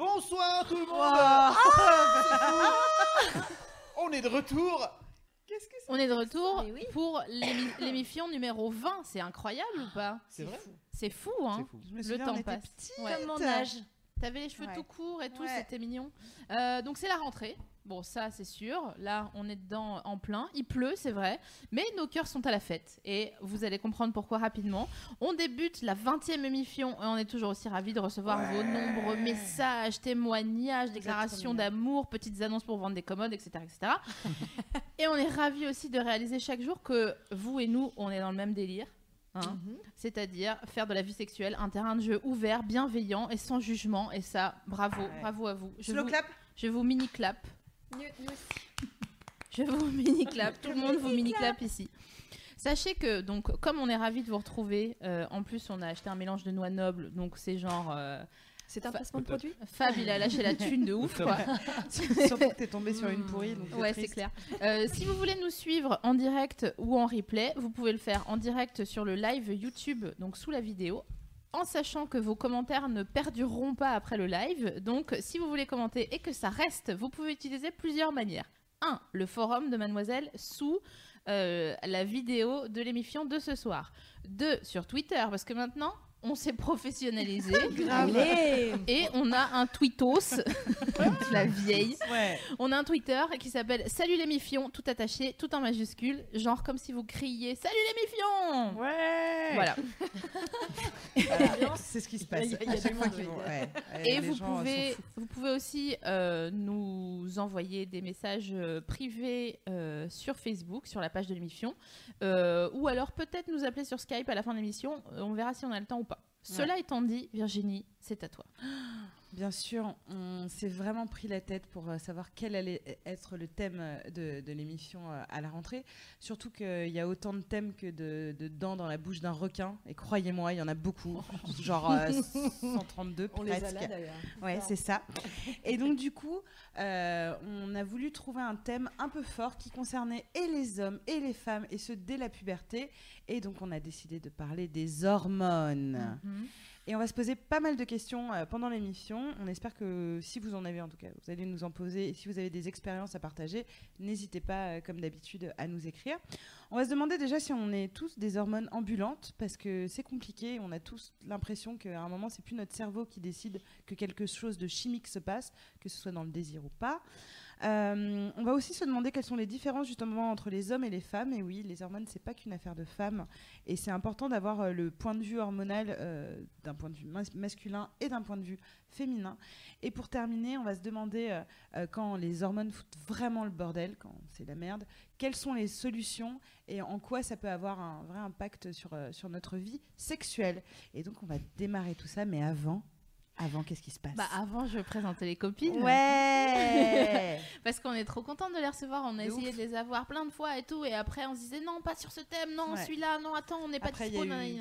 Bonsoir tout le monde Ah On est de retour Qu'est-ce que c'est On est de retour oui. pour l'émi- l'émission numéro 20. C'est incroyable ou pas? C'est vrai? C'est fou, hein C'est fou. Je me Le temps on était passe. Ouais. Comme mon âge. T'avais les cheveux Ouais. tout courts et tout, Ouais. c'était mignon. Euh, donc c'est la rentrée. Bon, ça c'est sûr. Là, on est dedans en plein. Il pleut, c'est vrai. Mais nos cœurs sont à la fête. Et vous allez comprendre pourquoi rapidement. On débute la 20e émission et on est toujours aussi ravis de recevoir vos nombreux messages, témoignages, déclarations d'amour, petites annonces pour vendre des commodes, etc. etc. et on est ravis aussi de réaliser chaque jour que vous et nous, on est dans le même délire. hein. C'est-à-dire faire de la vie sexuelle un terrain de jeu ouvert, bienveillant et sans jugement. Et ça, bravo, Ouais. bravo à vous. Je Slow vous, clap? je vous mini clap. Nous, nous aussi. Je vous mini clap. Tout le monde vous Mini mini clap ici. Sachez que donc comme on est ravis de vous retrouver, euh, en plus on a acheté un mélange de noix nobles, donc c'est genre euh, C'est un Fa- placement de produit Fab il a lâché la thune de ouf quoi. Surtout que t'es tombé sur une pourrie. donc Ouais, c'est triste. clair. Euh, si vous voulez nous suivre en direct ou en replay, vous pouvez le faire en direct sur le live YouTube, donc sous la vidéo, en sachant que vos commentaires ne perdureront pas après le live. Donc, si vous voulez commenter et que ça reste, vous pouvez utiliser plusieurs manières. 1. Le forum de Mademoiselle sous euh, la vidéo de l'émission de ce soir. 2. Sur Twitter, parce que maintenant, on s'est professionnalisé. Et on a un tweetos, la vieille. Ouais. On a un Twitter qui s'appelle Salut les mifions, tout attaché, tout en majuscule, genre comme si vous criez Salut les mifions Ouais. Voilà. Voilà. C'est ce qui se passe. Il y a- il y monde, oui. vont- ouais. Et Les vous pouvez, vous pouvez aussi euh, nous envoyer des messages euh, privés euh, sur Facebook, sur la page de l'émission, euh, ou alors peut-être nous appeler sur Skype à la fin de l'émission. On verra si on a le temps ou. Cela étant dit, Virginie, c'est à toi. Bien sûr, on s'est vraiment pris la tête pour euh, savoir quel allait être le thème euh, de, de l'émission euh, à la rentrée. Surtout qu'il y a autant de thèmes que de, de dents dans la bouche d'un requin. Et croyez-moi, il y en a beaucoup. Genre euh, 132 On les a presque. là d'ailleurs. Ouais, c'est ça. Et donc, du coup, euh, on a voulu trouver un thème un peu fort qui concernait et les hommes et les femmes, et ce dès la puberté. Et donc, on a décidé de parler des hormones. Et on va se poser pas mal de questions euh, pendant l'émission. On espère que si vous en avez en tout cas, vous allez nous en poser. Et si vous avez des expériences à partager, n'hésitez pas, euh, comme d'habitude, à nous écrire. On va se demander déjà si on est tous des hormones ambulantes, parce que c'est compliqué. On a tous l'impression qu'à un moment, c'est plus notre cerveau qui décide que quelque chose de chimique se passe, que ce soit dans le désir ou pas. Euh, on va aussi se demander quelles sont les différences justement entre les hommes et les femmes. Et oui, les hormones, c'est pas qu'une affaire de femmes. Et c'est important d'avoir euh, le point de vue hormonal euh, d'un point de vue mas- masculin et d'un point de vue féminin. Et pour terminer, on va se demander quand les hormones foutent vraiment le bordel, quand c'est la merde, quelles sont les solutions et en quoi ça peut avoir un vrai impact sur, sur notre vie sexuelle. Et donc on va démarrer tout ça, mais avant, avant qu'est-ce qui se passe Bah, avant, je présenter les copines. Ouais Parce qu'on est trop contente de les recevoir. On a essayé ouf. de les avoir plein de fois et tout. Et après, on se disait non, pas sur ce thème, non, Ouais. celui-là, non, attends, on n'est pas Après, il y dispo, a eu-.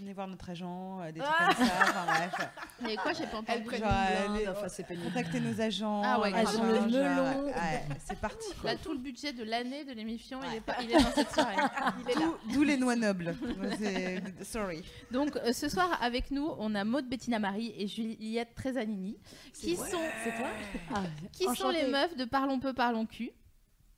Venez voir notre agent, euh, des trucs Ah comme ça. Enfin bref. Et quoi, j'ai pas entendu. Les- enfin c'est pénible. Contactez nos agents. Ah ouais, machin, agent le melon. ouais, c'est parti. quoi. Là, tout le budget de l'année de l'émission, il, est pas- il est dans cette soirée. D'où- D'où les noix nobles. Sorry. Donc, euh, ce soir, avec nous, on a Maud Bettina Marie et Juliette Trezanini, qui vrai. sont, C'est toi Ah, qui sont les meufs de Parlons peu, parlons cul.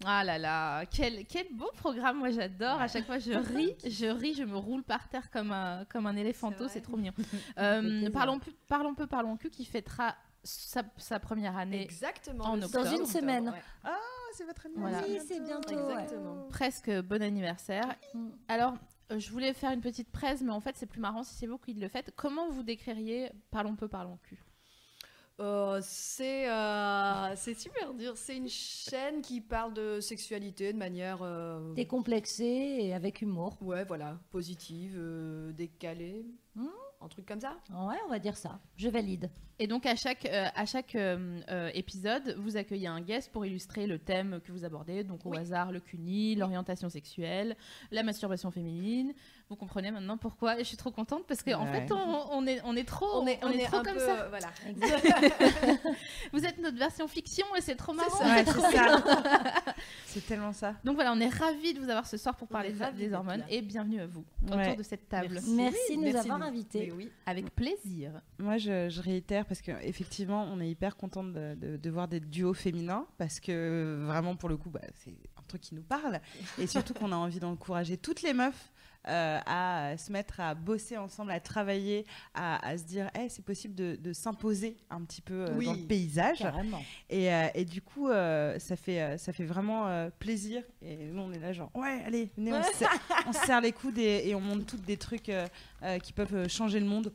Ah là là, quel, quel beau programme, moi j'adore. À chaque fois, je ris, je ris, je me roule par terre comme un, comme un éléphanto, C'est trop mignon. Euh, parlons, peu, parlons peu, parlons cul, qui fêtera sa, sa première année Exactement. en octobre. Dans une semaine. ouais. Ah, c'est votre Voilà. anniversaire. Oui, c'est bientôt. ouais. Presque bon anniversaire. Mm. Alors, je voulais faire une petite presse, mais en fait, c'est plus marrant si c'est vous qui le faites. Comment vous décririez Parlons peu, parlons cul Euh, c'est euh, c'est super dur. C'est une chaîne qui parle de sexualité de manière. euh, Décomplexé et avec humour. ouais, voilà, positive, euh, décalée. Hmm. Un truc comme ça. Ouais, on va dire ça. Je valide. Et donc à chaque, euh, à chaque euh, euh, épisode, vous accueillez un guest pour illustrer le thème que vous abordez. Donc au Oui. hasard, le CUNY, l'orientation sexuelle, la masturbation féminine. Vous comprenez maintenant pourquoi. Je suis trop contente parce qu'en Ouais. fait, on, on est, on est trop, on est, on est trop comme peu, ça. Voilà. Vous êtes notre version fiction et c'est trop marrant. C'est tellement ça. Donc voilà, on est ravis de vous avoir ce soir pour parler de- des hormones et bienvenue à vous Ouais. autour de cette table. Merci de nous avoir invités. Oui. Avec plaisir. Moi, je, je réitère parce qu'effectivement, on est hyper contente de, de- de voir des duos féminins parce que vraiment, pour le coup, bah, c'est un truc qui nous parle. Et surtout qu'on a envie d'encourager toutes les meufs euh, à se mettre à bosser ensemble, à travailler, à, à se dire Eh, c'est possible de, de s'imposer un petit peu euh, Oui. dans le paysage. Et, euh, et du coup, euh, ça, fait, euh, ça fait vraiment plaisir. Et nous, on est là, genre, ouais, allez, venez, on, se serre, les coudes et, et on monte toutes des trucs qui peuvent changer le monde.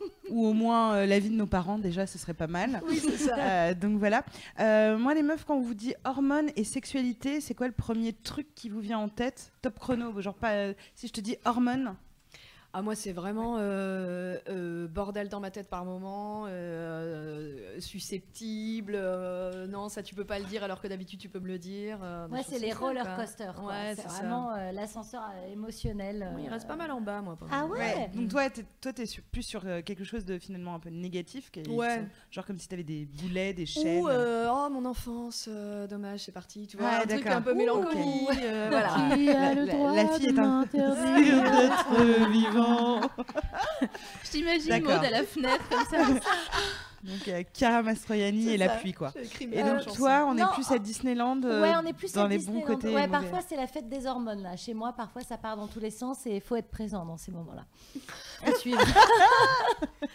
Ou au moins euh, la vie de nos parents, déjà, ce serait pas mal. Oui, c'est ça. Euh, donc voilà. Euh, moi, les meufs, quand on vous dit hormones et sexualité, c'est quoi le premier truc qui vous vient en tête? Top chrono, genre pas. si je te dis hormones, Ah, moi, c'est vraiment euh, euh, bordel dans ma tête par moment, euh, susceptible. euh, non, ça, tu peux pas le dire alors que d'habitude, tu peux me le dire. euh, Ouais, choses c'est les roller coasters. quoi. Ouais, c'est vraiment euh, l'ascenseur émotionnel. Oui, il reste pas mal en bas, moi. par Ah ouais, Donc toi, t'es, toi, t'es sur- plus sur quelque chose de finalement un peu négatif, qui est- Ouais. genre comme si t'avais des boulets, des chaînes. Ou euh, oh mon enfance, euh, dommage, c'est parti. Tu vois, Ouais, un truc un peu mélancolique. euh, voilà. Qui a La- le la- droit la fille de est un- Je t'imagine. Maud à la fenêtre comme ça. Donc euh, Chiara Mastroianni et la ça. pluie quoi. Et donc toi, on est Non, plus à Disneyland euh, Ouais, on est plus dans à les bons Disneyland. côtés. et Ouais, parfois c'est la fête des hormones là. Chez moi, parfois ça part dans tous les sens et il faut être présent dans ces moments-là. À suivre.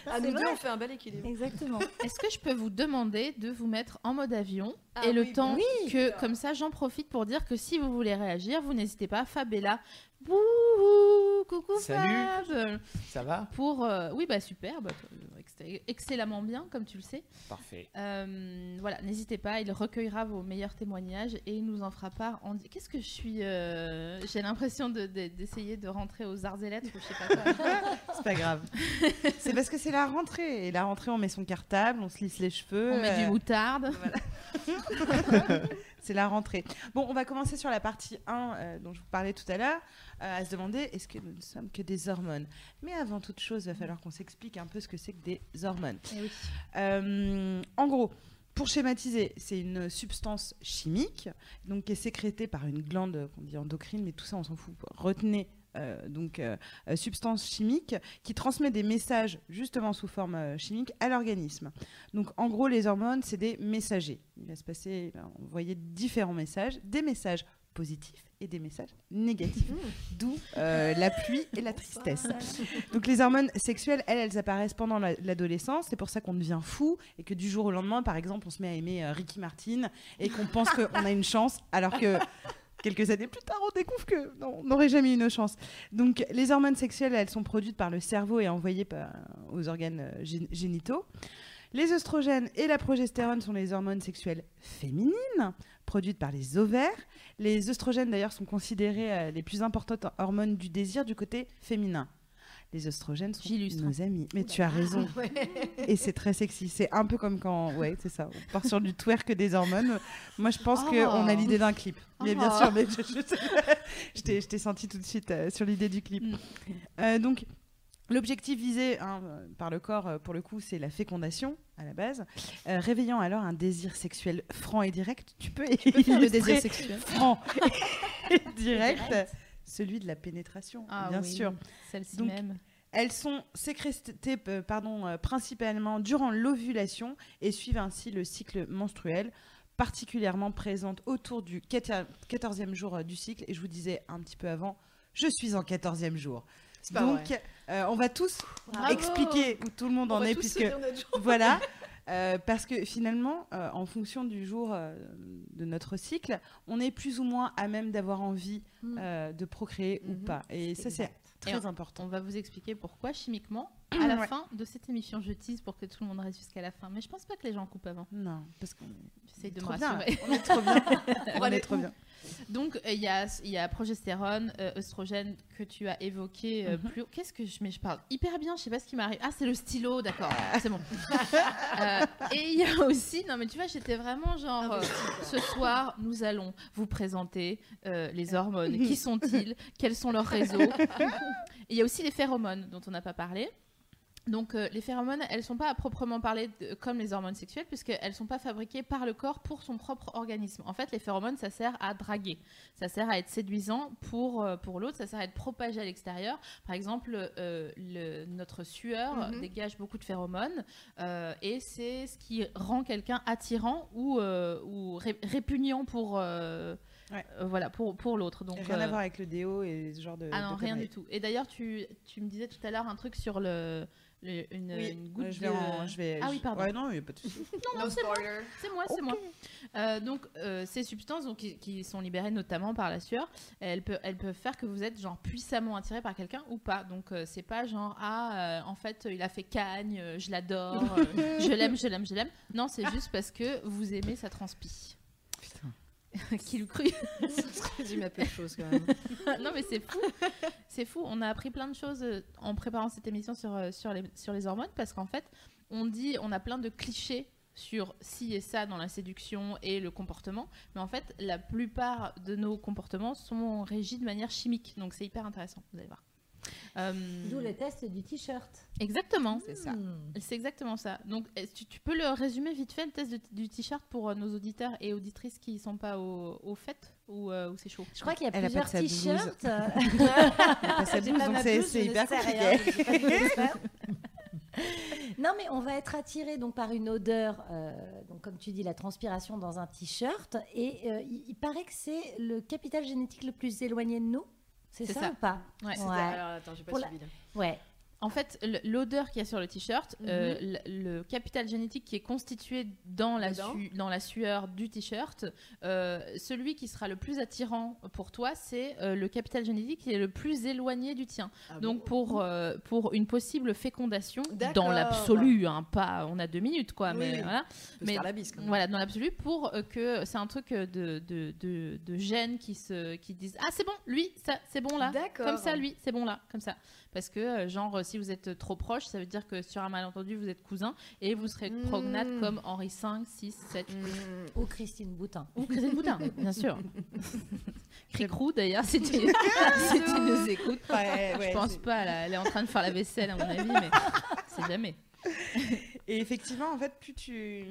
Ah, nous deux, on fait un bel équilibre. Exactement. Est-ce que je peux vous demander de vous mettre en mode avion Ah et le oui, temps oui. que, comme ça, j'en profite pour dire que si vous voulez réagir, vous n'hésitez pas. Fab est là. Bouhou, coucou Salut. Fab. Ça va? Pour, euh, oui, bah super, bah, ex- excellemment bien, comme tu le sais. Parfait. Euh, voilà, n'hésitez pas, il recueillera vos meilleurs témoignages et il nous en fera part. En... Qu'est-ce que je suis euh, J'ai l'impression de- de- d'essayer de, rentrer aux arts et lettres ou je sais pas quoi. C'est pas grave. c'est parce que c'est la rentrée. Et la rentrée, on met son cartable, on se lisse les cheveux. On met du moutarde. c'est la rentrée. Bon, on va commencer sur la partie 1 euh, dont je vous parlais tout à l'heure, euh, à se demander est-ce que nous ne sommes que des hormones? Mais avant toute chose, il va falloir qu'on s'explique un peu ce que c'est que des hormones. Eh oui. Euh, en gros, pour schématiser, c'est une substance chimique donc, qui est sécrétée par une glande qu'on dit endocrine, mais tout ça on s'en fout. Retenez donc euh, euh, substance chimique qui transmet des messages justement sous forme euh, chimique à l'organisme. Donc en gros les hormones c'est des messagers. Il va se passer, il va envoyer différents messages, des messages positifs et des messages négatifs, d'où euh, la pluie et la tristesse. Donc les hormones sexuelles, elles, elles apparaissent pendant la- l'adolescence. C'est pour ça qu'on devient fou et que du jour au lendemain, par exemple, on se met à aimer euh, Ricky Martin et qu'on pense qu'on a une chance, alors que quelques années plus tard, on découvre que non, on n'aurait jamais eu une chance. Donc les hormones sexuelles, elles sont produites par le cerveau et envoyées aux organes euh, gén- génitaux. Les œstrogènes et la progestérone sont les hormones sexuelles féminines, produites par les ovaires. Les œstrogènes, d'ailleurs, sont considérés euh, les plus importantes hormones du désir du côté féminin. Les œstrogènes sont nos amis. Mais tu as raison. Et c'est très sexy. C'est un peu comme quand. Ouais, c'est ça. On part sur du twerk des hormones. Moi, je pense Oh. qu'on a l'idée d'un clip. Mais bien Oh. sûr, mais je, je- je t'ai- je t'ai senti tout de suite euh, sur l'idée du clip. Mm. Euh, donc. L'objectif visé hein, par le corps, euh, pour le coup, c'est la fécondation à la base, euh, réveillant alors un désir sexuel franc et direct. Tu peux, le désir sexuel. franc et direct, celui de la pénétration, Ah bien oui, sûr. Celle-ci même. Elles sont sécrétées euh, pardon, euh, principalement durant l'ovulation et suivent ainsi le cycle menstruel, particulièrement présentes autour du 14e jour euh, du cycle. Et je vous disais un petit peu avant, je suis en 14e jour. Donc, euh, on va tous Bravo. expliquer où tout le monde On en est, puisque voilà. Euh, parce que finalement, euh, en fonction du jour euh, de notre cycle, on est plus ou moins à même d'avoir envie Mm. euh, de procréer ou Mhm. pas. Et ça, c'est très important. On va vous expliquer pourquoi chimiquement à la Ouais. fin de cette émission. Je tease pour que tout le monde reste jusqu'à la fin. Mais je pense pas que les gens coupent avant. Non, parce qu'on J'essaye de me trop bien. rassurer. On est trop bien. on est trop bien. Donc, euh, il y, a, il y a progestérone, euh, œstrogène que tu as évoqué euh, Mhm. plus haut. Qu'est-ce que je. Mais je parle hyper bien, je sais pas ce qui m'arrive. Ah, c'est le stylo, d'accord, c'est bon. Euh, et il y a aussi. Non, mais tu vois, j'étais vraiment genre. euh, ce soir, nous allons vous présenter euh, les hormones. Qui sont-ils? Quels sont leurs réseaux? Il y a aussi les phéromones dont on n'a pas parlé. Donc euh, les phéromones, elles sont pas à proprement parler de- comme les hormones sexuelles puisqu'elles sont pas fabriquées par le corps pour son propre organisme. En fait, les phéromones, ça sert à draguer, ça sert à être séduisant pour, euh, pour l'autre, ça sert à être propagé à l'extérieur. Par exemple, euh, le- notre sueur Mhm. dégage beaucoup de phéromones et c'est ce qui rend quelqu'un attirant ou, ou ré- répugnant pour, Ouais. euh, voilà, pour, pour l'autre. Donc, Rien à voir avec le déo et ce genre de. ah non, de rien du tout. Et d'ailleurs, tu, tu me disais tout à l'heure un truc sur le, le- une, Oui, une goutte ouais, je vais de... en- je vais- Ah oui, pardon. Ouais, non, il n'y a pas de souci. No spoiler. C'est moi, c'est moi. Euh, donc, euh, ces substances donc, qui, qui sont libérées notamment par la sueur, elles, peuvent, elles peuvent faire que vous êtes genre puissamment attiré par quelqu'un ou pas. Donc, euh, c'est pas genre, ah, euh, en fait, il a fait cagne, euh, je l'adore, euh, je l'aime, je l'aime, je l'aime. Non, c'est juste parce que vous aimez sa transpi. Qui le cru Ça résume à peu de choses quand même. non mais c'est fou, c'est fou. On a appris plein de choses euh, en préparant cette émission sur, euh, sur, les, sur les hormones parce qu'en fait, on dit, on a plein de clichés sur ci et ça dans la séduction et le comportement, mais en fait, la plupart de nos comportements sont régis de manière chimique, donc c'est hyper intéressant. Vous allez voir. Euh, D'où le test du t-shirt. Exactement. C'est ça. Hmm. C'est exactement ça. Donc, tu, tu peux le résumer vite fait, le test de- du t-shirt pour euh, nos auditeurs et auditrices qui ne sont pas au, au fait ou, euh, ou c'est chaud? Je crois qu'il y a Elle plusieurs t-shirts. c'est hyper compliqué. Non, mais on va être attiré donc par une odeur, euh, donc comme tu dis, la transpiration dans un t-shirt. Et euh, il, il paraît que c'est le capital génétique le plus éloigné de nous. C'est ça, ça. ou pas Ouais. C'était- Ouais. Alors attends, j'ai pas Pour la- suivi là. Ouais. En fait, l'odeur qu'il y a sur le t-shirt, euh, l- le capital génétique qui est constitué dans la, Dedans. su- dans la sueur du t-shirt, euh, celui qui sera le plus attirant pour toi, c'est euh, le capital génétique qui est le plus éloigné du tien. Ah Donc bon pour, pour une possible fécondation, dans l'absolu, hein, pas, on a deux minutes quoi, Oui, mais oui. voilà. On mais- faire la bise quand même. Voilà, dans l'absolu, pour que c'est un truc de, de, de, de gènes qui, se, qui disent Ah, c'est bon, lui, ça, c'est bon là. Comme ça, lui, c'est bon là, comme ça. Parce que, euh, genre, si vous êtes trop proche, ça veut dire que sur un malentendu, vous êtes cousins et vous serez Mm. prognate comme Henri V, 6, 7 Mm. Ou Christine Boutin. ou Christine Boudin, bien sûr. Cricrou, d'ailleurs, si tu, si tu nous écoutes. Ouais, ouais, Je pense pas, là, elle est en train de faire la vaisselle, à mon avis, mais c'est jamais. Et effectivement, en fait, plus tu,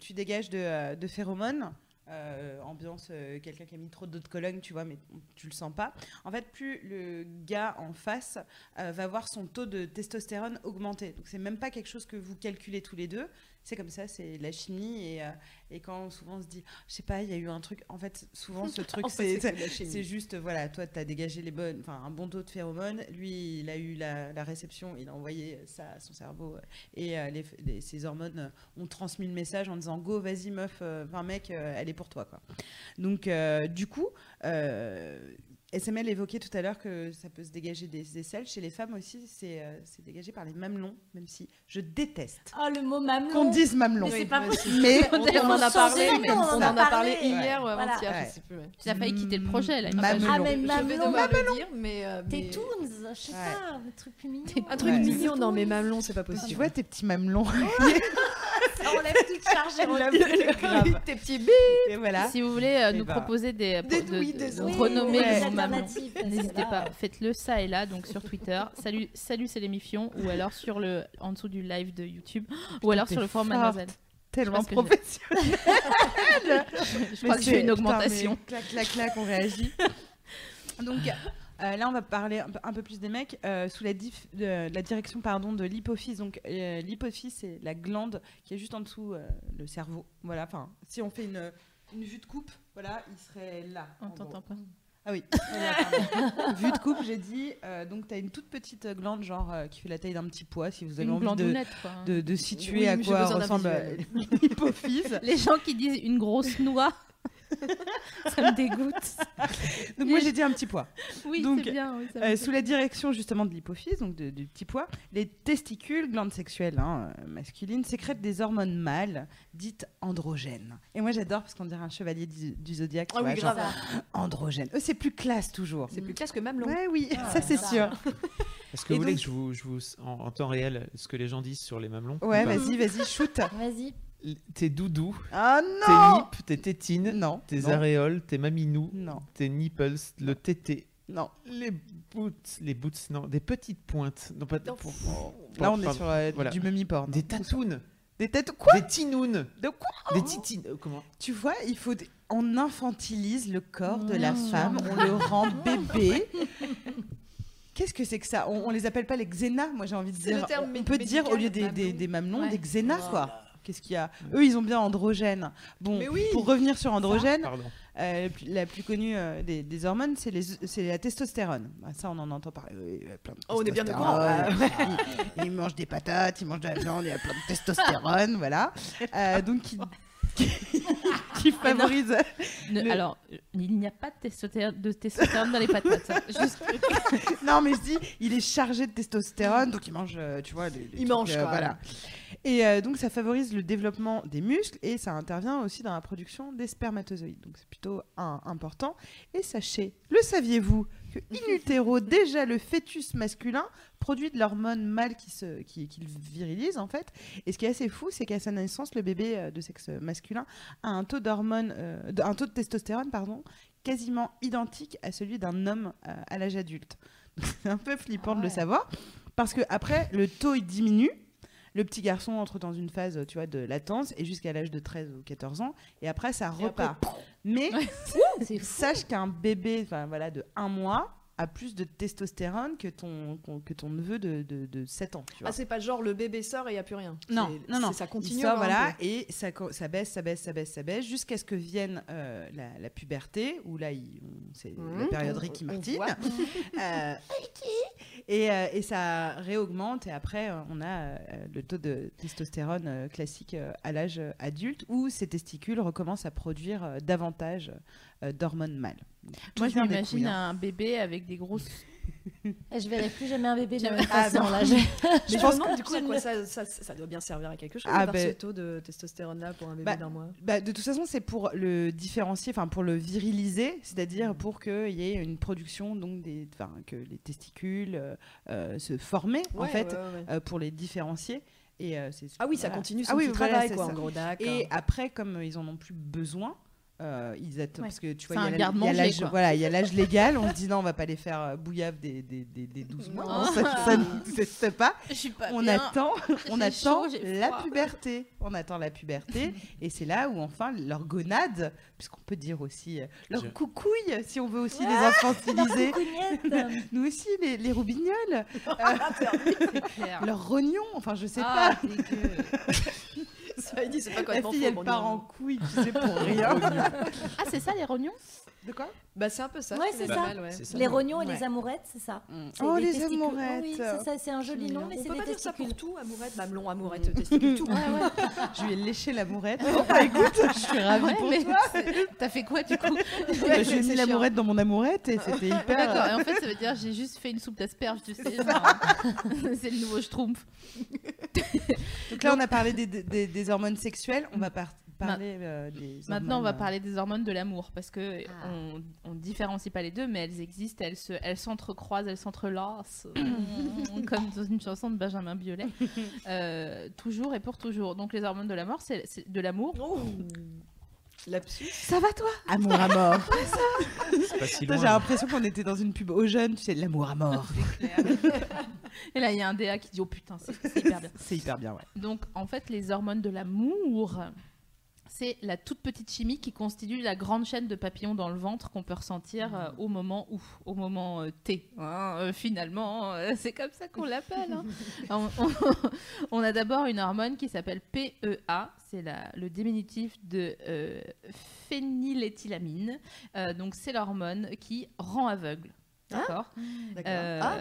tu dégages de, euh, de phéromones, euh, ambiance, euh, quelqu'un qui a mis trop d'eau de Cologne, tu vois, mais tu le sens pas. En fait, plus le gars en face euh, va voir son taux de testostérone augmenter. Donc, c'est même pas quelque chose que vous calculez tous les deux. C'est comme ça, c'est la chimie. Et, euh, et quand souvent on se dit, je sais pas, il y a eu un truc. En fait, souvent, ce truc, c'est. juste, voilà, toi, tu as dégagé les bonnes, enfin, un bon taux de phéromones. Lui, il a eu la, la réception, il a envoyé ça à son cerveau. euh, Et euh, les, les- ces hormones euh, ont transmis le message en disant Go, vas-y, meuf, enfin, mec, elle est pour toi. Quoi. Donc, du coup, SML évoquait tout à l'heure que ça peut se dégager des aisselles. Chez les femmes aussi, c'est euh, c'est dégagé par les mamelons, même si je déteste Oh, le mot mamelon. qu'on dise mamelon. Mais pas possible. Mais On, on en a parlé, changer, mais on en on a en a parlé parlé. hier ou Ouais. avant-hier, Voilà. je sais plus. ouais. Tu as failli quitter le projet, là. Mamelon. Ah, mais mamelon. dire, mais. euh, Tes mais- toons, je sais Ouais. pas, un truc mignon. Un truc Ouais. mignon dans mes mamelons, c'est pas tu possible. vois tes petits mamelons. Ça enlève toute charge Grave. Tes petits. Et voilà. Si vous voulez euh, nous bah. proposer des, Des de- oui, de- des de oui. renommer Ouais. les n'hésitez pas. Faites-le ça et là, donc sur Twitter. Salut, salut, c'est l'émission, ou alors sur le en dessous du live de YouTube, ou alors sur le forum. Mademoiselle. Tellement professionnel. Je crois que j'ai une augmentation. Clac, clac, clac, on réagit. Donc euh, là, on va parler un peu, un peu plus des mecs euh, sous la, dif- de- la direction pardon, de l'hypophyse. Donc euh, l'hypophyse, c'est la glande qui est juste en dessous euh, le cerveau. Voilà. Enfin, si on fait une, une vue de coupe, voilà, il serait là. On t'entend pas. Ah oui. Vue de coupe, j'ai dit. euh, donc, tu as une toute petite glande, genre, euh, qui fait la taille d'un petit pois, si vous avez Une envie de, quoi. de, de situer Oui, à quoi ressemble l'hypophyse. Les gens qui disent une grosse noix, ça me dégoûte. Donc, moi, j'ai dit un petit pois. Oui, Donc, c'est bien. oui, ça me Euh, sous la direction justement de l'hypophyse, donc de- du petit pois, les testicules, glandes sexuelles hein, euh, masculines, sécrètent des hormones mâles dites androgènes. Et moi j'adore parce qu'on dirait un chevalier du, du zodiaque. Ah vois, oui, genre, grave. androgène. Eux, c'est plus classe toujours. C'est plus classe que Mamelon. Ouais, oui, Ah, ça c'est sûr. Est-ce que Et vous voulez donc- que je vous, je vous en, en temps réel ce que les gens disent sur les mamelons Ouais, vas-y, vas-y, shoot. Vas-y. Tes doudous, Ah tes lips, tes tétines, Non. tes non, aréoles, tes maminous, Non, tes nipples, le tété, non. les boots, les boots, non, des petites pointes. Non, pas, Non. pour- Là, on est sur euh, Voilà. du mummy porn. Des tatounes, Des têtes. Quoi des tinounes, De quoi des titines. euh, comment Tu vois, il faut. des- On infantilise le corps de la Mmh. femme, on le rend bébé. Qu'est-ce que c'est que ça? On, on les appelle pas les xénas Moi j'ai envie de dire. le terme on peut médical, dire au lieu des, des, mamelon. des mamelons, Ouais. des xénas quoi. Qu'est-ce qu'il y a Eux ils ont bien androgène. Bon, oui. pour revenir sur androgène, euh, la plus- la plus connue euh, des, des hormones c'est la testostérone. Bah, ça on en entend parler. Oui, il y a plein de Oh, on est bien courant. ils, ils mangent des patates, ils mangent de la viande, il y a plein de testostérone, voilà. Euh, donc qui, qui, qui favorise. Ne- le- Alors, euh, il n'y a pas de testostérone, de testostérone dans les patates. hein. Juste, Non, mais je dis, il est chargé de testostérone, donc il mange, euh, tu vois, les, les Il trucs, mange, quoi. voilà. Et euh, donc ça favorise le développement des muscles et ça intervient aussi dans la production des spermatozoïdes. Donc c'est plutôt un- important. Et sachez, le saviez-vous que in utero, déjà le fœtus masculin produit de l'hormone mâle qui se, qui, qui le virilise en fait. Et ce qui est assez fou, c'est qu'à sa naissance, le bébé euh, de sexe masculin a un taux d'hormone, euh, de- un taux de testostérone, pardon, quasiment identique à celui d'un homme euh, à l'âge adulte. C'est un peu flippant Ah de le ouais. savoir parce que après le taux il diminue. Le petit garçon entre dans une phase, tu vois, de latence et jusqu'à l'âge de 13 ou 14 ans et après ça après, repart. Mais sache qu'un bébé, enfin voilà, de un mois a plus de testostérone que ton que ton neveu de, de, de 7 ans. Tu vois. Ah, c'est pas genre le bébé sort et il n'y a plus rien. Non, non, non. Ça continue. sort, hein, voilà, et ça, ça baisse, ça baisse, ça baisse, ça baisse, jusqu'à ce que vienne euh, la, la puberté, où là, c'est la Mmh, période Ricky Martin. Euh, et, euh, et ça réaugmente, et après, on a euh, le taux de testostérone euh, classique euh, à l'âge adulte, où ces testicules recommencent à produire euh, davantage euh, d'hormones mâles. Tout moi, je m'imagine hein. un bébé avec des grosses. Je verrai plus jamais un bébé de la Ah, même façon. non. là. Je- Mais Je je pense demande du coup quoi ne- ça, ça, ça doit bien servir à quelque chose Ah, ben- ce taux de testostérone là pour un bébé Bah, d'un mois. Bah, de toute façon, c'est pour le différencier, enfin pour le viriliser, Mmh. c'est-à-dire pour qu'il y ait une production, donc des, que les testicules euh, euh, se formaient en fait ouais, ouais. euh, pour les différencier. Et euh, Ah oui, ça continue son Ah oui, petit voilà, travail quoi en gros d'accord. Et après, comme ils en ont plus besoin. Euh, ils attendent Ouais. parce que tu vois il y a l'âge voilà il y a l'âge légal on se dit non on va pas les faire euh, bouillave des, des, des, des 12 mois Non. non, ça, ça n'existe pas pas on bien. attend, on attend chaud, la froid. puberté. On attend la puberté. et c'est là où enfin leur gonade, puisqu'on peut dire aussi euh, leur Je- coucouille, si on veut aussi les Ah, infantiliser. Coucougnette. Nous aussi, les, les roubignoles, C'est clair. leurs rognons, enfin je sais Ah, pas. Il dit c'est pas La complètement fille, elle part en couille, tu sais, pour rien. Ah, c'est ça les rognons? De quoi? Bah c'est un peu ça. Ouais, c'est pas ça. mal, ouais. C'est ça. Les rognons et Ouais. les amourettes, c'est ça. C'est Oh, les testicules. amourettes. Oui, c'est ça, c'est un joli nom, mais On c'est peut des pas dire ça pour tout, amourette, mamelon, amourette, testicule, tout. Ouais, ouais. Je lui ai léché l'amourette. Bah, écoute, je suis ravie Ouais, pour mais toi. T'as fait quoi du coup? Bah, Ouais, je lui ai c'est mis l'amourette dans mon amourette et c'était hyper. D'accord, et en fait ça veut dire j'ai juste fait une soupe d'asperges, tu sais. c'est le nouveau schtroumpf. Donc là, on a parlé des, hormones sexuelles. On va par- parler euh, des. Maintenant on va hormones, parler des hormones de l'amour parce que Ah. on, on différencie pas les deux mais elles existent, elles se, elles s'entrecroisent, elles s'entrelacent comme dans une chanson de Benjamin Biolay. Euh, toujours et pour toujours. Donc les hormones de l'amour, c'est c'est de l'amour. Oh. Lapsus. Ça va toi? Amour à mort. J'ai l'impression qu'on était dans une pub aux jeunes, tu sais, l'amour à mort. Et là il y a un DA qui dit oh putain c'est c'est hyper bien. C'est hyper bien, ouais. Donc, en fait, les hormones de l'amour, c'est la toute petite chimie qui constitue la grande chaîne de papillons dans le ventre qu'on peut ressentir euh, au moment où, au moment euh, T. hein, euh, finalement, c'est comme ça qu'on l'appelle. hein. on, on- on a d'abord une hormone qui s'appelle PEA, c'est le diminutif de phényléthylamine. Donc c'est l'hormone qui rend aveugle. D'accord D'accord. Euh, ah.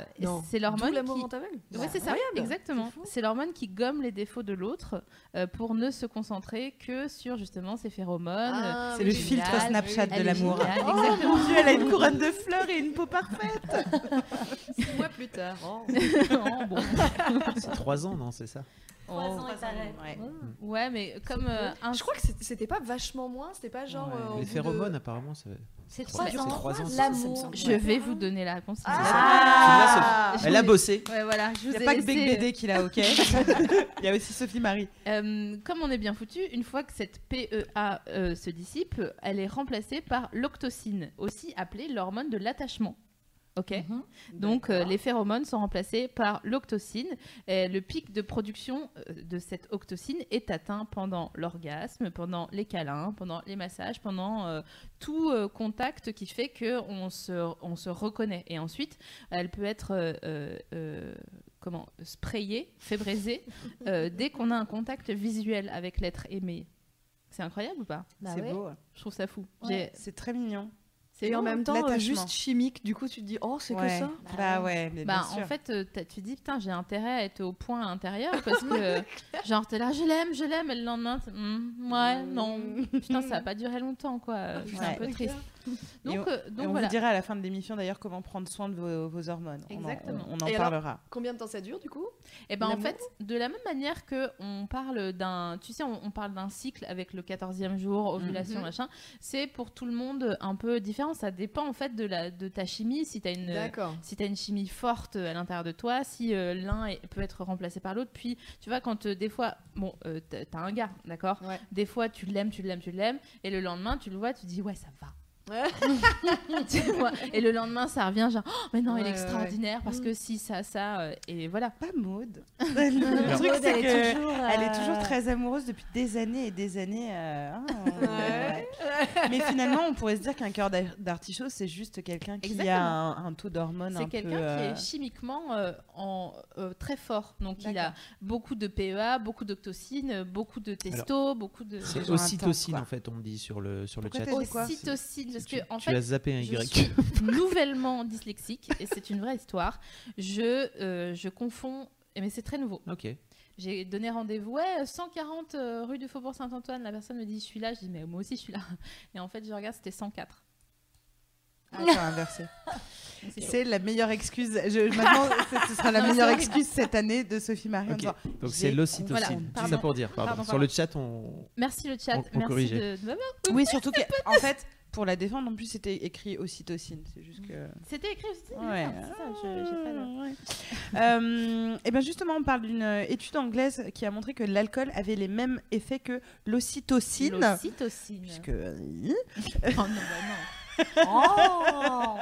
C'est l'hormone qui... aveugle. Oui, c'est ça, incroyable. exactement. C'est. C'est l'hormone qui gomme les défauts de l'autre euh, pour ne se concentrer que sur justement ses phéromones. Ah, C'est oui, le filtre. Snapchat de l'amour. Oh exactement. mon dieu, elle a une couronne de fleurs et une peau parfaite. Six mois plus tard. Oh. Oh, bon. C'est trois ans, non C'est ça Trois Oh. ans. Ouais. Ouais, mais comme euh, un... Je crois que c'est- c'était pas vachement moins, c'était pas genre. Ouais, euh, Les phéromones, de... apparemment, ça... C'est trois ans. trois ans, L'amour. Je vais vous donner la réponse. Ah, Je Elle a bossé. Ouais, voilà. Je Il vous n'y a ai pas que Big Bédé qui l'a, ok Il y a aussi Sophie Marie. Euh, comme on est bien foutu, une fois que cette PEA euh, se dissipe, elle est remplacée par l'octocine, aussi appelée l'hormone de l'attachement. Ok. Mhm. Donc euh, les phéromones sont remplacés par l'octocine. Et le pic de production euh, de cette octocine est atteint pendant l'orgasme, pendant les câlins, pendant les massages, pendant euh, tout euh, contact qui fait que on se, on se reconnaît. Et ensuite, elle peut être euh, euh, euh, comment sprayée, fébrisée euh, dès qu'on a un contact visuel avec l'être aimé. C'est incroyable ou pas? Bah c'est ouais. beau. Je trouve ça fou. Ouais. C'est très mignon. C'est Et en même temps, euh, juste chimique, du coup, tu te dis, oh, c'est que Ouais. ça Bah ouais, mais Bah, bien sûr. en fait, euh, t'as- tu dis, putain, j'ai intérêt à être au point à l'intérieur parce que, genre, t'es là, je l'aime, je l'aime, et le lendemain, Hmm, ouais, non. Putain, ça a pas duré longtemps, quoi. C'est un peu triste. Donc, Et on- euh, Et donc on voilà. vous dira à la fin de l'émission d'ailleurs comment prendre soin de vos, vos hormones. On en- Exactement. On, on en Et alors parlera. Combien de temps ça dure, du coup Et ben en fait, de la même manière que on parle d'un, tu sais, on, on parle d'un cycle avec le 14e jour, ovulation, Mhm. machin, c'est pour tout le monde un peu différent. Ça dépend en fait de, la, de ta chimie, si tu as une, si as une chimie forte à l'intérieur de toi, si euh, l'un peut être remplacé par l'autre. Puis, tu vois, quand euh, des fois, bon, euh, t'as t'as un gars, d'accord? Ouais. Des fois, tu l'aimes, tu l'aimes, tu l'aimes, et le lendemain, tu le vois, tu dis, ouais, ça va. Et le lendemain, ça revient, genre, oh, mais non, Ouais, il est ouais, extraordinaire parce Mm. que si, ça, ça, euh, et voilà. Pas Maude. Euh, le truc, c'est elle que est est euh, toujours très amoureuse depuis des années et des années. euh, ah, Ouais. ouais. Mais finalement, on pourrait se dire qu'un cœur d'ar- d'artichaut, c'est juste quelqu'un qui a un, un taux d'hormones C'est quelqu'un qui euh, est chimiquement euh, en, euh, très fort. Donc, il a beaucoup de PEA, beaucoup d'octocine, beaucoup de testo, beaucoup de. C'est ocytocine, en fait, on me dit sur le, sur le Pourquoi chat. quoi Ocytocine, parce Tu, que en tu fait, as zappé un je Y. suis nouvellement dyslexique et c'est une vraie histoire. Je, euh, je confonds, mais c'est très nouveau. Ok. J'ai donné rendez-vous, ouais, 140 euh, rue du Faubourg Saint-Antoine. La personne me dit, je suis là. Je dis, mais moi aussi, je suis là. Et en fait, je regarde, c'était 104. Ah, t'as inversé. C'est la meilleure excuse. Je, maintenant, ce- ce sera la Non, meilleure excuse cette année de Sophie Marie. Donc c'est l'ocytocine. Voilà, C'est pardon. ça pour dire. Pardon. Pardon, Sur le chat, on. Merci le chat. On- on Merci de, m'avoir- Oui, surtout qu'en fait, pour la défendre, en plus, c'était écrit ocytocine. C'est juste que. C'était écrit aussi. Ouais. le- Euh, et bien justement, on parle d'une euh, étude anglaise qui a montré que l'alcool avait les mêmes effets que l'ocytocine. L'ocytocine. Puisque euh, Oh non, bah non. Oh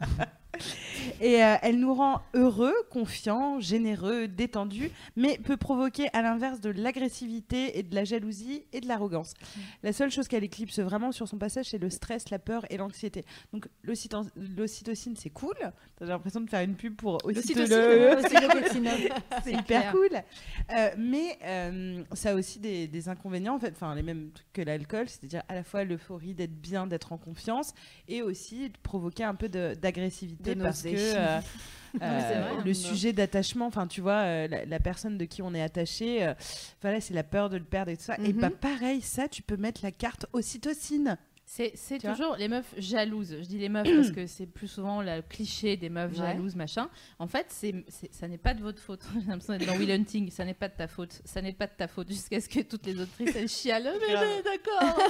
et euh, elle nous rend heureux, confiants, généreux, détendus, mais peut provoquer à l'inverse de l'agressivité et de la jalousie et de l'arrogance. La seule chose qu'elle éclipse vraiment sur son passage, c'est le stress, la peur et l'anxiété. Donc l'ocyto- l'ocytocine, c'est cool. J'ai l'impression de faire une pub pour Ocytocine. c'est hyper cool. Euh, mais euh, ça a aussi des, des inconvénients, en fait, enfin les mêmes trucs que l'alcool, c'est-à-dire à la fois l'euphorie d'être bien, d'être en confiance, et aussi de provoquer un peu d'agressivité Parce que euh, euh, vrai, le sujet d'attachement, enfin tu vois, euh, la, la personne de qui on est attaché, euh, voilà, c'est la peur de le perdre et tout ça. Et Mhm. bah pareil, ça, tu peux mettre la carte ocytocine. C'est, toujours les meufs jalouses. Je dis les meufs parce que c'est plus souvent le cliché des meufs Ouais. jalouses, machin. En fait, c'est, ça n'est pas de votre faute. J'ai l'impression d'être dans Will Hunting. Ça n'est pas de ta faute. Ça n'est pas de ta faute. Jusqu'à ce que toutes les autrices elles chialent. Mais, Grave. mais, d'accord.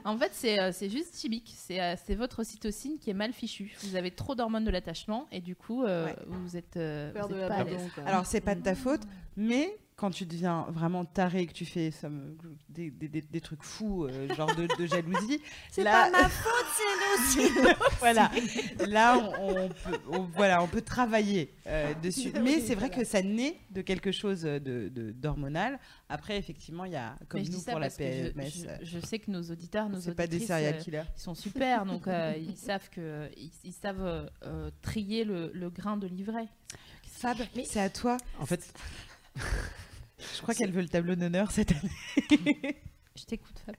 en fait, c'est, euh, c'est juste chimique. C'est, euh, votre ocytocine qui est mal fichue. Vous avez trop d'hormones de l'attachement et du coup, euh, Ouais. vous êtes, euh, Peur vous de êtes pas à. Alors c'est pas de ta faute, mais quand tu deviens vraiment taré, que tu fais ça me- des, des- des- des trucs fous, euh, genre de, de jalousie. C'est là- pas ma faute, c'est aussi. voilà. Là, on, on peut, on- voilà, on peut travailler euh, dessus. Mais c'est vrai que ça naît de quelque chose de, de- d'hormonal. Après, effectivement, il y a, comme Mais nous pour la je- PMS, je, euh, je sais que nos auditeurs, nos c'est pas des auditrices, serial euh, killers. ils sont super, donc euh, ils savent que ils, ils savent trier le, le grain de livret. Fab, c'est à toi. En fait, Je crois qu'elle veut le tableau d'honneur cette année. Je t'écoute, Fab.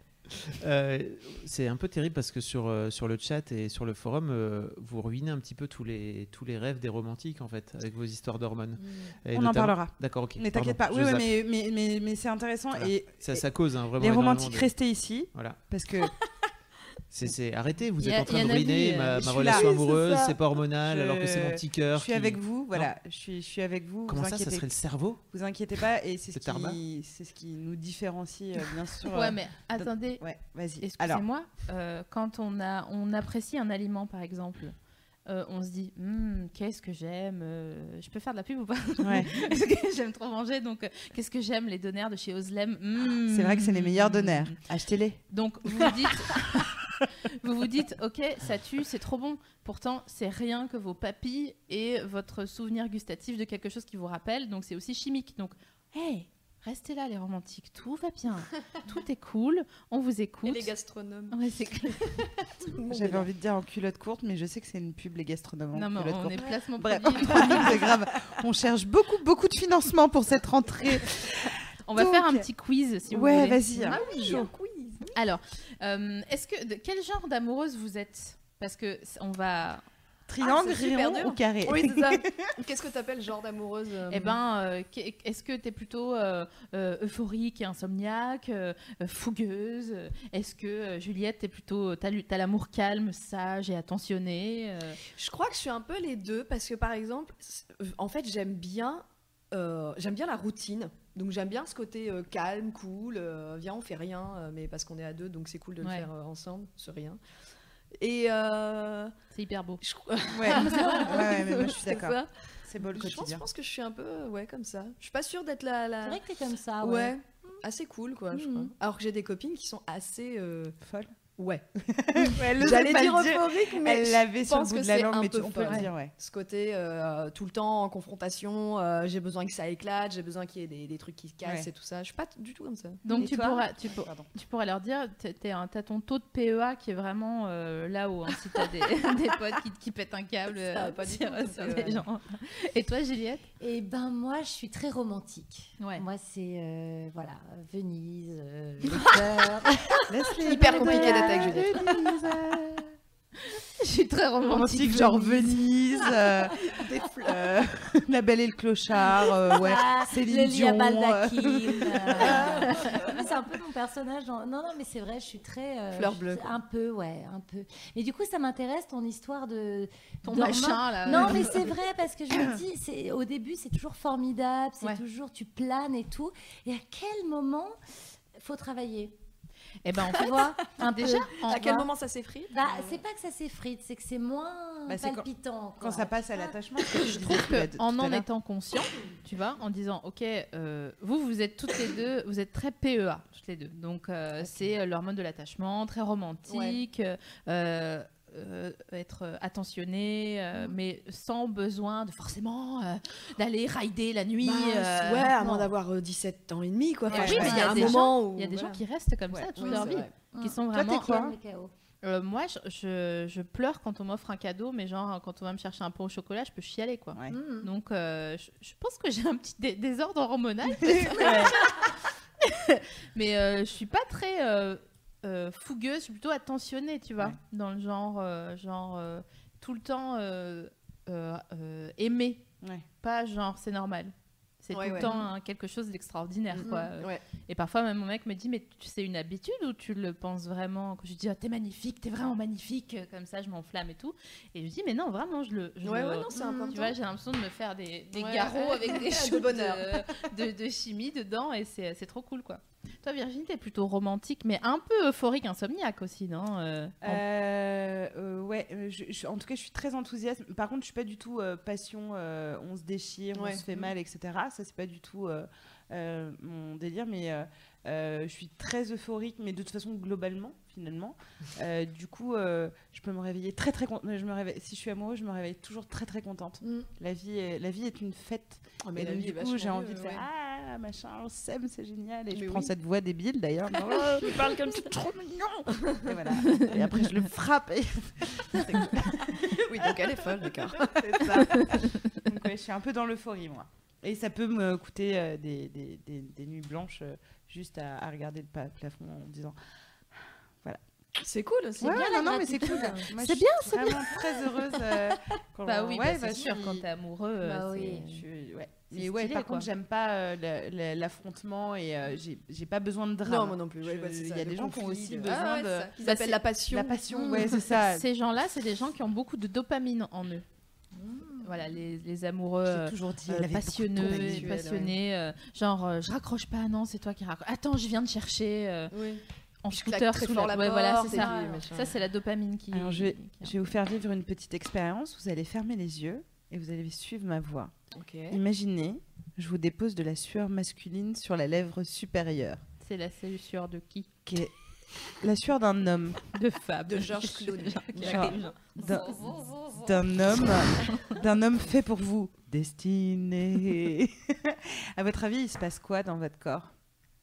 euh, c'est un peu terrible parce que sur, euh, sur le chat et sur le forum, euh, vous ruinez un petit peu tous les, tous les rêves des romantiques en fait, avec vos histoires d'hormones. Et On en parlera. D'accord, ok. Mais t'inquiète pas. Oui, ouais, mais, mais, mais, mais c'est intéressant. Voilà. Et Ça, ça cause hein, vraiment. les romantiques, de- restez ici. Voilà. Parce que C'est, c'est- Arrêtez, vous êtes a- en train de ruiner ma, euh, ma relation là, amoureuse, c'est pas hormonal, Je- alors que c'est mon petit cœur. je suis qui- avec vous. Voilà. Je suis, je suis avec vous. Comment vous ça, ça serait le cerveau vous inquiétez pas. Et c'est ce, qui, c'est ce qui nous différencie, euh, bien sûr. Ouais, euh, mais attendez, Ouais, vas-y. Alors, excusez-moi, euh, quand on, a, on apprécie un aliment, par exemple, euh, on se dit, Hum, qu'est-ce que j'aime euh, Je peux faire de la pub ou pas ouais. Parce que j'aime trop manger, donc euh, qu'est-ce que j'aime Les donaires de chez Oslem. Hum. c'est vrai que c'est les meilleurs donaires. Achetez-les. Donc vous vous dites, vous vous dites, ok, ça tue, c'est trop bon. Pourtant, c'est rien que vos papilles et votre souvenir gustatif de quelque chose qui vous rappelle. Donc c'est aussi chimique. Donc, hey, restez là les romantiques, tout va bien, tout est cool, on vous écoute. Et les gastronomes. Ouais, c'est clair. J'avais envie de dire en culotte courte, mais je sais que c'est une pub, les gastronomes. en Non, mais culotte on courte. est placement Bref, c'est grave. On cherche beaucoup, beaucoup de financement pour cette rentrée. On va Donc- faire un petit quiz si vous Ouais, voulez. vas-y. Ah oui, un quiz. Alors, euh, est-ce que de quel genre d'amoureuse vous êtes? Parce que c- on va. Triangle, Ah, c'est super rond dur. ou carré Oui, c'est ça. Qu'est-ce que t'appelles genre d'amoureuse euh, Eh ben, euh, qu'est- est-ce que tu es plutôt euh, euh, euphorique et insomniaque, euh, euh, fougueuse? Est-ce que euh, Juliette, t'es plutôt t'as lu- t'as l'amour calme, sage et attentionné euh, Je crois que je suis un peu les deux parce que par exemple, en fait, j'aime bien, euh, j'aime bien la routine. Donc j'aime bien ce côté euh, calme, cool. euh, viens, on fait rien, euh, mais parce qu'on est à deux, donc c'est cool de Ouais. le faire euh, ensemble, ce rien. Et euh, C'est hyper beau. je, crois- Ouais, ouais, ouais, mais moi je suis c'est d'accord. C'est beau le Je pense, je pense que je suis un peu ouais comme ça. Je suis pas sûre d'être la, la... C'est vrai que t'es comme ça, ouais. ouais. assez cool quoi. Je crois. Alors que j'ai des copines qui sont assez euh, Ouais. J'allais dire le dire. euphorique, mais Elle l'avait sur le bout de la langue, mais tu- on peut le dire, ouais. ce côté euh, tout le temps en confrontation, euh, j'ai besoin que ça éclate, j'ai besoin qu'il y ait des, des trucs qui se cassent Ouais. et tout ça. Je suis pas du tout comme ça. Donc tu toi pourras, tu, pour- tu pourrais leur dire, t'es- t'es un- t'as ton taux de PEA qui est vraiment euh, là-haut. hein, si t'as des, des potes qui, qui pètent un câble Ça, euh, pas sur PEA. des gens. Et toi, Juliette? Et ben moi, je suis très romantique. Ouais. Moi, c'est euh, voilà, Venise, euh, Hyper compliqué d'être avec Juliette. Je suis très romantique. Romantique, genre Venise, euh, euh, La Belle et le Clochard, euh, ouais. Ah, Céline le lit à Dion, baldaquin. euh. c'est un peu mon personnage. dans- Non, non, mais c'est vrai, je suis très. euh, Fleur bleue. Un peu, ouais, un peu. Mais du coup, ça m'intéresse ton histoire de. Ton machin, là. Non, mais c'est vrai parce que je me dis, c'est au début, c'est toujours formidable, c'est Ouais. toujours tu planes et tout. Et à quel moment faut travailler? Eh ben, fait, vois un peu. déjà, À quel moment ça s'effrite Bah, c'est pas que ça s'effrite, c'est que c'est moins Bah, quand- palpitant. Quand quoi. ça passe à l'attachement, ce que je trouve disais que tout en en étant conscient, tu vois, en disant, ok, euh, vous, vous êtes toutes les deux, vous êtes très PEA, toutes les deux. Donc, euh, c'est euh, l'hormone de l'attachement, très romantique, euh, euh, être attentionné, euh, mais sans besoin de forcément euh, d'aller rider la nuit. Bah, euh, ouais, à moins d'avoir euh, 17 ans et demi, quoi. Enfin, y a un des moment où. Il y a des gens qui restent comme Ouais. ça toute Oui, leur vie, vrai. qui sont Toi, vraiment... t'es quoi. Euh, moi, je, je, je pleure quand on m'offre un cadeau, mais genre, quand on va me chercher un pot au chocolat, je peux chialer, quoi. Ouais. Mhm. Donc, euh, je, je pense que j'ai un petit dé- désordre hormonal. mais euh, je suis pas très euh, fougueuse, je suis plutôt attentionnée, tu vois, Ouais. dans le genre, euh, genre euh, tout le temps euh, aimée, Ouais. pas genre c'est normal. C'est Ouais, tout le temps hein, quelque chose d'extraordinaire, Mhm. quoi. Et parfois, même mon mec me dit, mais tu c'est une habitude ou tu le penses vraiment Quand je dis, Ah, t'es magnifique, t'es vraiment magnifique, comme ça, je m'enflamme et tout. Et je dis, mais non, vraiment, je le. Je Ouais, le- ouais, non, c'est Mhm. important. Tu vois, j'ai l'impression de me faire des, des garrots avec des bonheur. de, de- de chimie dedans et c'est c'est trop cool, quoi. Toi, Virginie, t'es plutôt romantique, mais un peu euphorique, insomniaque aussi, non Euh, en- Euh, euh, ouais, je- je- en tout cas, je suis très enthousiaste. Par contre, je suis pas du tout euh, passion, euh, on se déchire, Ouais. on se fait mal, etc. Ça, c'est pas du tout euh, euh, mon délire, mais euh, euh, je suis très euphorique, mais de toute façon globalement, finalement. Euh, du coup, euh, je peux me réveiller très très contente. Je me réveille, si je suis amoureuse, je me réveille toujours très très contente. Mm. La vie, est, la vie est une fête. Oh, mais et la donc, vie du coup, j'ai envie de faire ouais. ah machin, on s'aime, c'est génial. Et je prends cette voix débile d'ailleurs. Je parle comme ça. trop mignon. Et voilà. Et après, je le frappe. Et... Oui, donc elle est folle, d'accord. C'est ça. Donc, ouais, je suis un peu dans l'euphorie, moi. Et ça peut me coûter euh, des, des, des- des nuits blanches euh, juste à, à regarder le plafond en disant. C'est cool aussi. Ouais, bien non, mais c'est cool. Moi, C'est je bien, suis vraiment très heureuse. euh, quand Bah on- oui, ouais, bah, c'est bah, sûr, quand t'es amoureux, Bah c'est- oui. je suis- ouais. C'est Mais ouais, stylé, par quoi. contre, j'aime pas euh, le- le- l'affrontement et euh, j'ai j'ai pas besoin de drame. Non, moi non plus. ouais, bah, c'est Il y a des gens qui ont aussi de- besoin Ah ouais, de c'est ça, qu'ils appellent c'est- la passion. la passion. Mm. Ouais, c'est ça. Ces gens-là, c'est des gens qui ont beaucoup de dopamine en eux. Voilà, les, les amoureux J'ai toujours dit, euh, passionneux, passionnés, euh, genre euh, je raccroche pas, non, c'est toi qui raccroche. Attends, je viens de chercher euh, Oui. En scooter très sous fort la... la Ouais, voilà, c'est ça. Ça, c'est la dopamine qui. Alors, je vais, qui- je vais vous faire vivre une petite expérience. Vous allez fermer les yeux et vous allez suivre ma voix. Ok. Imaginez, je vous dépose de la sueur masculine sur la lèvre supérieure, C'est la sueur de qui qui est la sueur d'un homme, De Fab. De Georges Clooney. D'un homme, d'un homme fait pour vous, destiné. à votre avis, il se passe quoi dans votre corps?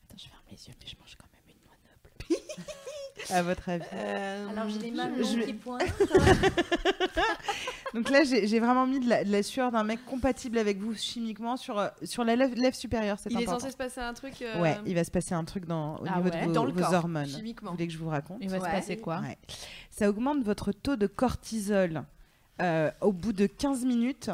Attends, je ferme les yeux, mais je mange quand même une noix noble. À votre avis Alors j'ai les mains je- qui pointent. Donc là, j'ai vraiment mis de la, de la sueur d'un mec compatible avec vous chimiquement sur, euh, sur la lèvre, lèvre supérieure. Il est censé se passer un truc. euh, Ouais, il va se passer un truc dans, au Ah niveau ouais de vos, dans le vos corps, hormones. chimiquement. Vous voulez que je vous raconte Il va se passer quoi Ouais. Ça augmente votre taux de cortisol. Euh, au bout de 15 minutes,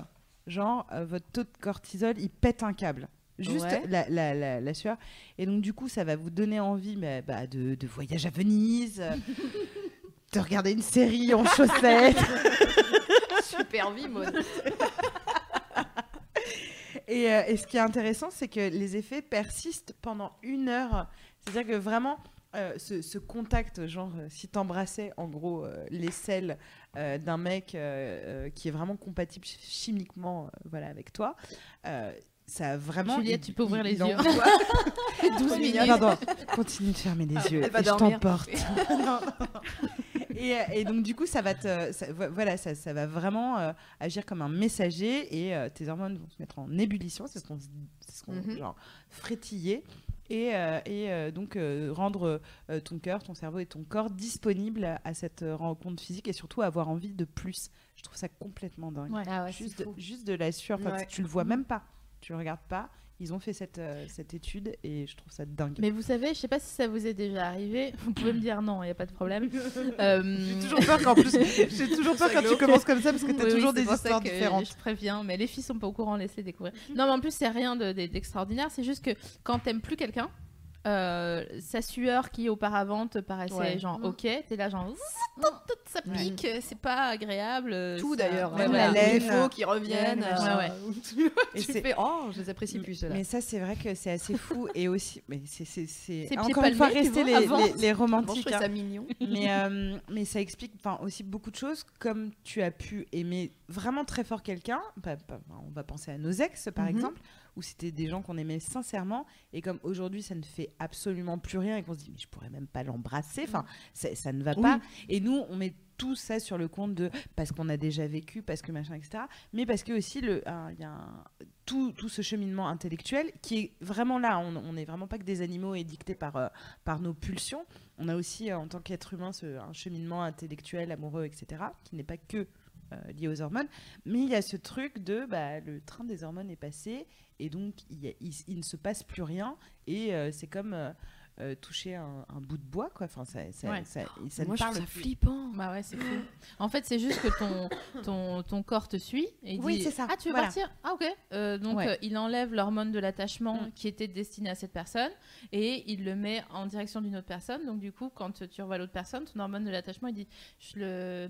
genre, euh, votre taux de cortisol, il pète un câble. Juste Ouais. la, la, la, la sueur. Et donc, du coup, ça va vous donner envie mais, bah, de, de voyage à Venise, de regarder une série en chaussettes. Super vie. Et, euh, et ce qui est intéressant, c'est que les effets persistent pendant une heure. C'est-à-dire que vraiment, euh, ce, ce contact, genre, euh, si t'embrassais en gros euh, les selles euh, d'un mec qui est vraiment compatible ch- chimiquement voilà, avec toi, ça a vraiment. Juliette, tu peux ouvrir les yeux. envoie- 12 minutes. Pardon, continue de fermer les yeux Elle va et je t'emporte. Et, euh, et donc du coup, ça va te, ça- voilà, ça, ça va vraiment euh, agir comme un messager et euh, tes hormones vont se mettre en ébullition, c'est ce qu'on, ce Mhm. genre frétiller et, euh, et euh, donc euh, rendre euh, ton cœur, ton cerveau et ton corps disponibles à cette rencontre physique et surtout avoir envie de plus. Je trouve ça complètement dingue. Ouais. Ah ouais, juste, de, juste de la sueur, Ouais. tu le vois même pas, tu le regardes pas. Ils ont fait cette, euh, cette étude et je trouve ça dingue. Mais vous savez, je sais pas si ça vous est déjà arrivé. Vous pouvez me dire non, il n'y a pas de problème. Euh, J'ai toujours peur qu'en plus, j'ai toujours peur quand tu commences comme ça parce que t'as Oui, oui, toujours des histoires que différentes. Je préviens, mais les filles sont pas au courant, laisse-les découvrir. Non, mais en plus, c'est rien de- de- d'extraordinaire. C'est juste que quand t'aimes plus quelqu'un, euh, sa sueur qui auparavant te paraissait Ouais. genre Mhm. ok, t'es là genre ça Ouais. pique, c'est pas agréable. Tout ça- d'ailleurs. Ouais, Même voilà. la laine. Les défauts qui reviennent. euh, ouais, tu Et tu c'est- fais Oh, je les apprécie plus. Mais ça, c'est vrai que c'est assez fou et aussi, mais c'est encore une fois rester les, les, les Bon, je romantiques. hein. ça mignon. mais, euh, mais ça explique enfin, aussi beaucoup de choses, comme tu as pu aimer vraiment très fort quelqu'un, pas- pas- on va penser à nos ex par Mhm. exemple, où c'était des gens qu'on aimait sincèrement, et comme aujourd'hui ça ne fait absolument plus rien, et qu'on se dit mais je pourrais même pas l'embrasser, enfin ça, ça ne va Oui. pas, et nous on met tout ça sur le compte de parce qu'on a déjà vécu, parce que machin, etc. Mais parce que aussi y a un- tout, tout ce cheminement intellectuel qui est vraiment là. On n'est vraiment pas que des animaux édictés par, euh, par nos pulsions. On a aussi, euh, en tant qu'être humain, ce, un cheminement intellectuel, amoureux, etc., qui n'est pas que euh, lié aux hormones. Mais il y a ce truc de bah, le train des hormones est passé et donc il, y a- il- il ne se passe plus rien. Et euh, c'est comme euh, euh, toucher un, un bout de bois, quoi. Enfin, ça, ça, Ouais. ça- ça ne Moi, je parle ça plus. flippant. Bah ouais, c'est fou. En fait, c'est juste que ton, ton, ton corps te suit et il Oui, dit c'est ça. Ah, tu veux Voilà. partir? Ah, ok. Euh, donc, Ouais. euh, il enlève l'hormone de l'attachement Mm. qui était destiné à cette personne et il le met en direction d'une autre personne. Donc, du coup, quand tu revois l'autre personne, ton hormone de l'attachement, il dit Je le.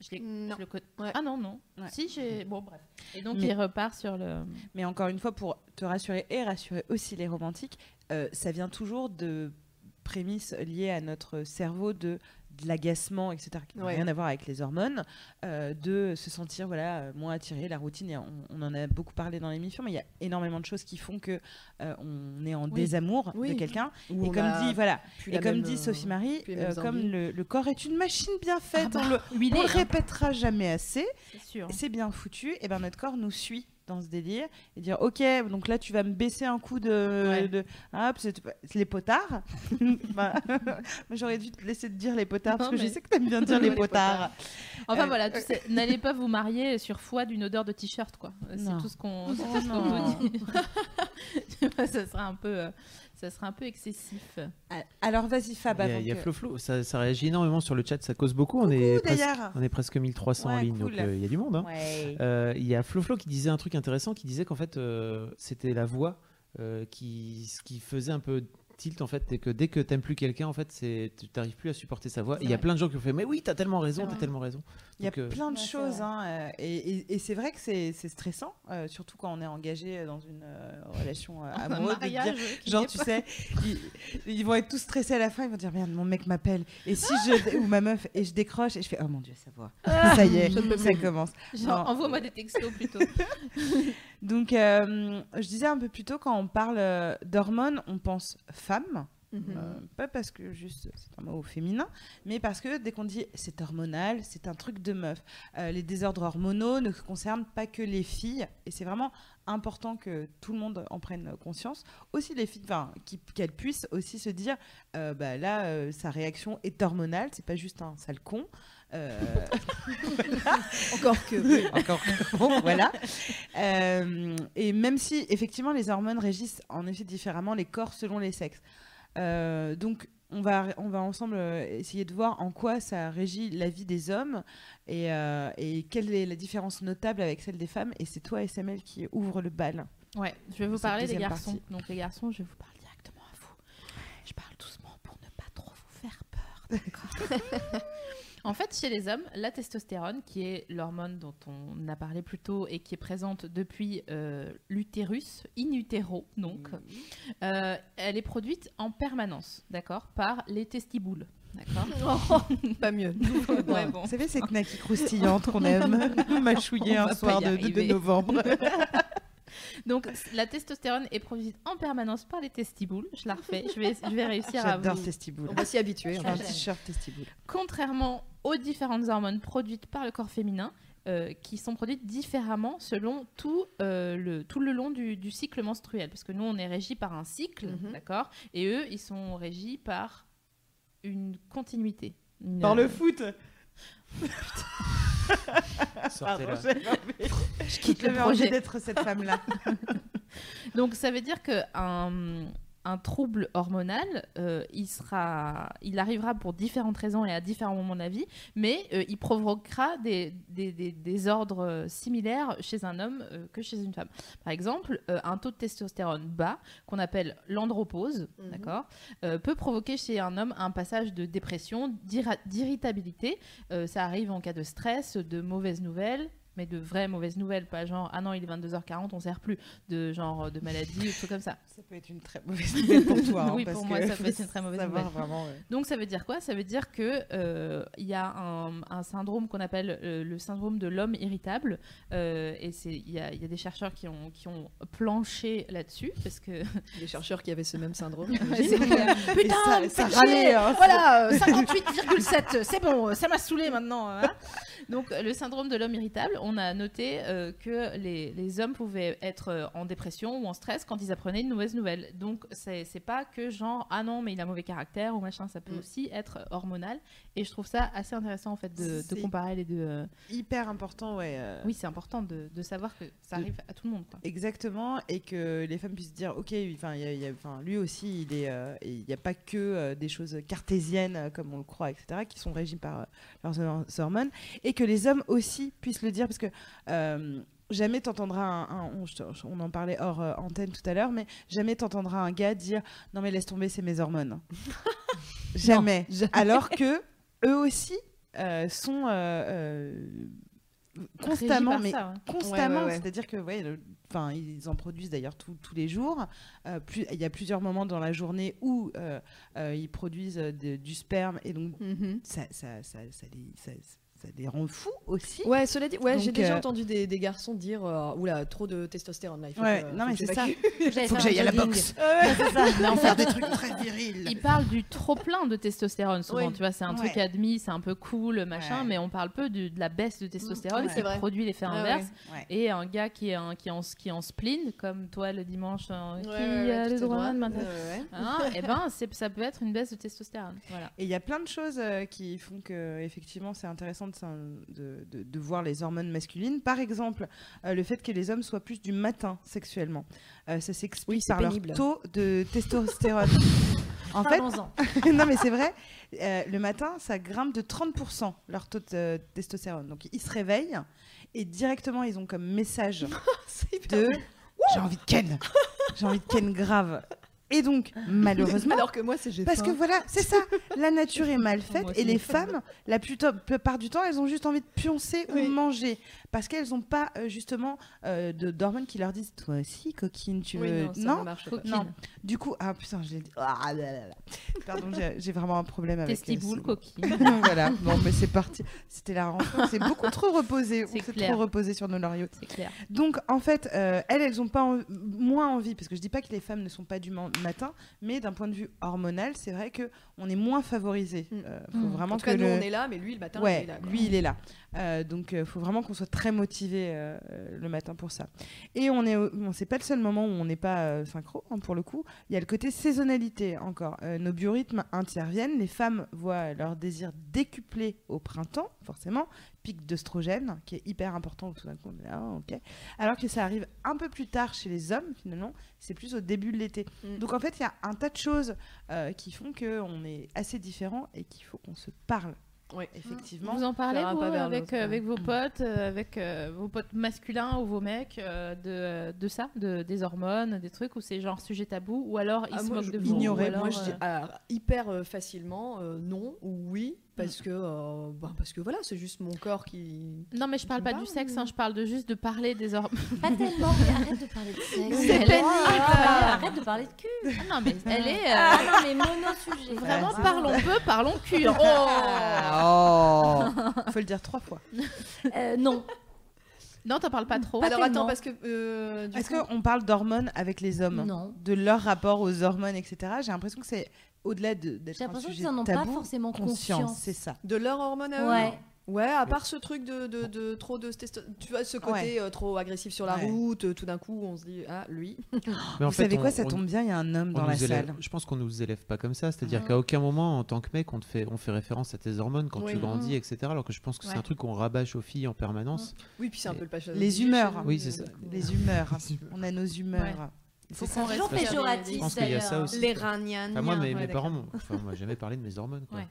Je, l'ai- Non. je le. Ouais. Ah non, non. Ouais. Si, j'ai. Bon, bref. Et donc, Mais- il repart sur le. Mais encore une fois, pour te rassurer et rassurer aussi les romantiques, euh, ça vient toujours de prémices liées à notre cerveau de de l'agacement, etc., qui n'ont Ouais. rien à voir avec les hormones, euh, de se sentir voilà, euh, moins attiré, la routine, et on, on en a beaucoup parlé dans l'émission, mais il y a énormément de choses qui font que euh, on est en Oui. désamour Oui. de quelqu'un. Et comme dit, voilà, et comme même, dit Sophie Marie, euh, comme le, le corps est une machine bien faite, Ah on le, on le hein. répétera jamais assez, c'est bien foutu, et ben notre corps nous suit dans ce délire et dire ok donc là tu vas me baisser un coup de, Ouais. de hop c'est c'est les potards Bah, j'aurais dû te laisser te dire les potards parce que je sais que t'aimes bien dire les Les potards Enfin Euh, voilà, tu sais, n'allez pas vous marier sur foi d'une odeur de t-shirt quoi. C'est tout ce qu'on Oh dit. Tu vois, ça serait un peu euh, ça serait un peu excessif. Ah, alors vas-y Fab Il y a, avant il y a Flo Flo, ça, ça réagit énormément sur le chat, ça cause beaucoup. On est, presque, on est presque 1300 en Ouais, ligne, donc euh, il y a du monde. hein. Ouais. Euh, Il y a Flo Flo qui disait un truc intéressant, qui disait qu'en fait euh, c'était la voix euh, qui, ce qui faisait un peu tilt en fait, c'est que dès que t'aimes plus quelqu'un en fait, c'est tu t'arrives plus à supporter sa voix. Il y a plein de gens qui ont fait mais oui t'as tellement raison, t'as tellement raison. Il y a euh, plein de Ouais, choses, hein, euh, et, et- et c'est vrai que c'est stressant, euh, surtout quand on est engagé dans une euh, relation euh, Un amoureuse. dire- Genre, tu pas- sais, ils, ils vont être tous stressés à la fin, ils vont dire Merde, mon mec m'appelle. Et si je. ou ma meuf, et je décroche, et je fais Oh mon dieu, sa voix. Ça y est, ça commence. Genre, envoie-moi des textos plutôt. Donc, euh, je disais un peu plus tôt, quand on parle euh, d'hormones, on pense femme. Mhm. Euh, pas parce que juste c'est un mot féminin, mais parce que dès qu'on dit c'est hormonal, c'est un truc de meuf. Euh, les désordres hormonaux ne concernent pas que les filles, et c'est vraiment important que tout le monde en prenne conscience. Aussi les filles, enfin, qu'elles puissent aussi se dire, euh, bah là, sa réaction est hormonale, c'est pas juste un sale con. Euh, Encore que. encore bon, voilà. Euh, et même si effectivement les hormones régissent en effet différemment les corps selon les sexes. Euh, donc on va, on va ensemble essayer de voir en quoi ça régit la vie des hommes et, euh, et quelle est la différence notable avec celle des femmes. Et c'est toi, SML, qui ouvre le bal. Ouais, je vais vous parler des garçons. partie. Donc les garçons, je vous parle directement à vous. Je parle doucement pour ne pas trop vous faire peur, d'accord? En fait, chez les hommes, la testostérone, qui est l'hormone dont on a parlé plus tôt et qui est présente depuis euh, l'utérus, in utero, donc, euh, elle est produite en permanence, d'accord, par les testiboules, d'accord Pas mieux. Ouais, bon. Vous savez, ces knackis croustillantes qu'on aime mâchouiller un soir de, de- novembre. Donc, la testostérone est produite en permanence par les testiboules. Je la refais, je vais, je vais réussir à J'adore vous testiboule. On va s'y habituer. Un t-shirt testiboule. contrairement aux différentes hormones produites par le corps féminin, euh, qui sont produites différemment selon tout, euh, le, tout le long du, du cycle menstruel. Parce que nous, on est régi par un cycle, Mhm. d'accord? Et eux, ils sont régis par une continuité. Une- Par le foot sortez-la. Je quitte le projet. d'être cette femme-là. Donc ça veut dire que un, un trouble hormonal, euh, il sera, il arrivera pour différentes raisons et à différents moments de la vie, mais euh, il provoquera des, des, des- des ordres euh, similaires chez un homme euh, que chez une femme. Par exemple, un taux de testostérone bas, qu'on appelle l'andropause, Mhm. d'accord, peut provoquer chez un homme un passage de dépression, d'irritabilité. Ça arrive en cas de stress, de mauvaises nouvelles. Mais de vraies mauvaises nouvelles, pas genre ah non il est 22h40, on sert plus, de genre de maladie ou trucs comme ça. Ça peut être une très mauvaise nouvelle pour toi. hein, Oui, parce pour moi, que ça peut être une très mauvaise nouvelle. Vraiment, ouais. Donc ça veut dire quoi? Ça veut dire que euh, il y a un, un syndrome qu'on appelle euh, le syndrome de l'homme irritable, euh, et c'est il y a, il y a des chercheurs qui ont qui ont planché là-dessus parce que Les chercheurs qui avaient ce même syndrome. Et ça, ça faites râlait, hein, voilà, euh, 58,7, c'est bon, ça m'a saoulé maintenant. voilà. Donc, le syndrome de l'homme irritable, on a noté euh, que les, les hommes pouvaient être euh, en dépression ou en stress quand ils apprenaient une mauvaise nouvelle. Donc, c'est pas que genre, ah non, mais il a mauvais caractère ou machin, ça peut Mm. aussi être hormonal. Et je trouve ça assez intéressant en fait de, de comparer les deux. euh. Hyper important, ouais. euh, Oui, c'est important de, de savoir que ça De- arrive à tout le monde. quoi. Exactement, et que les femmes puissent dire, ok, enfin, lui aussi, il est, euh, il n'y a pas que euh, des choses cartésiennes euh, comme on le croit, etc., qui sont régies par euh, leurs hor- hormones, et que les hommes aussi puissent le dire, parce que euh, jamais t'entendras un, un- on, en parlait hors euh, antenne tout à l'heure, mais jamais t'entendras un gars dire, non mais laisse tomber, c'est mes hormones. jamais. jamais. Alors que eux aussi euh, sont euh, euh, constamment, Régi par mais ça, ouais. constamment. Ouais, ouais, ouais. C'est-à-dire que ouais, le- Enfin, ils en produisent d'ailleurs tous- tous les jours. Euh, plus- Il y a plusieurs moments dans la journée où euh, euh, ils produisent de- du sperme et donc Mhm. ça, ça, ça, ça les, ça, les rend fous aussi. Ouais, cela dit, ouais, j'ai déjà euh, entendu des, des garçons dire euh, oula, trop de testostérone là. Il faut Ouais, que- non, mais c'est ça. J'allais Faut que faire j'aille un à la jogging. boxe. Ouais, c'est ça. Non, faire des trucs très virils. Il parle du trop plein de testostérone souvent, Oui. tu vois, c'est un truc admis, c'est un peu cool, machin, Ouais. mais on parle peu de la baisse de testostérone Ouais. qui produit l'effet Ouais, ouais. inverse. Ouais. Et un gars qui est, un, qui est, en, qui est en spleen, comme toi le dimanche, euh, qui a le droit de maintenant. Hein, et ben, ça peut être une baisse de testostérone. Et il y a plein de choses euh, qui font que effectivement c'est intéressant de, de, de- de voir les hormones masculines. Par exemple, euh, le fait que les hommes soient plus du matin sexuellement. Euh, ça s'explique Oui, par leur taux de testostérone. en fait, non mais c'est vrai, euh, le matin ça grimpe de 30% leur taux de euh, testostérone. Donc ils se réveillent et directement ils ont comme message de j'ai envie de ken, j'ai envie de ken grave. Et donc malheureusement Alors que moi, c'est parce que voilà, c'est ça. La nature est mal faite et les femmes, la plupart, du temps, elles ont juste envie de pioncer Oui. ou manger parce qu'elles n'ont pas euh, justement euh, de d'hormones qui leur disent toi aussi coquine, tu Oui, veux non, ça non ne marche pas. non. Du coup, ah putain, je l'ai dit. Ah, là, là, là. Pardon, j'ai vraiment un problème avec. euh, Testiboule, ce- coquine. voilà. Bon, mais c'est parti. C'était la rencontre. C'est beaucoup trop reposé. On C'est trop reposé sur nos lauriers. C'est clair. Donc, en fait, euh, elles, elles ont pas en- moins envie, parce que je dis pas que les femmes ne sont pas du man- matin, mais d'un point de vue hormonal, c'est vrai que on est moins favorisé. Mm. Euh, faut Mm. vraiment En tout cas, nous, le- on est là, mais lui, le matin, il est là. quoi. lui, il est là. Euh, donc, il faut vraiment qu'on soit très motivé euh, euh, le matin pour ça. Et on est, bon, c'est pas le seul moment où on n'est pas euh, synchro, hein, pour le coup. Il y a le côté saisonnalité encore. Euh, nos biorhythmes interviennent. Les femmes voient leur désir décuplé au printemps, forcément. Pic d'œstrogène, qui est hyper important. Tout d'un coup, on est là, ok. Alors que ça arrive un peu plus tard chez les hommes, finalement. C'est plus au début de l'été. Mm. Donc, en fait, il y a un tas de choses euh, qui font qu'on est assez différents et qu'il faut qu'on se parle. Ouais. Effectivement. Vous en parlez vous, avec, euh, avec vos potes, euh, avec euh, vos potes masculins ou vos mecs euh, de, de ça, de, des hormones, des trucs où c'est genre sujet tabou ou alors ils Ah, se moi, moquent je- de vous ignorer, ou alors, moi, je dis euh, ah, hyper facilement euh, non ou oui parce que euh, bah, parce que voilà, c'est juste mon corps qui. Non mais je parle pas du sexe, hein, je parle de juste de parler des hormones. Pas tellement, mais arrête de parler de sexe. C'est pénible. Ah, Arrête de parler de cul. Ah non mais elle est euh, Ah non, mais mono-sujet. vraiment Ouais, parlons peu, parlons cul. hein. Oh Faut le dire trois fois. Euh, non. Non, t'en parles pas trop. Alors tellement. attends parce que euh, Est-ce coup- qu'on parle d'hormones avec les hommes? Non. De leur rapport aux hormones, etc. J'ai l'impression que c'est au-delà de- d'être J'ai l'impression qu'ils en ont pas forcément conscience, c'est ça. de leur hormone à eux Ouais. Ouais, à part ce truc de, de, de trop de testo- tu vois ce côté Ouais. euh, trop agressif sur la Ouais. route, euh, tout d'un coup on se dit ah lui. Mais en Vous fait, savez quoi, on- ça on- tombe bien, il y a un homme dans la élève- salle. Je pense qu'on nous élève pas comme ça. C'est-à-dire qu'à aucun moment, en tant que mec, on, te fait, on fait référence à tes hormones quand Oui. tu grandis, etc. Alors que je pense que c'est Ouais. un truc qu'on rabâche aux filles en permanence. Oui, puis c'est un peu le. Les humeurs. Oui, c'est ça. Les humeurs. on a nos humeurs. Faut C'est. Toujours reste- péjoratif. D'ailleurs. Les ragnan. Enfin, moi, mes, Ouais, mes parents, m'ont- enfin, moi, jamais parlé de mes hormones. quoi. Ouais.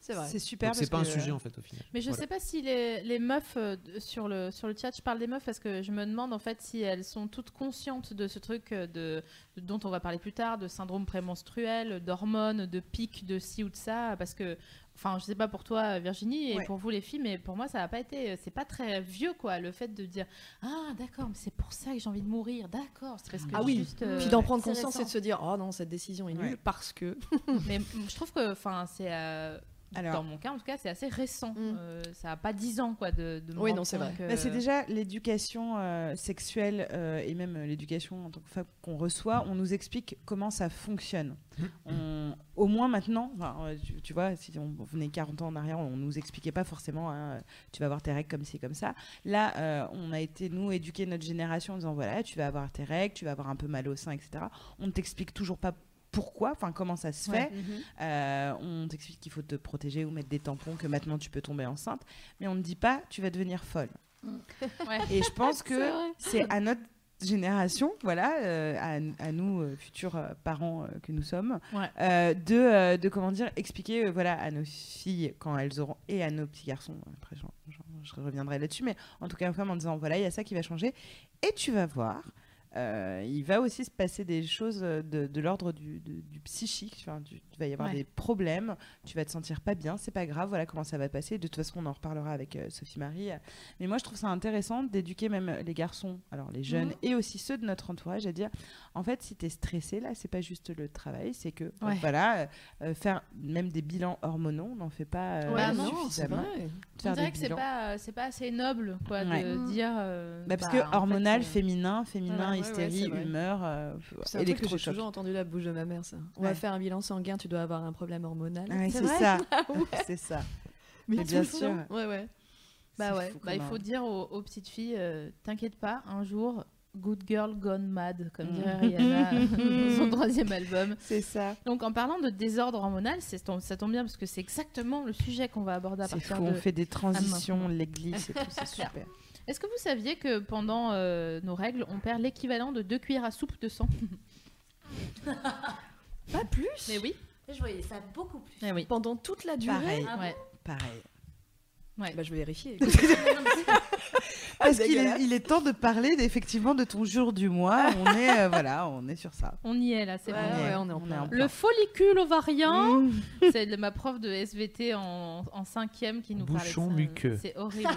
C'est vrai. C'est super. C'est pas un sujet en fait au final. Mais je Voilà. sais pas si les, les meufs euh, sur le, sur le chat, je parle des meufs parce que je me demande en fait si elles sont toutes conscientes de ce truc euh, de, de- dont on va parler plus tard, de syndrome prémenstruel, d'hormones, de pics, de ci ou de ça. Parce que, enfin, je sais pas pour toi Virginie et Ouais. pour vous les filles, mais pour moi ça n'a pas été, c'est pas très vieux quoi, le fait de dire Ah d'accord, mais c'est pour ça que j'ai envie de mourir, d'accord, c'est parce que Ah oui. juste. euh, Puis d'en prendre conscience et de se dire oh non cette décision est nulle Ouais. parce que. mais je trouve que, enfin, c'est. euh, Alors- dans mon cas, en tout cas, c'est assez récent. Mm. Euh, ça a pas 10 ans, quoi, de, de Oui, non, c'est vrai. que- Bah, c'est déjà l'éducation euh, sexuelle euh, et même euh, l'éducation en tant que femme qu'on reçoit. On nous explique comment ça fonctionne. On- au moins maintenant, enfin, euh, tu, tu vois, si on venait 40 ans en arrière, on nous expliquait pas forcément. hein, tu vas avoir tes règles comme ci, comme ça. Là, euh, on a été nous éduquer notre génération en disant voilà, tu vas avoir tes règles, tu vas avoir un peu mal au sein, etc. On ne t'explique toujours pas pourquoi, enfin comment ça se Ouais. fait. Euh, on t'explique qu'il faut te protéger ou mettre des tampons, que maintenant tu peux tomber enceinte, mais on ne dit pas tu vas devenir folle. Ouais. Et je pense que c'est à notre génération, voilà, euh, à, à nous euh, futurs euh, parents euh, que nous sommes, Ouais. euh, de, euh, de comment dire expliquer euh, voilà à nos filles quand elles auront et à nos petits garçons. Après, j'en- j'en- je reviendrai là-dessus, mais en tout cas en disant voilà il y a ça qui va changer et tu vas voir. Euh, il va aussi se passer des choses euh, de, de l'ordre du, du- du psychique. Enfin, du- il va y avoir Ouais. des problèmes. Tu vas te sentir pas bien. C'est pas grave. Voilà comment ça va passer. De toute façon, on en reparlera avec euh, Sophie Marie. Mais moi, je trouve ça intéressant d'éduquer même les garçons, alors les jeunes Mhm. et aussi ceux de notre entourage, à dire en fait, si tu es stressé, là, c'est pas juste le travail, c'est que Ouais. voilà, euh, euh, faire même des bilans hormonaux, on n'en fait pas euh, Ouais, Ah non, non, c'est suffisamment. vrai. On dirait que c'est pas, c'est pas assez noble quoi, Ouais. de Mm. dire. euh, Bah, parce bah, que fait, hormonal, euh, féminin, féminin, Ouais, ouais, ouais, hystérie, humeur, euh, C'est un truc que j'ai électrochoc. toujours entendu la bouche de ma mère, ça. On Ouais. va faire un bilan sanguin, tu dois avoir un problème hormonal. Ouais, C'est ça, c'est ça. Mais bien sûr. temps. Ouais, ouais. Bah ouais, bah, il faut dire aux, aux petites filles, euh, t'inquiète pas, un jour, Good Girl Gone Mad, comme Mm. dirait Rihanna dans son troisième album. C'est ça. Donc en parlant de désordre hormonal, ça tombe bien parce que c'est exactement le sujet qu'on va aborder à C'est fou, partir on de... fait des transitions, l'église et tout, c'est super. Est-ce que vous saviez que pendant euh, nos règles, on perd l'équivalent de deux cuillères à soupe de sang? Pas plus Mais oui. Je voyais ça beaucoup plus. Eh oui. Pendant toute la durée Pareil, Ah bon? Ouais. pareil. Bah, je vais vérifier. Parce qu'il est, il est temps de parler effectivement de ton jour du mois. On est, euh, voilà, on est sur ça. On y est là, c'est Ouais, bon. ouais, on est en plein. Le follicule ovarien, Mmh. c'est ma prof de SVT en, en cinquième qui nous Bouchon parlait de ça. muqueux. C'est horrible.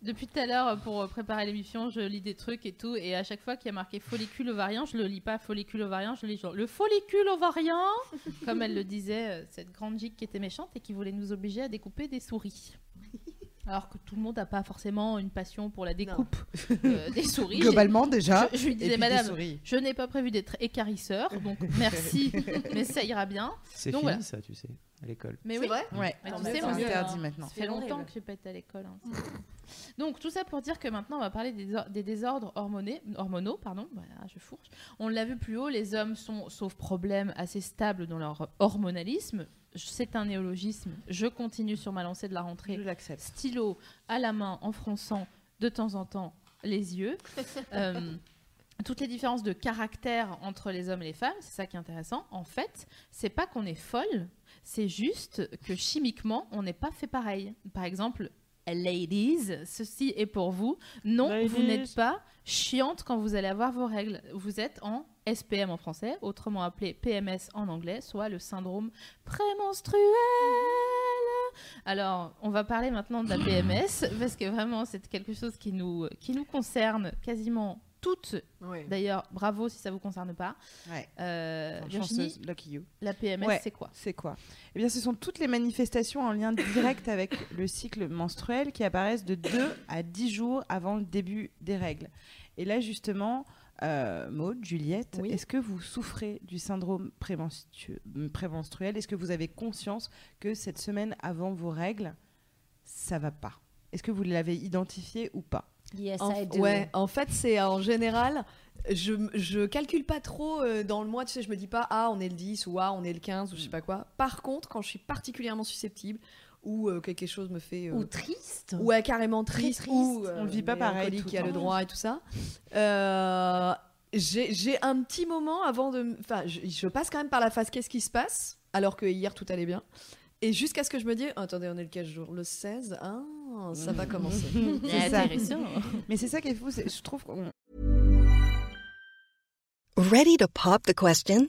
Depuis tout à l'heure, pour préparer l'émission, je lis des trucs et tout, et à chaque fois qu'il y a marqué follicule ovarien, je le lis pas follicule ovarien, je le lis genre le follicule ovarien, comme elle le disait, euh, cette grande gigue qui était méchante et qui voulait nous obliger à découper des souris. Alors que tout le monde n'a pas forcément une passion pour la découpe euh, des souris. Globalement déjà. Je, je lui disais, madame, je n'ai pas prévu d'être écarisseur, donc merci, mais ça ira bien. C'est fini voilà. ça, tu sais, à l'école. Mais C'est oui, vrai Ouais, Mais Ah, tu sais, ça- interdit maintenant. ça fait C'est longtemps que j'ai pas été à l'école. hein. Donc tout ça pour dire que maintenant on va parler des, or- des désordres hormonés, hormonaux. Pardon, voilà, je fourche. On l'a vu plus haut, les hommes sont, sauf problème, assez stables dans leur hormonalisme. C'est un néologisme. Je continue sur ma lancée de la rentrée. Je l'accepte. Stylo à la main en fronçant de temps en temps les yeux. Euh, toutes les différences de caractère entre les hommes et les femmes, c'est ça qui est intéressant. En fait, c'est pas qu'on est folle, c'est juste que chimiquement, on n'est pas fait pareil. Par exemple, ladies, ceci est pour vous. Non, vous n'êtes pas chiante quand vous allez avoir vos règles. Vous êtes en SPM en français, autrement appelé PMS en anglais, soit le syndrome prémenstruel. Alors, on va parler maintenant de la PMS, parce que vraiment, c'est quelque chose qui nous, qui nous concerne quasiment toutes. D'ailleurs, bravo si ça vous concerne pas. Ouais. Euh, Virginie, chanceuse, lucky you. la PMS, Ouais. c'est quoi? C'est quoi? Eh bien, ce sont toutes les manifestations en lien direct avec le cycle menstruel qui apparaissent de 2 à 10 jours avant le début des règles. Et là, justement, euh, Maud, Juliette, Oui. est-ce que vous souffrez du syndrome prémenstru- prémenstruel? Est-ce que vous avez conscience que cette semaine avant vos règles, ça va pas? Est-ce que vous l'avez identifié ou pas? Yes, En, I do. ouais, en fait, c'est en général, je, je calcule pas trop euh, dans le mois, tu sais, je me dis pas, ah, on est le 10 ou ah, on est le 15 ou je sais pas quoi. Par contre, quand je suis particulièrement susceptible ou euh, quelque chose me fait. euh, Ou triste. ouais, carrément triste, triste. ou On le vit pas pareil qui a le droit et tout ça. Euh, j'ai j'ai un petit moment avant de. Enfin, je, je passe quand même par la phase qu'est-ce qui se passe alors que hier tout allait bien. Et jusqu'à ce que je me dise, attendez, on est le 15 jour, le 16, ah, ça va commencer. C'est. Intéressant. Mais c'est ça qui est fou, je trouve qu'on Ready to pop the question?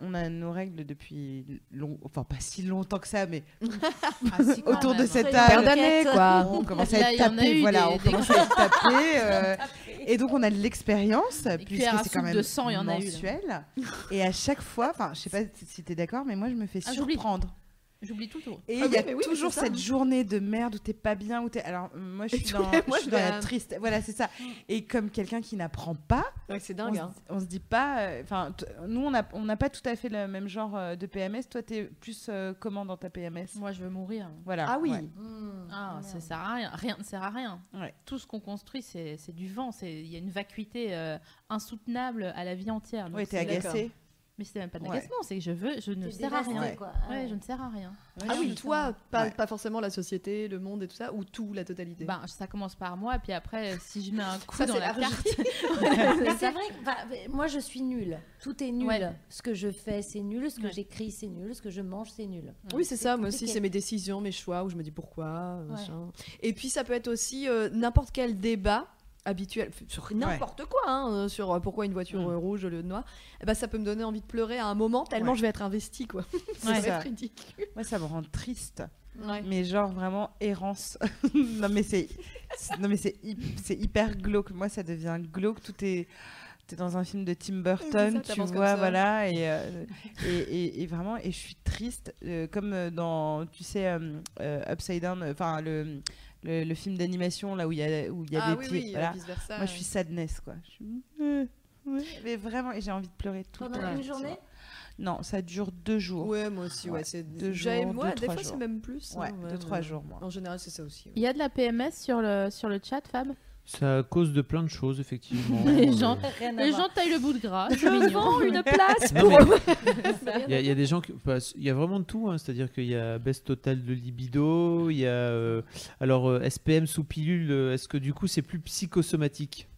On a nos règles depuis long, enfin pas si longtemps que ça, mais Ah, si, autour de cette table. paire d'années, quoi. On commence à être tapé, voilà, on commence à être tapé. et donc on a de l'expérience, puisque c'est quand même de sang, il y en a eu, mensuel. Et à chaque fois, enfin je sais pas si tu es d'accord, mais moi je me fais Ah, j'oublie. surprendre. J'oublie tout le. Et il Ah y oui, a oui, toujours ça. cette journée de merde où t'es pas bien, où t'es. Alors, moi, je suis dans, les je mois, suis je dans vais la triste. Voilà, c'est ça. Et comme quelqu'un qui n'apprend pas, Ouais, c'est on, dingue. se- hein. on se dit pas. euh, Enfin, t- nous, on n'a on n'a pas tout à fait le même genre euh, de PMS. Toi, t'es plus euh, comment dans ta PMS Moi, je veux mourir. Voilà. Ah oui. ouais. Mmh, Ah, ça sert à rien. Rien ne sert à rien. Ouais. Tout ce qu'on construit, c'est c'est du vent. C'est- Il y a une vacuité euh, insoutenable à la vie entière. Donc Ouais, t'es agacé. Mais c'est même pas de Ouais. l'agacement, c'est que je veux, je ne sers à rien. quoi. Ouais, Ah je ne sers à rien. Ah oui, toi, pas, Ouais. pas forcément la société, le monde et tout ça, ou tout, la totalité. Ben, ça commence par moi, et puis après, si je mets un coup Ça, dans la carte, c'est vrai que moi je suis nulle. Tout est nul. Ouais. Ce que je fais c'est nul, ce que Ouais. j'écris c'est nul, ce que je mange c'est nul. Oui, c'est ça, moi aussi, c'est mes décisions, mes choix, où je me dis pourquoi. Et puis, ça peut être aussi euh, n'importe quel débat habituel, sur n'importe quoi, hein, euh, sur euh, pourquoi une voiture Mm. euh, rouge au lieu de noir, eh ben, ça peut me donner envie de pleurer à un moment, tellement Ouais. je vais être investie, quoi. ça Ouais. Ça. être ridicule. Moi, ça me rend triste. Mais genre vraiment errance. non mais c'est c'est- non mais c'est c'est hyper glauque. Moi ça devient glauque. Tout est t'es dans un film de Tim Burton, ça, tu vois, voilà, et, euh, et, et- et vraiment, et je suis triste, euh, comme dans, tu sais, euh, Upside Down, enfin le, le, le film d'animation là où il y a où il y a ah des oui, pieds, oui, voilà. versa. Moi je suis sadness quoi. Je suis- euh. Mais vraiment, et j'ai envie de pleurer tout le Pendant temps. une journée? Non, ça dure deux jours. Ouais, moi aussi, ouais. Ouais, c'est deux jours, moi, deux, des fois, c'est même plus. Ouais, hein, deux, trois ouais. jours, moi. En général, c'est ça aussi. ouais. il y a de la PMS sur le, sur le chat, Fab? Ça cause de plein de choses, effectivement. Les Euh, gens- Les gens taillent le bout de gras. Je vends une place pour. Il y, a- il y a des gens qui. bah, Il y a vraiment de tout, hein, c'est-à-dire qu'il y a baisse totale de libido, il y a. euh, alors, euh, SPM sous pilule, est-ce que du coup c'est plus psychosomatique?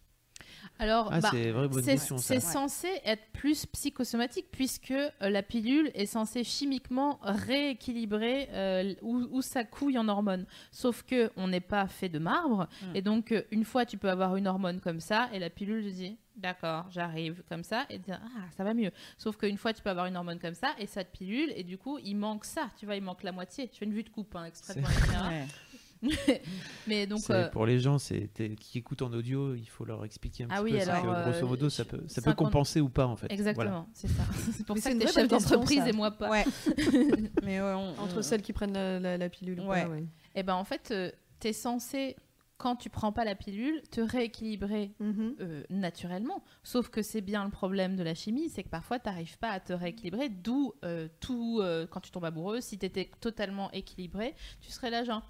Alors, Ah, bah, c'est une vraie bonne c'est question ça. c'est censé être plus psychosomatique puisque euh, la pilule est censée chimiquement rééquilibrer euh, où, où ça couille en hormones. Sauf que on n'est pas fait de marbre Mm. et donc euh, une fois tu peux avoir une hormone comme ça et la pilule te dit d'accord j'arrive comme ça et dire ah ça va mieux. Sauf qu'une fois tu peux avoir une hormone comme ça et ça te pilule et du coup il manque ça tu vois il manque la moitié. Tu fais une vue de coupe hein, exprès Mais donc euh, Pour les gens c'est t'es- qui écoutent en audio, il faut leur expliquer un Ah petit oui, peu. alors, que, grosso euh, modo, ça peut, ça peut 50 compenser ou pas en fait. exactement Voilà. c'est ça. C'est pour Mais ça que t'es chef d'entreprise et moi pas. Ouais. Mais ouais, on- Entre on- celles qui prennent la, la- la pilule ou Ouais. pas, ouais. Eh ben en fait, tu es censé, quand tu prends pas la pilule, te rééquilibrer Mhm. euh, naturellement. Sauf que c'est bien le problème de la chimie, c'est que parfois tu n'arrives pas à te rééquilibrer. D'où euh, tout, euh, quand tu tombes amoureux, si tu étais totalement équilibré, tu serais là genre,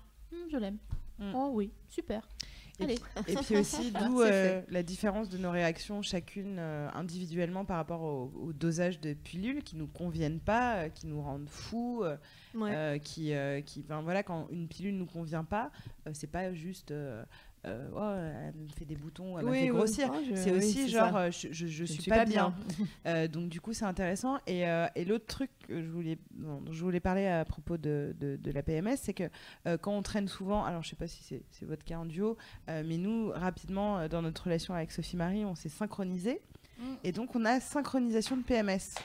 je l'aime. Mm. Oh oui, super. Et Allez. Et puis aussi, d'où C'est euh, la différence de nos réactions chacune euh, individuellement par rapport au, au dosage de pilules qui nous conviennent pas, euh, qui nous rendent fous, euh, Ouais. euh, qui, euh, qui, voilà, quand une pilule nous convient pas, euh, c'est pas juste, euh, oh, elle me fait des boutons, elle me Oui, fait oui. grossir. Ah, je- C'est oui, aussi genre, ça. euh, je, je, suis, ne suis pas, bien. bien. Euh, donc du coup, c'est intéressant. Et, euh, et l'autre truc que je voulais, dont je voulais parler à propos de, de, de la PMS, c'est que quand on traîne souvent, alors je sais pas si c'est votre cas en duo, mais nous, rapidement, dans notre relation avec Sophie Marie, on s'est synchronisé. Mm. Et donc, on a synchronisation de PMS.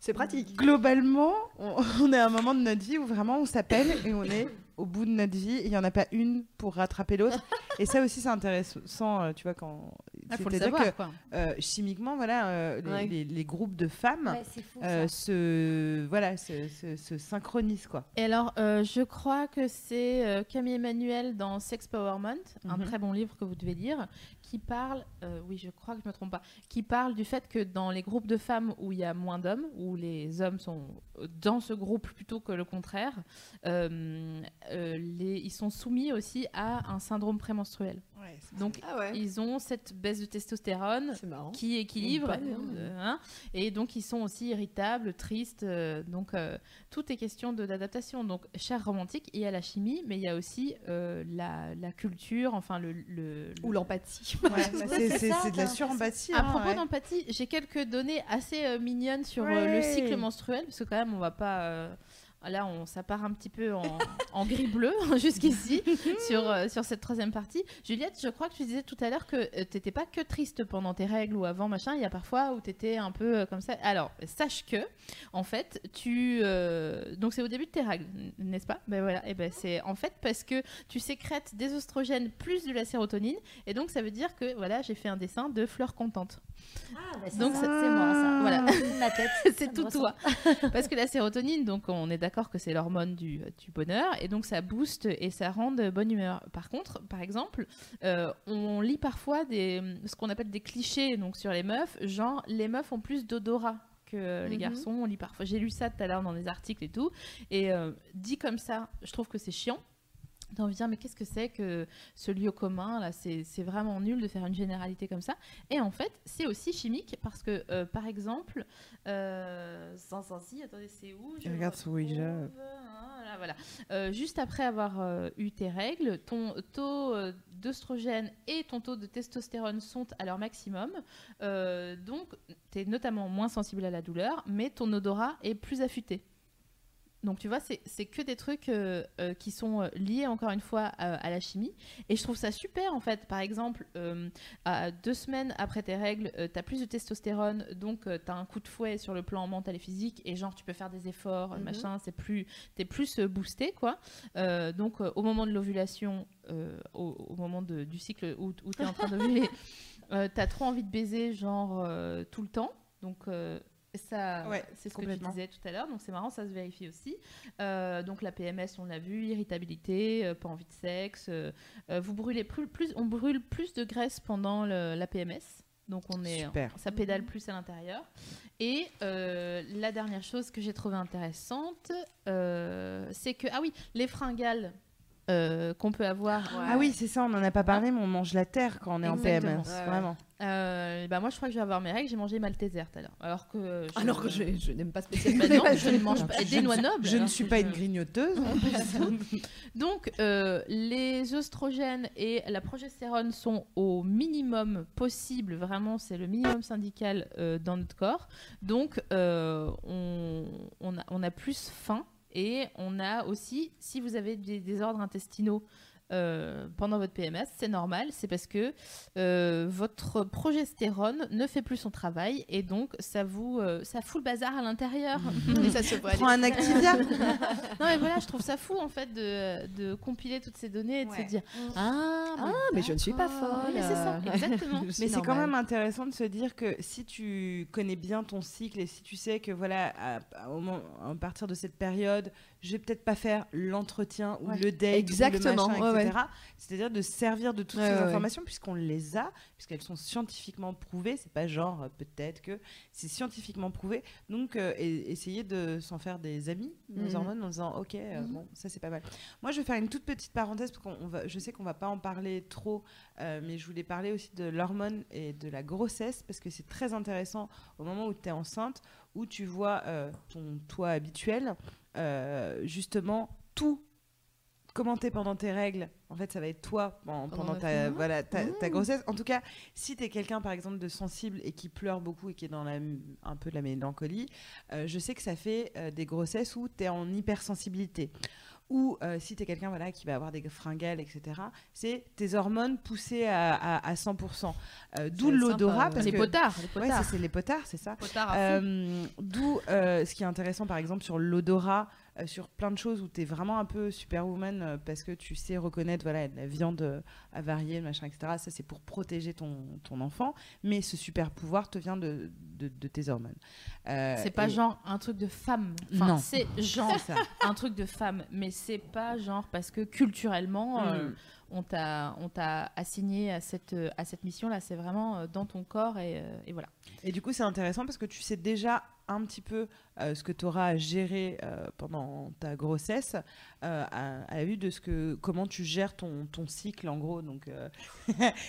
C'est pratique. Globalement, on, on est à un moment de notre vie où vraiment on s'appelle et on est au bout de notre vie. et Il n'y en a pas une pour rattraper l'autre. et ça aussi, c'est intéressant, euh, tu vois, quand. Il faut le savoir. que, quoi. euh, chimiquement, voilà, euh, les, Ouais. les- les groupes de femmes Ouais, fou, euh, se, voilà, se, se- se synchronisent, quoi. Et alors, euh, je crois que c'est euh, Camille Emmanuel dans Sex Powerment, un Mhm. très bon livre que vous devez lire, qui parle, euh, oui, je crois que je me trompe pas, qui parle du fait que dans les groupes de femmes où il y a moins d'hommes, où les hommes sont dans ce groupe plutôt que le contraire, euh, euh, ils sont soumis aussi à un syndrome prémenstruel. Donc, Ah ouais. ils ont cette baisse de testostérone qui équilibre. D'ailleurs, euh, hein, et donc, ils sont aussi irritables, tristes. euh, donc, euh, tout est question de- d'adaptation. Donc, cher romantique, il y a la chimie, mais il y a aussi la, la culture, enfin, le. le- Ou l'empathie. Ouais, bah, c'est de la surempathie. À hein, propos d'empathie, j'ai quelques données assez mignonnes sur le cycle menstruel, parce que quand même, on va pas. Euh, Là, on, ça part un petit peu en, en gris bleu jusqu'ici sur, euh, sur cette troisième partie. Juliette, je crois que tu disais tout à l'heure que tu t'étais pas que triste pendant tes règles ou avant machin. Il y a parfois où tu étais un peu euh, comme ça. Alors, sache que, en fait, tu. euh, donc, c'est au début de tes règles, n'est-ce pas? Ben voilà. Et ben, c'est en fait parce que tu sécrètes des oestrogènes plus de la sérotonine. Et donc, ça veut dire que, voilà, j'ai fait un dessin de fleurs contentes. Ah, bah, c'est moi, ça. Voilà. Ma tête. c'est tout toi. Parce que la sérotonine, donc on est d'accord que c'est l'hormone du, du bonheur, et donc ça booste et ça rend de bonne humeur. Par contre, par exemple, euh, on lit parfois des, ce qu'on appelle des clichés donc sur les meufs, genre les meufs ont plus d'odorat que les Mhm. garçons. On lit parfois. J'ai lu ça tout à l'heure dans des articles et tout. Et euh, dit comme ça, je trouve que c'est chiant. T'as envie de dire, mais qu'est-ce que c'est que ce lieu commun là? C'est vraiment nul de faire une généralité comme ça. Et en fait, c'est aussi chimique parce que, euh, par exemple, euh, sans sans si, attendez, c'est où? Je Regarde sur Ouija. hein, là, voilà. Euh, juste après avoir euh, eu tes règles, ton taux euh, d'œstrogène et ton taux de testostérone sont à leur maximum. Donc, tu es notamment moins sensible à la douleur, mais ton odorat est plus affûté. Donc tu vois, c'est que des trucs euh, euh, qui sont euh, liés encore une fois à, à la chimie. Et je trouve ça super en fait. Par exemple, euh, à deux semaines après tes règles, tu as plus de testostérone, donc tu as un coup de fouet sur le plan mental et physique. Et genre, tu peux faire des efforts, Mhm. machin, c'est plus, t'es plus boosté quoi. Donc au moment de l'ovulation, au, au moment de- du cycle où, où tu es en train d'ovuler, tu as trop envie de baiser, genre tout le temps. Donc euh, ça, Ouais, c'est ce que tu disais tout à l'heure, donc c'est marrant, ça se vérifie aussi. Euh, donc la PMS, on l'a vu, irritabilité, euh, pas envie de sexe. euh, euh, vous brûlez plus, plus, on brûle plus de graisse pendant le- la PMS, donc on est, Super. ça pédale plus à l'intérieur. Et euh, la dernière chose que j'ai trouvée intéressante, euh, c'est que ah oui, les fringales euh, qu'on peut avoir. Ah oui, c'est ça, on n'en a pas parlé, mais on mange la terre quand on est en. PMS. Ouais, ouais. Vraiment. Euh, bah moi, je crois que je vais avoir mes règles. J'ai mangé malteser tout à l'heure, alors que je- Alors que je, je n'aime pas spécialement. Bah non, je ne mange pas des noix nobles. Je ne suis pas je- une grignoteuse. Donc, euh, les oestrogènes et la progestérone sont au minimum possible, vraiment, c'est le minimum syndical euh, dans notre corps. Donc, euh, on, on a, on a plus faim et on a aussi, si vous avez des désordres intestinaux, euh, pendant votre PMS, c'est normal, c'est parce que euh, votre progestérone ne fait plus son travail et donc ça vous euh, ça fout le bazar à l'intérieur. Et ça se voit. Prends un Activia. Non mais voilà, je trouve ça fou en fait de, de compiler toutes ces données et de Ouais. se dire ah, Ah, mais je ne suis pas folle. Mais c'est ça, exactement. Mais c'est quand même intéressant de se dire que si tu connais bien ton cycle et si tu sais que voilà, à, à- moment- à partir de cette période, je vais peut-être pas faire l'entretien ou Ouais. le date, Exactement, ou le machin, ouais, etc. C'est-à-dire de servir de toutes ces informations puisqu'on les a, puisqu'elles sont scientifiquement prouvées. C'est pas genre euh, peut-être que c'est scientifiquement prouvé. Donc euh, et- essayer de s'en faire des amis, nos Mhm. hormones, en disant ok, euh, Mhm. bon, ça c'est pas mal. Moi, je vais faire une toute petite parenthèse parce qu'on on va, je sais qu'on va pas en parler trop, mais je voulais parler aussi de l'hormone et de la grossesse parce que c'est très intéressant au moment où tu es enceinte, où tu vois ton toi habituel, euh, justement tout commenter pendant tes règles. En fait, ça va être toi pendant, ta, mois. voilà, ta, Mmh. ta grossesse. En tout cas, si tu es quelqu'un, par exemple, de sensible et qui pleure beaucoup et qui est dans la, un peu de la mélancolie, euh, je sais que ça fait euh, des grossesses où tu es en hypersensibilité. Ou euh, si tu es quelqu'un voilà, qui va avoir des fringales, etc., c'est tes hormones poussées à, à, à 100%. Euh, D'où l'odorat. les que- potards, les Ouais, potards. ça, c'est les potards, c'est ça. Euh, D'où ce qui est intéressant, par exemple, sur l'odorat, euh, sur plein de choses où tu es vraiment un peu superwoman euh, parce que tu sais reconnaître voilà, la viande euh, avariée, machin, etc. Ça, c'est pour protéger ton, ton enfant. Mais ce super pouvoir te vient de, de, de tes hormones. C'est pas et- genre un truc de femme. Enfin, Non. c'est genre ça. un truc de femme, mais c'est pas genre parce que culturellement Mm. on t'a on t'a assigné à cette à cette mission là. C'est vraiment dans ton corps et, et voilà. Et du coup, c'est intéressant parce que tu sais déjà un petit peu euh, ce que tu auras à gérer euh, pendant ta grossesse euh, à, à la vue de ce que comment tu gères ton, ton cycle en gros. Donc,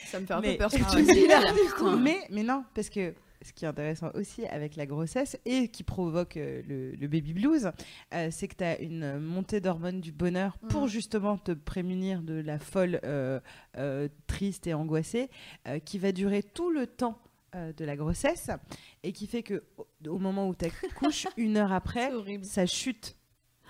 Ça me fait un Mais- peu peur ce que tu dis là. mais, mais non, parce que ce qui est intéressant aussi avec la grossesse et qui provoque le, le baby blues, euh, c'est que tu as une montée d'hormones du bonheur pour Mhm. justement te prémunir de la folle euh, euh, triste et angoissée qui va durer tout le temps euh, de la grossesse et qui fait que au, au moment où tu accouches, une heure après, ça chute.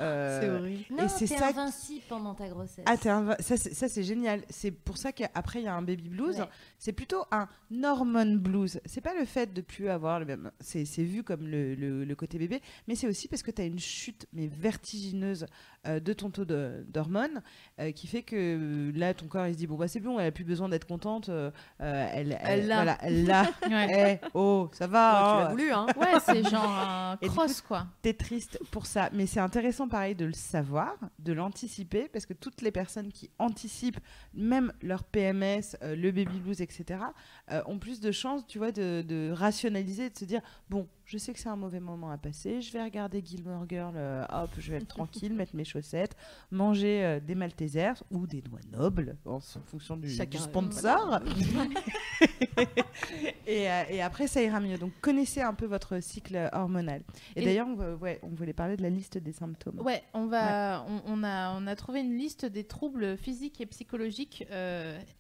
Euh, C'est horrible. Non, c'est t'es ça- invincible pendant ta grossesse. ah, t'es inv- ça, c'est, c'est génial. C'est pour ça qu'après, il y a un baby blues. Ouais. C'est plutôt un hormone blues. C'est pas le fait de plus avoir le même. C'est, c'est vu comme le, le- le côté bébé, mais c'est aussi parce que tu as une chute mais vertigineuse euh, de ton taux de- d'hormones euh, qui fait que euh, là, ton corps il se dit bon bah c'est bon, elle a plus besoin d'être contente. euh, euh, elle, Elle l'a. Voilà, elle l'a. Ouais, Eh, oh, ça va. tu hein. l'as voulu, hein ouais c'est genre un Et cross quoi. T'es triste pour ça, mais c'est intéressant pareil de le savoir, de l'anticiper, parce que toutes les personnes qui anticipent, même leur PMS, euh, le baby blues, etc., euh, ont plus de chances, tu vois, de, de rationaliser, de se dire, bon, je sais que c'est un mauvais moment à passer, je vais regarder Gilmore Girl, euh, hop, je vais être tranquille, mettre mes chaussettes, manger euh, des Maltesers ou des noix nobles, en fonction du, sponsor. et, et après, ça ira mieux. Donc, connaissez un peu votre cycle hormonal. Et, Et- d'ailleurs, on, ouais, on voulait parler de la liste des symptômes. Ouais, on va, on, on a, on a trouvé une liste des troubles physiques et psychologiques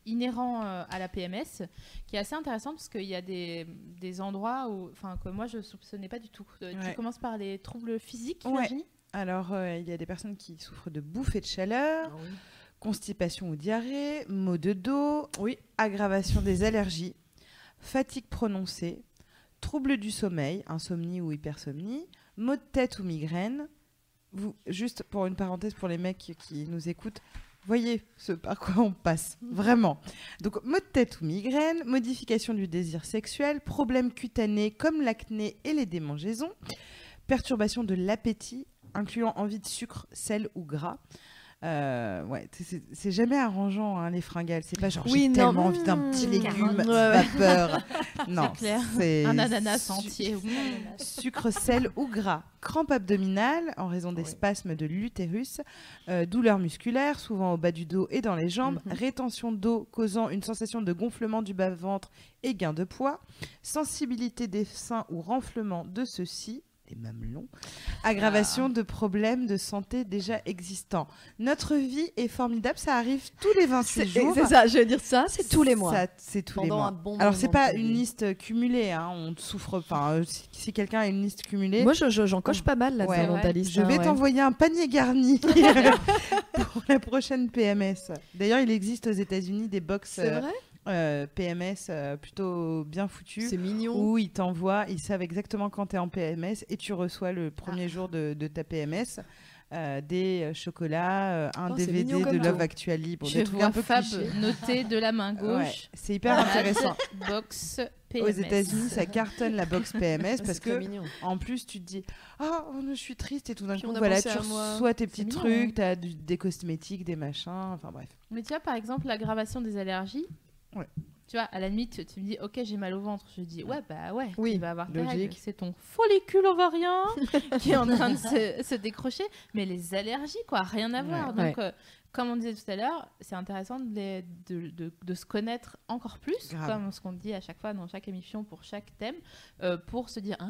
inhérents à la PMS, qui est assez intéressante parce qu'il y a des, des endroits où, enfin, que moi je soupçonnais pas du tout. Euh, Ouais. Tu commences par les troubles physiques, Ouais. Virginie? Alors, euh, il y a des personnes qui souffrent de bouffées de chaleur, constipation ou diarrhée, maux de dos, Oui. aggravation des allergies, fatigue prononcée, troubles du sommeil, insomnie ou hypersomnie, maux de tête ou migraine. Vous, juste pour une parenthèse pour les mecs qui nous écoutent, voyez ce par quoi on passe, vraiment. Donc, maux de tête ou migraine, modification du désir sexuel, problèmes cutanés comme l'acné et les démangeaisons, perturbation de l'appétit, incluant envie de sucre, sel ou gras. Euh, ouais, c'est- jamais arrangeant hein, les fringales. C'est pas genre Oui, j'ai tellement envie d'un petit Mmh. légume Ouais, vapeur. non, c'est Un ananas entier. Sucre, sel ou gras. Crampe abdominale en raison des Oui. spasmes de l'utérus. Euh, douleurs musculaires, souvent au bas du dos et dans les jambes. Mhm. Rétention d'eau causant une sensation de gonflement du bas-ventre et gain de poids. Sensibilité des seins ou renflement de ceux-ci. Les mamelons. Aggravation Ah. de problèmes de santé déjà existants. Notre vie est formidable, ça arrive tous les 28 C'est jours. c'est ça, je veux dire ça, c'est tous les mois. Ça, C'est tous les mois. un bon Alors c'est pas une liste cumulée, hein, on souffre. Enfin, euh, si, si quelqu'un a une liste cumulée, Moi, je- je- j'en coche pas mal là Ouais. dans ta liste. je vais hein, ouais. t'envoyer un panier garni pour la prochaine PMS. D'ailleurs, il existe aux États-Unis des box C'est euh, vrai? Euh, PMS euh, plutôt bien foutus C'est mignon. où ils t'envoient, ils savent exactement quand tu es en PMS et tu reçois le premier Ah. jour de, de ta PMS. euh, des chocolats, euh, un Oh, DVD mignon de Love tout. Actually, bon, Je des trucs vois un peu Fab noté de la main Ouais, gauche. c'est hyper intéressant. Box PMS. Aux États-Unis, ça cartonne la box PMS parce que mignon. en plus tu te dis ah oh, je suis triste et tout d'un coup voilà tu reçois tes petits trucs hein. t'as du- des cosmétiques des machins enfin bref Mais tu vois, par exemple, l'aggravation des allergies. Ouais. Tu vois, à la limite, tu me dis, ok, j'ai mal au ventre. Je dis, ouais, bah ouais, Oui, tu vas avoir tes logique. règles. C'est ton follicule ovarien qui est en train de se, se décrocher. Mais les allergies, quoi, rien à voir. Ouais. Donc, euh, comme on disait tout à l'heure, c'est intéressant de, les- de, de- de se connaître encore plus, Grave. comme ce qu'on dit à chaque fois dans chaque émission pour chaque thème, euh, pour se dire, ah,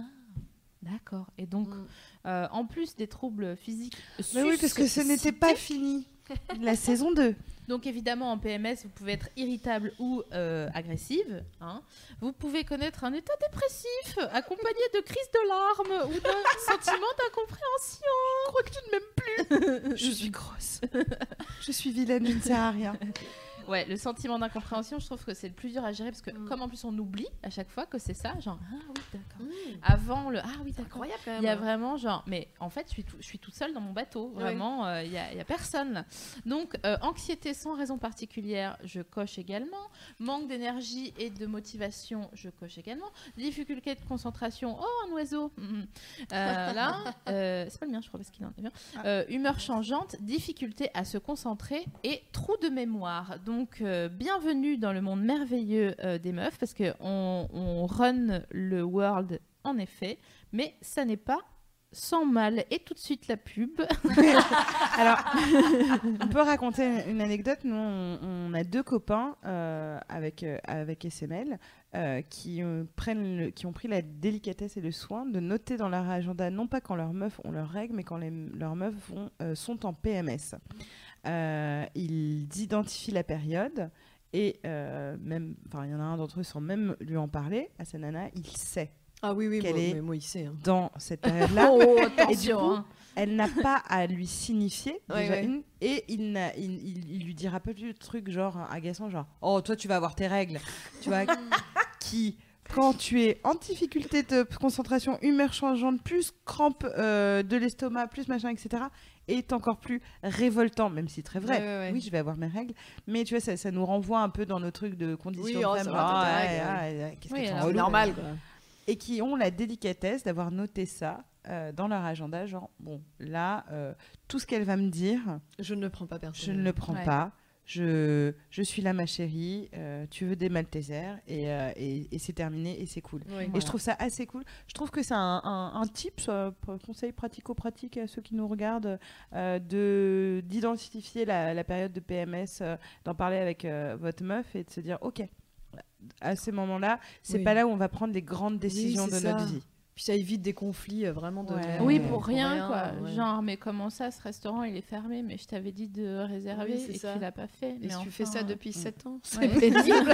d'accord. Et donc, Mm. euh, en plus des troubles physiques. mais oui parce que ce n'était pas fini la saison 2 donc évidemment, en PMS, vous pouvez être irritable ou euh, agressive. hein. Vous pouvez connaître un état dépressif accompagné de crises de larmes ou d'un sentiment d'incompréhension. Je crois que tu ne m'aimes plus. je suis grosse je suis vilaine je ne sers à rien Ouais, le sentiment d'incompréhension, je trouve que c'est le plus dur à gérer parce que Mm. comme en plus on oublie à chaque fois que c'est ça, genre ah oui d'accord. Mm. Avant le ah oui d'accord. Il y a vraiment genre, mais en fait, je suis, tout, je suis toute seule dans mon bateau. Vraiment, euh, il y, a, y a personne. là. Donc, euh, anxiété sans raison particulière, je coche également. Manque d'énergie et de motivation, je coche également. Difficulté de concentration, oh, un oiseau. Mhm. Euh, là, c'est pas le mien, je crois, parce qu'il en est bien. Euh, humeur changeante, difficulté à se concentrer et trou de mémoire. Donc, euh, bienvenue dans le monde merveilleux euh, des meufs, parce qu'on on run le world, en effet, mais ça n'est pas sans mal. Et tout de suite, la pub. alors on peut raconter une anecdote nous on, on a deux copains euh, avec avec SML euh, qui euh, prennent le- qui ont pris la délicatesse et le soin de noter dans leur agenda non pas quand leurs meufs ont leurs règles mais quand les- leurs meufs vont, euh, sont en PMS ils identifient la période et même, enfin, il y en a un d'entre eux sans même lui en parler à sa nana, il sait Ah oui, oui, Qu'elle moi, est- mais moi, il sait. hein. dans cette période-là. oh, Et du coup, hein. elle n'a pas à lui signifier Ouais, déjà ouais. une, et il, n'a- il, il- il lui dira pas de trucs genre agaçant genre oh toi tu vas avoir tes règles tu vois qui quand tu es en difficulté de concentration humeur changeante plus crampe euh, de l'estomac plus machin etc est encore plus révoltant même si c'est très vrai Ouais, ouais, ouais. oui je vais avoir mes règles mais tu vois ça, ça nous renvoie un peu dans nos trucs de conditions Oui, oh, ah, ah, C'est normal, quoi. et qui ont la délicatesse d'avoir noté ça euh, dans leur agenda, genre, bon, là, euh, tout ce qu'elle va me dire, Je ne le prends pas je personnellement. ne le prends pas. Je, je suis là, ma chérie. euh, tu veux des Maltesers et, euh, et, et c'est terminé et c'est cool. Oui. Et je trouve ça assez cool. Je trouve que c'est un, un, un tip, euh, conseil pratico-pratique à ceux qui nous regardent, euh, de d'identifier la, la période de PMS, euh, d'en parler avec euh, votre meuf et de se dire, ok, à ces moments-là, c'est Oui. pas là où on va prendre les grandes décisions de notre vie. Puis ça évite des conflits euh, vraiment de Ouais. Oui, euh, pour rien, quoi. ouais. Genre, mais comment ça, ce restaurant, il est fermé, mais je t'avais dit de réserver Oui, et ça. tu l'as pas fait. Et mais tu fais ça euh, depuis mm. 7 ans, c'est Ouais. pénible.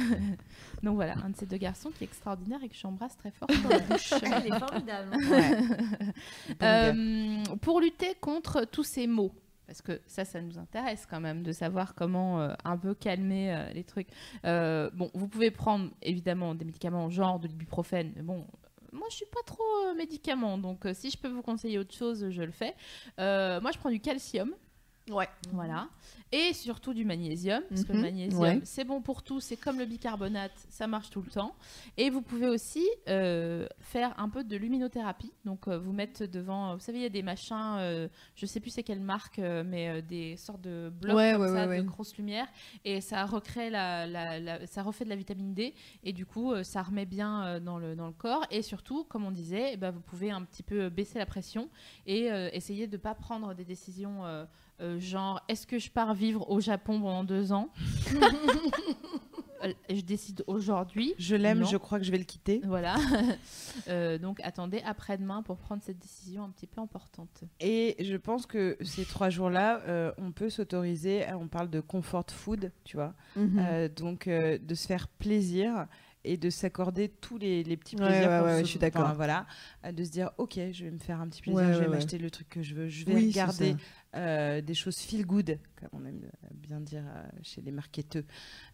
Donc voilà, un de ces deux garçons qui est extraordinaire et que j'embrasse très fort dans la bouche. Elle est formidable. Euh, pour lutter contre tous ces mots, parce que ça, ça nous intéresse quand même de savoir comment euh, un peu calmer euh, les trucs. Euh, bon, vous pouvez prendre évidemment des médicaments genre de l'ibuprofène, mais bon. Moi, je suis pas trop médicament, donc si je peux vous conseiller autre chose, je le fais. Moi, je prends du calcium, Ouais. voilà, et surtout du magnésium, parce que le Mhm, magnésium, ouais. c'est bon pour tout, c'est comme le bicarbonate, ça marche tout le temps. Et vous pouvez aussi euh, faire un peu de luminothérapie. Donc, euh, vous mettre devant, vous savez, il y a des machins, euh, je sais plus c'est quelle marque, euh, mais des sortes de blocs Ouais, comme ouais, ça, ouais, de ouais. grosses lumières. Et ça recrée la, la- la- ça refait de la vitamine D. Et du coup, ça remet bien dans, le, dans le corps. Et surtout, comme on disait, eh ben, vous pouvez un petit peu baisser la pression et essayer de ne pas prendre des décisions. Euh, genre, est-ce que je pars vivre au Japon pendant deux ans Euh, Je décide aujourd'hui. Je l'aime, je crois que je vais le quitter. Voilà. Euh, donc attendez après-demain pour prendre cette décision un petit peu importante. Et je pense que ces trois jours-là, euh, on peut s'autoriser, on parle de comfort food, tu vois, Mhm. Euh, donc euh, de se faire plaisir et de s'accorder tous les, les petits plaisirs. ouais, qu'on ouais, se- je suis d'accord. enfin, voilà, euh, de se dire, ok, je vais me faire un petit plaisir, Ouais, je vais ouais, m'acheter le truc que je veux, je vais Oui, regarder euh, des choses feel good, comme on aime bien dire euh, chez les marketeurs.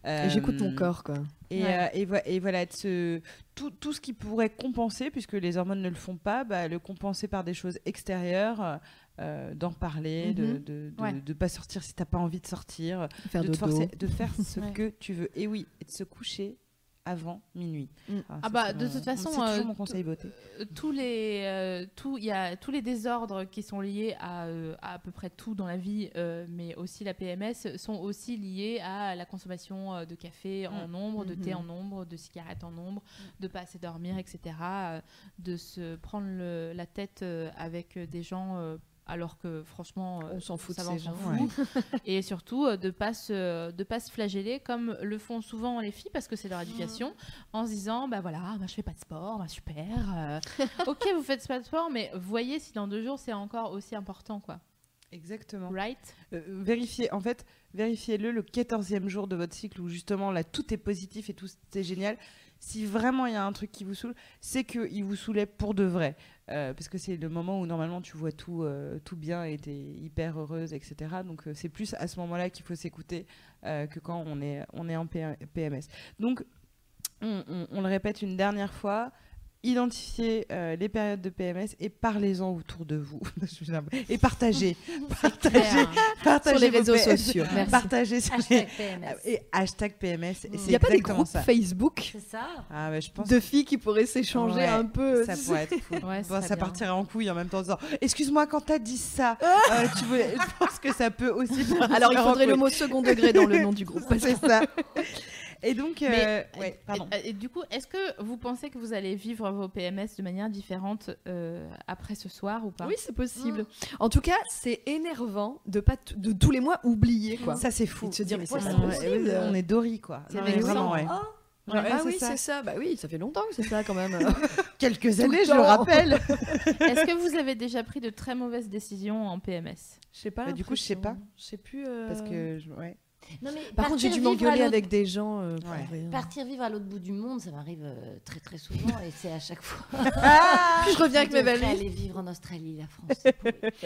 Et J'écoute mon Euh, corps, quoi. et, Ouais. euh, et, vo- et voilà, de tout, tout ce qui pourrait compenser, puisque les hormones ne le font pas, bah, le compenser par des choses extérieures, euh, d'en parler, de ne de, de, Ouais. de pas sortir si t'as pas envie de sortir, Faire de, te dodo. forcer, de faire ce Ouais. que tu veux. Et oui, et de se coucher avant minuit. Mm. Ah, Ah bah, de mon- toute façon, c'est toujours euh, mon conseil beauté. Euh, tous les euh, tout il y a tous les désordres qui sont liés à euh, à, à peu près tout dans la vie euh, mais aussi la PMS sont aussi liés à la consommation de café en nombre de thé Mhm. en nombre de cigarettes en nombre de pas assez dormir etc euh, de se prendre le- la tête euh, avec des gens euh, alors que franchement euh, On s'en fout de ces gens, et surtout euh, de pas se de pas se flageller comme le font souvent les filles parce que c'est leur éducation en se disant bah voilà bah, je fais pas de sport bah super euh, ok vous faites pas de sport mais voyez si dans deux jours c'est encore aussi important quoi. Exactement. right? Euh, vérifiez, en fait, vérifiez-le le 14e jour de votre cycle où justement là tout est positif et tout est génial. Si vraiment il y a un truc qui vous saoule, c'est qu'il vous saoulait pour de vrai. Euh, parce que c'est le moment où normalement tu vois tout, euh, tout bien et tu es hyper heureuse, etc. Donc euh, c'est plus à ce moment-là qu'il faut s'écouter que quand on est, on est en PMS. Donc on, on- on le répète une dernière fois. Identifiez euh, les périodes de PMS et parlez-en autour de vous. et partagez. partagez, partagez Sur les réseaux PMS. sociaux. Merci. Partagez sur les- Hashtag PMS. et hashtag PMS. Il c'est n'y a pas des groupes ça. Facebook ça. Ah ouais, je pense de filles qui pourraient s'échanger Ouais, un peu. ça pourrait être cool. Ouais, Bon, ce serait ça bien. partirait en couille en même temps en disant Excuse-moi, quand t'as dit ça, euh, tu voulais... je pense que ça peut aussi. Alors il faudrait le mot second degré dans le nom du groupe. C'est ça. Et donc, euh, Mais, ouais, pardon. Et, et du coup, est-ce que vous pensez que vous allez vivre vos PMS de manière différente euh, après ce soir ou pas? Oui, c'est possible. En tout cas, c'est énervant de pas de tous les mois oublier quoi. Ça, c'est fou. Et de se dire, mais c'est Ouais, pas on- possible. On est Dory, quoi. C'est vraiment, ouais. Oh, Genre, ah ouais, oui, c'est ça. Bah oui, ça fait longtemps que c'est ça quand même. Quelques années, je le rappelle. Est-ce que vous avez déjà pris de très mauvaises décisions en PMS Je sais pas. Bah, du coup, je sais pas. Je sais plus. euh, Parce que, je- ouais. Non, mais Par contre, j'ai dû m'engueuler avec des gens. euh, Ouais. Partir vivre à l'autre bout du monde, ça m'arrive euh, très très souvent et c'est à chaque fois. Puis je reviens avec mes valises. aller vivre en Australie, la France.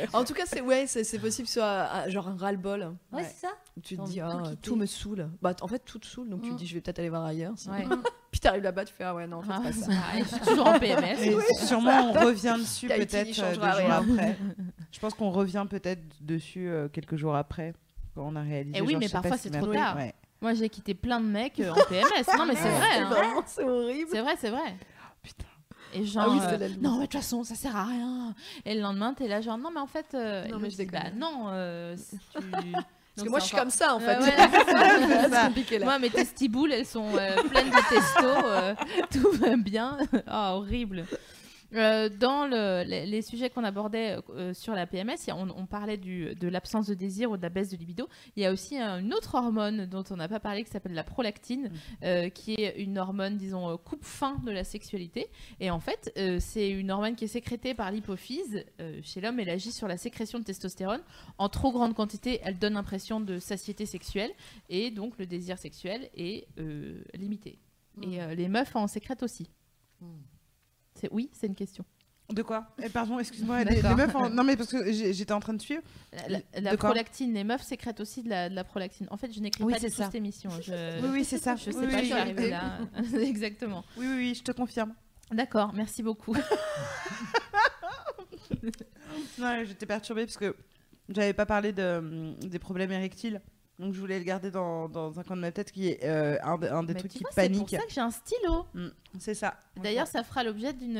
En tout cas, c'est ouais, c'est possible soit ah, genre un ras-le-bol. Ouais, Ouais. c'est ça. où Tu te dis, ah, tout me saoule. Bah, en fait, tout te saoule, donc tu Mm. te dis, je vais peut-être aller voir ailleurs. Ouais. Puis t'arrives là-bas, tu fais, ah ouais, non, en fait, Ah, c'est pas ça. je suis toujours en PMS. Et sûrement, on revient dessus peut-être euh, deux jours après. Je pense qu'on revient peut-être dessus quelques jours après. Quand on a réalisé. Eh oui, genre, mais parfois, c'est trop tard. Ouais. Moi, j'ai quitté plein de mecs euh, en PMS. Non, mais c'est vrai. hein. Vraiment, c'est horrible. C'est vrai, c'est vrai. Putain. Et genre, Ah oui, euh, non, mais de toute façon, ça sert à rien. Et le lendemain, t'es là, genre, non, mais en fait, euh, Non, et mais je déconne. bah non, euh, si tu. Parce que moi, je suis comme ça, en fait. Ouais, ouais, c'est ça. c'est compliqué, là. Moi, mes testiboules, elles sont euh, pleines de testo, euh, tout va bien. Ah, horrible. Euh, dans le- les, les sujets qu'on abordait euh, sur la PMS, on, on parlait du, de l'absence de désir ou de la baisse de libido. Il y a aussi euh, une autre hormone dont on n'a pas parlé qui s'appelle la prolactine, euh, qui est une hormone, disons, euh, coupe-fin de la sexualité. Et en fait, euh, c'est une hormone qui est sécrétée par l'hypophyse. Euh, chez l'homme, elle agit sur la sécrétion de testostérone. En trop grande quantité, elle donne l'impression de satiété sexuelle et donc le désir sexuel est euh, limité. Et euh, les meufs en sécrètent aussi. C'est oui, c'est une question. De quoi? Eh, Pardon, excuse-moi. Les, meufs. en- Non, mais parce que j'étais en train de suivre. La, la- la De prolactine, les meufs sécrètent aussi de la, de la prolactine. En fait, je n'écris Oui, pas du tout cette émission. Je, Oui, oui, c'est ça. je sais Oui, pas, oui, je suis arrivée là. Exactement. Oui, oui, oui, je te confirme. D'accord, merci beaucoup. Non, j'étais perturbée parce que j'avais pas parlé de, des problèmes érectiles. Donc je voulais le garder dans, dans un coin de ma tête qui est euh, un, de- un des Mais trucs qui vois, c'est pour panique. ça que j'ai un stylo. Mm, C'est ça. D'ailleurs, ça fera l'objet d'une.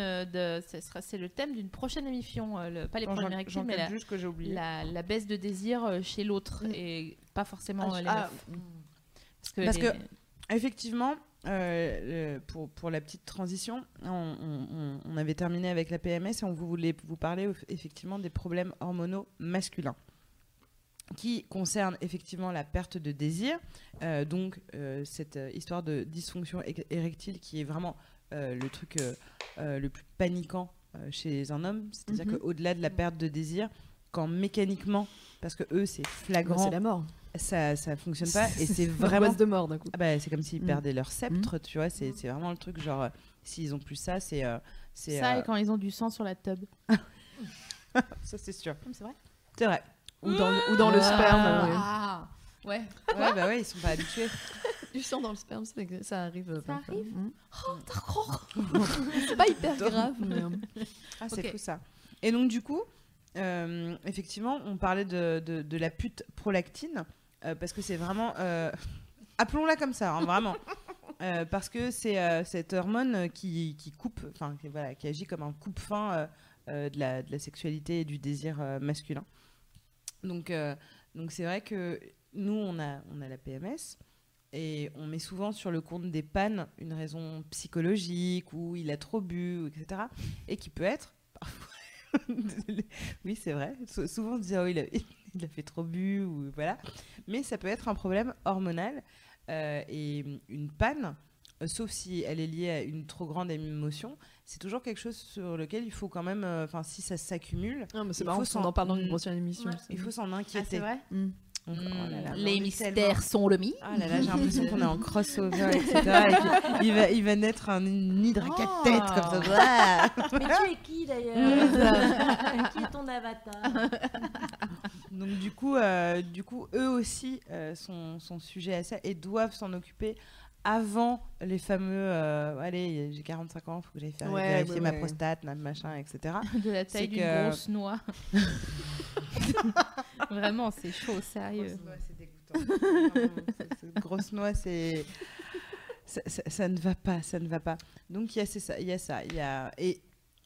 C'est le thème d'une prochaine émission. euh, le- pas les problèmes j'en mais la, juste que j'ai oublié. la, la baisse de désir euh, chez l'autre Mm. et pas forcément Ah, les ah, meufs. Parce que, Parce les- que- Effectivement, euh, pour, pour la petite transition, on, on- avait terminé avec la PMS et on voulait vous parler eff- effectivement des problèmes hormonaux masculins qui concernent effectivement la perte de désir, euh, donc euh, cette euh, histoire de dysfonction érectile qui est vraiment euh, le truc euh, euh, le plus paniquant euh, chez un homme, c'est-à-dire Mhm. qu'au-delà de la perte de désir, quand mécaniquement, parce que eux c'est flagrant, c'est la mort. ça ça fonctionne pas et c'est vraiment de mort d'un coup. ah bah, c'est comme s'ils Mm. perdaient leur sceptre, tu vois. C'est c'est vraiment le truc, genre, euh, s'ils ont plus ça, c'est. euh, c'est, ça, euh, et quand ils ont du sang sur la tub. ça, c'est sûr. C'est vrai C'est vrai. Ou dans, ou dans le sperme. ouais. Ah, ouais. Ouais, bah ouais, ils sont pas habitués. Du sang dans le sperme, ça, ça arrive. euh, Ça parfois. arrive Mm. Oh, d'accord. C'est pas hyper grave, mais. euh, Ah, c'est Ok. fou ça. Et donc, du coup, euh, effectivement, on parlait de, de, de la pute prolactine, euh, parce que c'est vraiment. euh, Appelons-la comme ça, hein, vraiment. Euh, parce que c'est euh, cette hormone qui, qui coupe, enfin, qui, voilà, qui agit comme un coupe-fin euh, euh, de, la, de la sexualité et du désir euh, masculin. Donc, euh, donc c'est vrai que nous, on a, on a la PMS. Et on met souvent sur le compte des pannes une raison psychologique ou il a trop bu, etc. Et qui peut être oui, c'est vrai. Sou- souvent, on se dit oh, il, a, il a fait trop bu ou voilà. Mais ça peut être un problème hormonal euh, et une panne, euh, sauf si elle est liée à une trop grande émotion, c'est toujours quelque chose sur lequel il faut quand même, euh, enfin, si ça s'accumule, Ah, Il marrant, faut on s'en- en parle dans une Mm. prochaine émission. Ouais. il faut s'en Ah, inquiéter. c'est vrai. Donc, oh là là, Les mystères tellement- sont le mi. Ah là là, j'ai l'impression qu'on est en crossover, etc. et il, va, il va naître un nid de quatre têtes comme ça. Mais tu es qui d'ailleurs Qui est ton avatar Donc du coup, euh, du coup, eux aussi euh, sont, sont sujets à ça et doivent s'en occuper avant les fameux. euh, allez, j'ai 45 ans, faut que j'aille faire Ouais, vérifier ouais, ma ouais. prostate, ma- machin, etc. De la taille d'une que- grosse noix. Vraiment, c'est chaud, sérieux. Grosse noix, c'est dégoûtant. C'est- Grosse noix, c'est. Ça, ça- ça ne va pas, ça ne va pas. Donc il y a c'est ça, il y a ça, il y a et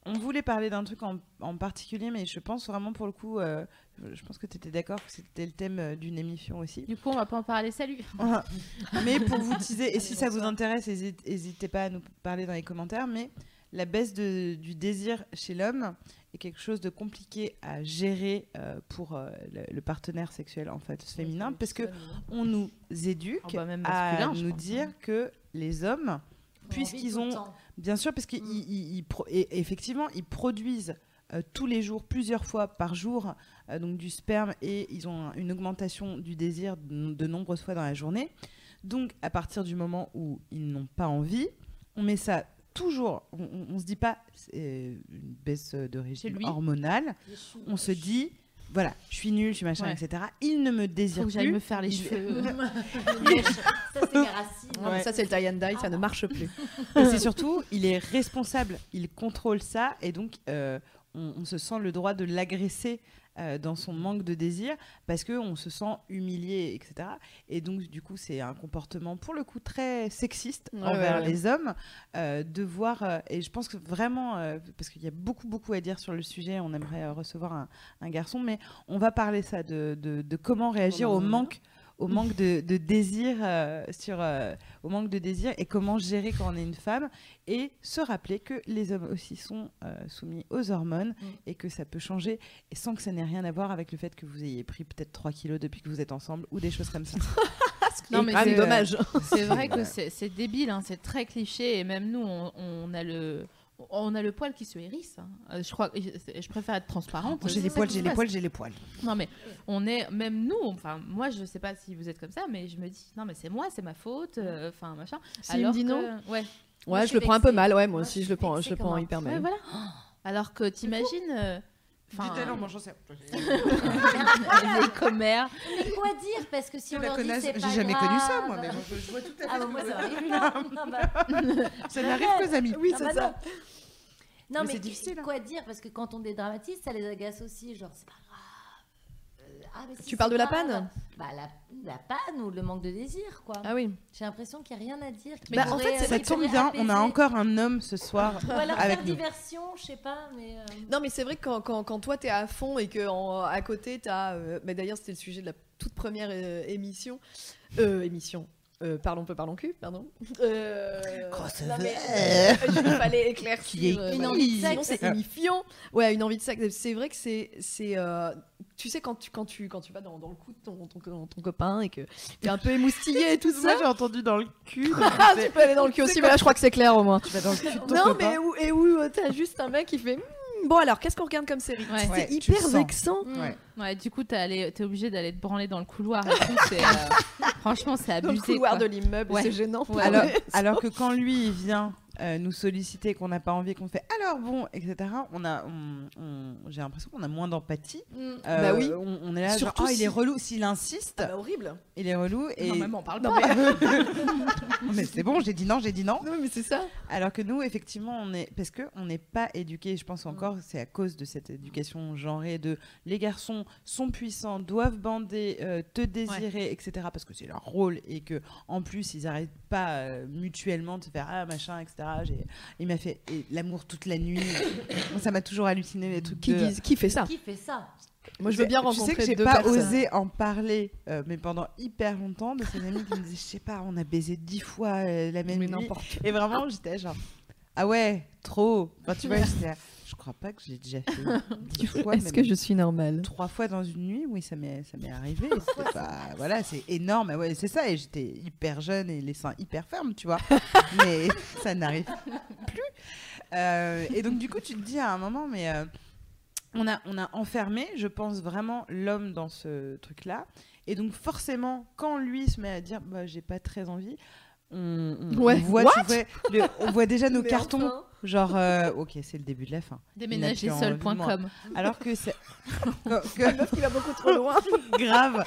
on voulait parler d'un truc en, en particulier, mais je pense vraiment pour le coup, euh, je pense que tu étais d'accord que c'était le thème euh, d'une émission aussi. Du coup, on va pas en parler. Salut. mais pour vous teaser, et si ça vous intéresse, n'hésitez pas à nous parler dans les commentaires. Mais la baisse de- du désir chez l'homme est quelque chose de compliqué à gérer euh, pour euh, le, le partenaire sexuel en fait féminin, parce que on nous éduque Oh bah, même à masculin, nous pense, dire que les hommes, puisqu'ils ont Bien sûr, parce qu'ils Mm. ils- effectivement, produisent euh, tous les jours, plusieurs fois par jour, euh, donc du sperme et ils ont un- une augmentation du désir de, de nombreuses fois dans la journée. Donc, à partir du moment où ils n'ont pas envie, on met ça toujours. On, on se dit pas c'est une baisse de régime hormonal. On se dit voilà, je suis nulle, je suis machin, Ouais. etc. Il ne me désire Faut que j'aille plus. me faire les cheveux. Ça, c'est mes racines. Non, mais Ouais. Ça, c'est le tie and die, ça ne marche plus. Et c'est surtout, il est responsable, il contrôle ça, et donc euh, on, on se sent le droit de l'agresser euh, dans son manque de désir parce qu'on se sent humilié, etc. Et donc, du coup, c'est un comportement pour le coup très sexiste Ouais, envers ouais, ouais. les hommes euh, de voir. euh, et je pense que vraiment, parce qu'il y a beaucoup, beaucoup à dire sur le sujet, on aimerait recevoir un, un garçon, mais on va parler ça de, de, de comment réagir au manque au manque de, de désir euh, sur euh, au manque de désir et comment gérer quand on est une femme et se rappeler que les hommes aussi sont euh, soumis aux hormones Mm. et que ça peut changer et sans que ça n'ait rien à voir avec le fait que vous ayez pris peut-être 3 kilos depuis que vous êtes ensemble ou des choses comme ça. Non, mais Ah, euh, dommage. C'est vrai que c'est c'est débile, hein, c'est très cliché et même nous, on, on a le. On a le poil qui se hérisse. hein. Euh, Je crois, je préfère être transparente. J'ai les poils, j'ai les poils, j'ai les poils. Non mais on est même nous. Enfin moi je sais pas si vous êtes comme ça, mais je me dis non mais c'est moi, c'est ma faute. euh, Enfin machin. Céline dit que- non Ouais. Moi, je le prends un peu mal. Ouais, moi Moi, aussi, je je le prends, je le prends hyper Ouais, mal. voilà. Alors que t'imagines. Euh, Enfin, moi j'en sais. les commères. Mais quoi dire Parce que si on la leur dit c'est j'ai pas jamais connu ça, grave. moi, mais je, je vois tout à fait. Ah bah que moi ça m'arrive pas. Ah bah, Ça n'arrive qu'aux amis. Oui, ah c'est bah ça. Non, Mais mais, c'est difficile, hein. quoi dire Parce que quand on dédramatise, ça les agace aussi. Genre, c'est pas grave. Euh, ah, mais si, Tu parles de la panne Bah, la, la panne ou le manque de désir, quoi. Ah oui. J'ai l'impression qu'il n'y a rien à dire. qui Bah, en fait, euh, Ça qui tombe bien, on a encore un homme ce soir Ou alors avec faire nous. diversion, je sais pas, mais. euh, Non, mais c'est vrai que quand, quand, quand toi t'es à fond et que en- à côté t'as. euh, mais d'ailleurs, c'était le sujet de la toute première euh, émission. Euh, émission. Euh, parlons peu, parlons cul, pardon. Euh, non, mais, euh, il fallait éclaircir. Qui est euh, une envie de sexe. c'est émifiant. Ouais, une envie de sexe. C'est vrai que c'est. c'est euh, tu sais, quand tu, quand, tu, quand tu vas dans, dans le cou de ton, ton, ton copain et que t'es un peu émoustillé et tout ça. Moi j'ai entendu dans le cul. Ah, tu peux aller dans le cul aussi, mais là je crois que c'est clair au moins. Tu vas dans le cul de ton Non, copain. mais où, et où euh, t'as juste un mec qui fait Hmm, Bon, alors qu'est-ce qu'on regarde comme série Ouais. C'est Ouais, tu hyper le sens. vexant. Ouais. Ouais, du coup, t'es allé- t'es obligé d'aller te branler dans le couloir. Et tout, c'est, euh, franchement, c'est Dans abusé. le couloir quoi. de l'immeuble, Ouais. c'est gênant. Ouais. Alors, alors que quand lui il vient euh, nous solliciter, qu'on n'a pas envie, qu'on fait alors bon, etc. On a, on- on- j'ai l'impression qu'on a moins d'empathie. Euh, Bah oui. On, on est là, Surtout genre, oh, il est relou. S'il insiste, Ah bah, horrible. il est relou. Et Non, même on parle Non, pas. mais, mais c'est bon, j'ai dit non, j'ai dit non. non, mais c'est ça. Alors que nous, effectivement, on est parce que on n'est pas éduqué. Je pense encore, c'est à cause de cette éducation genrée de les garçons sont puissants, doivent bander, euh, te désirer, etc. Parce que c'est leur rôle et que en plus ils n'arrêtent pas euh, mutuellement de se faire ah machin, etc. Il m'a fait l'amour toute la nuit. Ça m'a toujours halluciné les trucs Qui, de- disent, qui fait ça Qui fait ça Moi, je veux bien tu sais rencontrer que j'ai pas personnes. osé en parler, euh, mais pendant hyper longtemps, de ces amis qui me disaient, je sais pas, on a baisé dix fois euh, la même Mais nuit. Et vraiment, j'étais genre, ah ouais, trop. Enfin, tu vois, je crois pas que j'ai déjà fait dix fois. Est-ce que je suis normale Trois fois dans une nuit, oui, ça m'est, ça m'est arrivé. pas- voilà, c'est énorme. Ah Ouais, c'est ça. Et j'étais hyper jeune et les seins hyper fermes, tu vois. mais ça n'arrive plus. Euh, et donc, du coup, tu te dis à un moment, mais euh, on, a, on a enfermé, je pense vraiment, l'homme dans ce truc-là. Et donc, forcément, quand lui se met à dire, bah, j'ai pas très envie. On, on- Ouais. on voit, tu vois, le- on voit déjà nos Mais cartons, enfin. Genre, euh, ok, c'est le début de la fin. Déménagerseul.com. Alors que c'est que- que- La meuf qui va beaucoup trop loin. grave.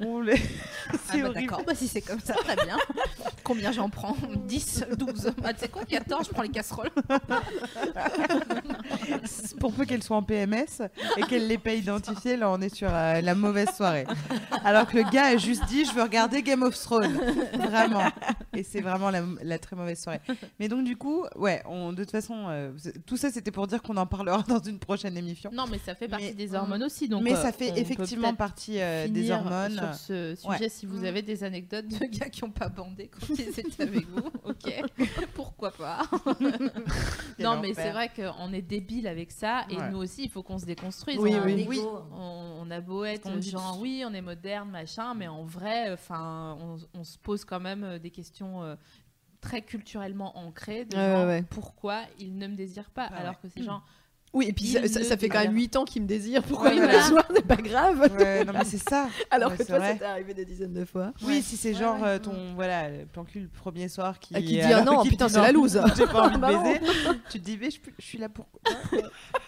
On Ah bah horrible. d'accord, bah si c'est comme ça, très bien. Combien j'en prends? 10, 12 ah, Tu sais quoi 14, je prends les casseroles. Pour peu qu'elle soit en PMS et qu'elle l'ait pas identifié, là on est sur euh, la mauvaise soirée. Alors que le gars a juste dit je veux regarder Game of Thrones. Vraiment. Et c'est vraiment la, la très mauvaise soirée. Mais donc du coup, ouais, on, de toute façon, euh, tout ça c'était pour dire qu'on en parlera dans une prochaine émission. Non, mais ça fait partie Mais- des hormones aussi. Donc, Mais euh, ça on fait effectivement partie euh, des hormones. Sur ce sujet, Ouais. si vous avez des anecdotes de gars qui n'ont pas bandé quand ils étaient avec vous, ok, pourquoi pas. Non, mais c'est vrai qu'on est débile avec ça, et Ouais. nous aussi, il faut qu'on se déconstruise. Oui, On- oui. Égo. On, on a beau être dit genre oui, on est moderne, machin, mais en vrai, enfin, on, on se pose quand même des questions très culturellement ancrées. De Ouais, genre, ouais, ouais. Pourquoi il ne me désire pas Ah alors que c'est genre Oui, et puis ça, ne ça- ça fait quand même 8 ans qu'il me désire. Pourquoi Ouais, il me soir n'est pas grave Ouais, non mais c'est ça. Alors Ouais, que c'est toi, vrai. ça t'est arrivé des dizaines de fois. Oui, Ouais. si c'est Ouais, genre ouais. euh, ton voilà plan cul le premier soir qui Ah, qui dit, alors ah non, qu'il putain, c'est la loose. J'ai pas envie de baiser. tu te dis mais je, je suis là pour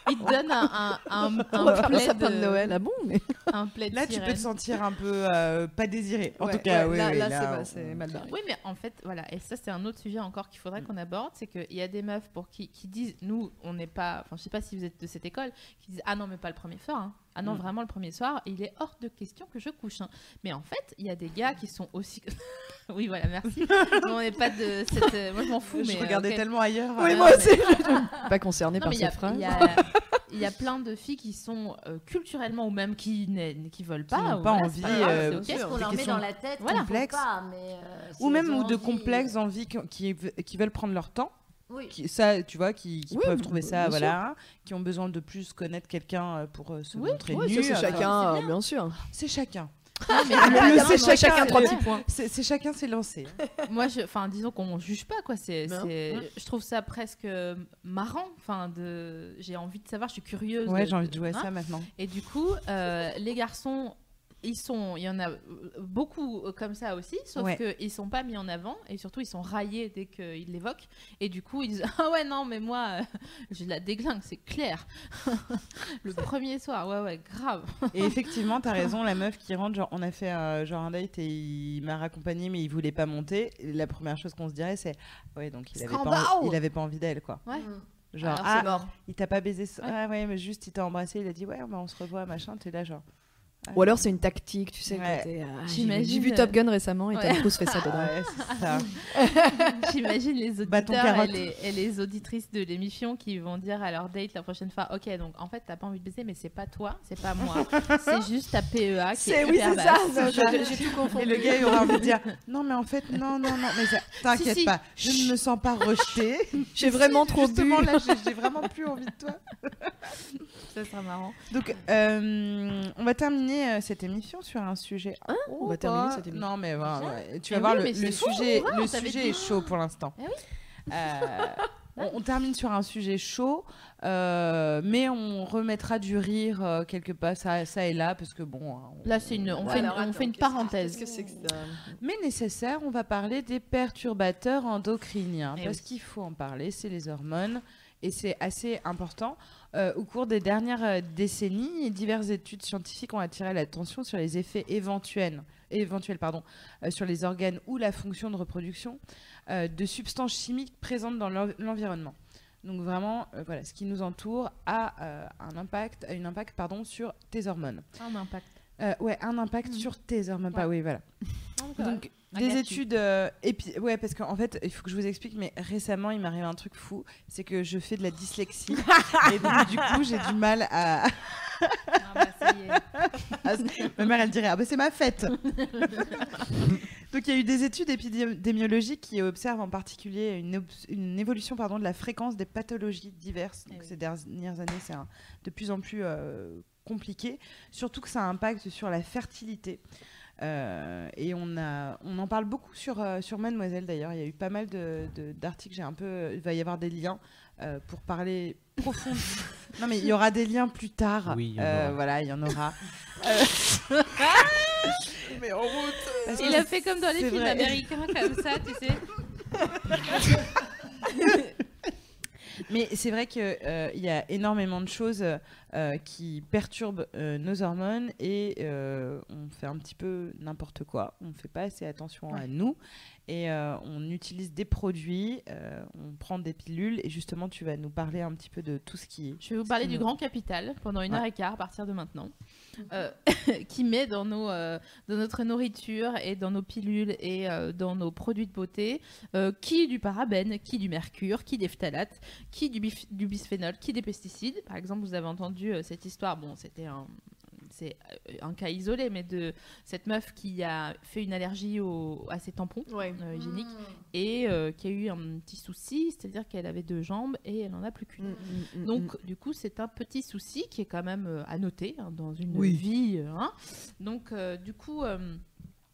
il te donne un, un, un, un plaid, sapin de euh, Noël. Ah bon mais... un plaid Là, tu peux te sentir un peu euh, pas désiré. En tout cas, oui, là, oui, là, là, c'est mal- c'est barré. Oui, mais en fait, voilà, et ça, c'est un autre sujet encore qu'il faudrait qu'on aborde, c'est qu'il y a des meufs pour qui, qui disent, nous, on n'est pas, enfin, je sais pas si si vous êtes de cette école, qui disent ah non mais pas le premier soir, hein. ah non Mm. vraiment le premier soir, il est hors de question que je couche. hein. Mais en fait, il y a des gars qui sont aussi. oui voilà merci. Nous, on n'est pas de cette. euh, Moi je m'en fous. Je mais, euh, regardais tellement ailleurs. Oui, euh, moi mais- aussi. Pas Non, par mais il y a- cette phrase. il y a- Il y a plein de filles qui sont euh, culturellement ou même qui, n'est- qui veulent pas. n'ont ou pas voilà, envie, pas euh, c'est ok. Qu'est-ce qu'on des leur met questions dans la tête Voilà. pas, mais, euh, si Ou même ou de envie, complexes euh, envie qui, qui, qui veulent prendre leur temps. Oui. Qui, ça, tu vois, qui, qui Oui, peuvent trouver ça, bien voilà, qui ont besoin de plus connaître quelqu'un euh, pour euh, se Oui, montrer Ouais, nu. c'est enfin, chacun, euh, bien. bien sûr. C'est chacun. Non, mais Le- voilà, le non, c'est moi, chacun, chacun trois petits points. C'est chacun s'est lancé. Moi, je, enfin, disons qu'on juge pas quoi. C'est, je trouve ça presque euh, marrant. Enfin, de, j'ai envie de savoir. Je suis curieuse. Ouais, j'ai envie de jouer à hein. ça maintenant. Et du coup, euh, les garçons, ils sont, il y en a euh, beaucoup euh, comme ça aussi, sauf Ouais. qu'ils sont pas mis en avant et surtout ils sont raillés dès qu'ils l'évoquent. Et du coup, ils disent ah ouais non mais moi, euh, je la déglingue, c'est clair. Le premier soir, ouais ouais, grave. Et effectivement, t'as raison, la meuf qui rentre, genre, on a fait euh, genre un date et il m'a raccompagné, mais il voulait pas monter. La première chose qu'on se dirait, c'est ouais, donc il avait, pas, il avait pas envie d'elle, quoi. Ouais. Mm. Genre, Alors, ah, mort. il t'a pas baisé, Ouais. ah ouais, mais juste il t'a embrassé, il a dit ouais, bah, on se revoit, machin, t'es là, genre. Ou alors c'est une tactique, tu sais. Ouais. ah, j'ai- vu euh, Top Gun récemment et ouais. Tom Cruise fait ça ah dedans. ouais. J'imagine les auditeurs et les, et les auditrices de l'émission qui vont dire à leur date la prochaine fois Ok, donc en fait, t'as pas envie de baiser, mais c'est pas toi, c'est pas moi, c'est juste ta PEA qui est, oui, hyper c'est ça. basse. non, ça. j'ai- J'ai tout confondu. Et le gars, il aura envie de dire non, mais en fait, non, non, non, mais t'inquiète Si, si. pas, je ne me sens pas rejetée. J'ai vraiment trop bu. Justement, là, j'ai- j'ai vraiment plus envie de toi. Ça sera marrant. Donc, euh, on va terminer euh, cette émission sur un sujet. Hein On va Oh, terminer cette émission. Non, mais voilà, ouais, tu Eh vas voir, oui, le, fou, sujet, le sujet dit. est chaud pour l'instant. Eh oui. Euh, on, on termine sur un sujet chaud, euh, mais on remettra du rire euh, quelque part, ça, ça et là, parce que bon. hein, on- Là, c'est une, on voilà. fait une, Alors, on attends, fait une qu'est-ce- parenthèse. Qu'est-ce que c'est que ça Mais nécessaire, on va parler des perturbateurs endocriniens. Eh parce oui. qu'il faut en parler, c'est les hormones. Et c'est assez important. Euh, au cours des dernières euh, décennies, diverses études scientifiques ont attiré l'attention sur les effets éventuels, éventuels pardon, euh, sur les organes ou la fonction de reproduction euh, de substances chimiques présentes dans l'en- l'environnement. Donc vraiment, voilà, ce qui nous entoure a un impact, a une impact pardon, sur tes hormones. Un impact. Ouais, un impact Mhm. sur tes hormones. Pas, Ouais. oui, voilà. Donc, I des études. euh, et puis, ouais, parce qu'en fait, il faut que je vous explique, mais récemment, il m'arrive un truc fou c'est que je fais de la dyslexie. et donc, du coup, j'ai du mal à. Ah bah, à- Ma mère, elle dirait Ah, bah, c'est ma fête Donc, il y a eu des études épidémiologiques qui observent en particulier une, une évolution pardon, de la fréquence des pathologies diverses. Donc, Eh oui. ces dernières années, c'est de plus en plus euh, compliqué. Surtout que ça impacte sur la fertilité. Euh, et on, a, on en parle beaucoup sur, euh, sur Mademoiselle d'ailleurs. Il y a eu pas mal de- de- d'articles. J'ai un peu, il va y avoir des liens euh, pour parler profond. non mais il y aura des liens plus tard. Oui, il y en Euh, aura. Voilà, il y en aura. Mais en route. Parce Il a fait comme dans les films vrai. américains, comme ça, tu sais. Mais c'est vrai qu'il y a énormément de choses euh, qui perturbent euh, nos hormones et euh, on fait un petit peu n'importe quoi. On ne fait pas assez attention à nous et on utilise des produits, on prend des pilules et justement tu vas nous parler un petit peu de tout ce qui Je vais vous parler du nous- grand capital pendant une Ouais. heure et quart à partir de maintenant, euh, qui met dans, nos, dans notre nourriture et dans nos pilules et dans nos produits de beauté, qui du parabène, qui du mercure, qui des phtalates, qui du bisphénol, qui des pesticides. Par exemple, vous avez entendu euh, cette histoire, bon, c'était un. C'est euh, un cas isolé, mais de cette meuf qui a fait une allergie au- à ses tampons Ouais. euh, hygiéniques et euh, qui a eu un petit souci, c'est-à-dire qu'elle avait deux jambes et elle en a plus qu'une. Mm, Donc, du coup, c'est un petit souci qui est quand même euh, à noter hein, dans une Oui. vie. hein. Donc, euh, du coup, euh,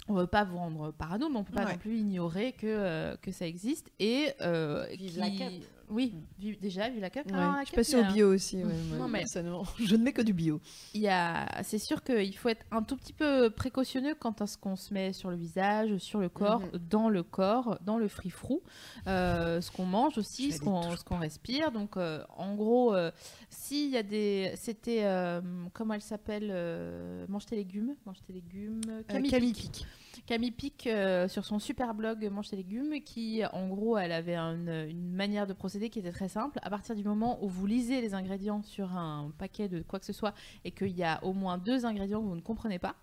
on ne veut pas vous rendre parano, mais on ne peut pas Ouais. non plus ignorer que, euh, que ça existe. Et euh, Vive la cup. Oui, vive- déjà, vu la cup. Ouais, Alors, la je suis passée au a- bio aussi. ouais, moi, Non, mais- personnellement. Je ne mets que du bio. il y a, c'est sûr qu'il faut être un tout petit peu précautionneux quant à ce qu'on se met sur le visage, sur le corps, Mhm. dans le corps, dans le free-frou, euh, ce qu'on mange aussi, ce qu'on, qu'on respire. Donc, euh, en gros, euh, s'il y a des, c'était, euh, comment elle s'appelle, euh, mange tes légumes, mange tes légumes, Euh, Camille Camille Pic. Pic. Camille Pic euh, sur son super blog Mange tes légumes, qui en gros, elle avait une, une manière de procéder qui était très simple. À partir du moment où vous lisez les ingrédients sur un paquet de quoi que ce soit et qu'il y a au moins deux ingrédients que vous ne comprenez pas,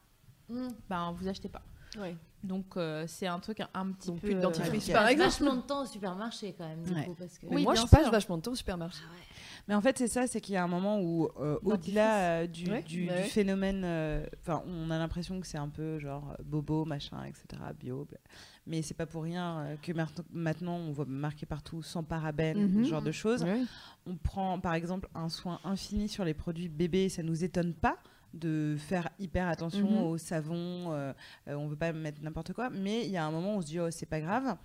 Mm. ben vous achetez pas. Ouais. Donc euh, c'est un truc un, un petit Donc peu. plus de euh, dentifrice, par exemple. vachement de temps au supermarché quand même, du Ouais. coup, parce que... Oui, moi, je passe sûr. vachement de temps au supermarché. Mais en fait, c'est ça, c'est qu'il y a un moment où, euh, au-delà euh, du, Ouais, du, bah du phénomène, euh, enfin, on a l'impression que c'est un peu genre bobo, machin, etc., bio. bla. Mais c'est pas pour rien euh, que maintenant- on voit marqué partout sans parabènes, Mhm. ce genre de choses. Ouais. On prend par exemple un soin infini sur les produits bébés, ça nous étonne pas de faire hyper attention Mhm. au savon, euh, euh, on veut pas mettre n'importe quoi, mais il y a un moment où on se dit oh c'est pas grave.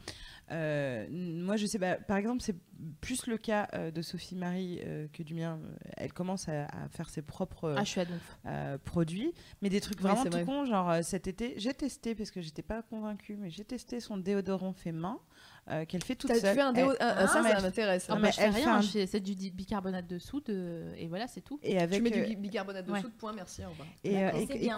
Euh, moi je sais, bah, par exemple c'est plus le cas euh, de Sophie Marie que du mien. Elle commence à, à faire ses propres Ah, produits, mais des trucs vraiment c'est tout vrai. Genre cet été, j'ai testé parce que j'étais pas convaincue, mais j'ai testé son déodorant fait main euh, qu'elle fait toute T'as seule. fait un déo. Elle- ah, ah, ça, Ah, ça m'intéresse. Ah, Non, mais je fais elle fait rien, un- c'est du bicarbonate de soude euh, et voilà, c'est tout. Et avec Tu mets euh, du bi- bicarbonate de ouais. soude, point, merci, au et, euh,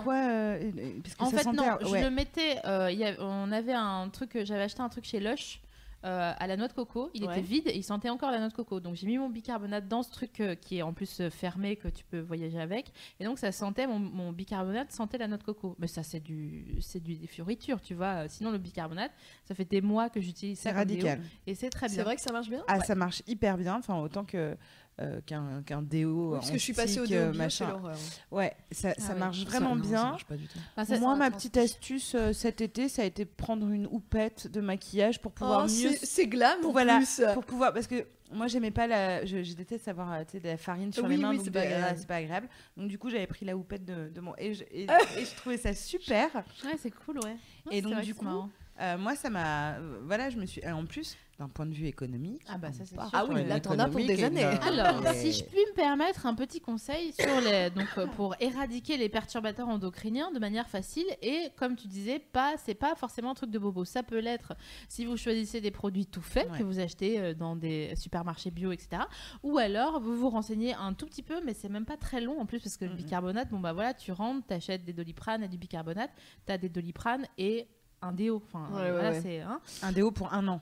quoi euh, euh, parce que En ça fait, sentait non, je le mettais. euh, il y a- on avait un truc, j'avais acheté un truc chez Lush. Euh, à la noix de coco, il Ouais. était vide et il sentait encore la noix de coco. Donc j'ai mis mon bicarbonate dans ce truc euh, qui est en plus euh, fermé que tu peux voyager avec. Et donc ça sentait mon, mon bicarbonate sentait la noix de coco. Mais ça c'est du c'est du des fioritures, tu vois. Sinon le bicarbonate, ça fait des mois que j'utilise ça C'est déo, radical. et c'est très C'est bien. vrai que ça marche bien? Ah, ça marche hyper bien, enfin autant que euh, qu'un qu'un déo. Parce en que je suis passée au déo euh, machin. l'horreur. Ouais, ça, ça ouais. marche Ça, vraiment non, ça bien. marche pas du tout. Ça- Moi, ça ma petite astuce euh, cet été, ça a été prendre une houppette de maquillage pour pouvoir Oh, mieux c'est glam en Voilà, plus. pour pouvoir parce que moi j'aimais pas la je, je déteste avoir tu sais, de la farine sur Oui, les mains oui, donc c'est pas euh, agréable. c'est pas agréable donc du coup j'avais pris la houppette de, de mon et je, et, et je trouvais ça super Ouais, c'est cool, ouais. Et donc, du coup, marrant. Euh, moi ça m'a euh, voilà je me suis et en plus d'un point de vue économique Ah bah, ça, c'est sûr. Ah oui, là, t'en as pour des années. une- Alors, et- si je puis me permettre un petit conseil sur les, donc euh, pour éradiquer les perturbateurs endocriniens de manière facile et comme tu disais, pas c'est pas forcément un truc de bobo. Ça peut l'être si vous choisissez des produits tout faits Ouais. que vous achetez euh, dans des supermarchés bio, etc. Ou alors vous vous renseignez un tout petit peu, mais c'est même pas très long en plus parce que le bicarbonate, bon bah voilà, tu rentres, t'achètes des doliprane et du bicarbonate, t'as des doliprane et un déo. Enfin Ouais, ouais, voilà, ouais. c'est hein. un déo pour un an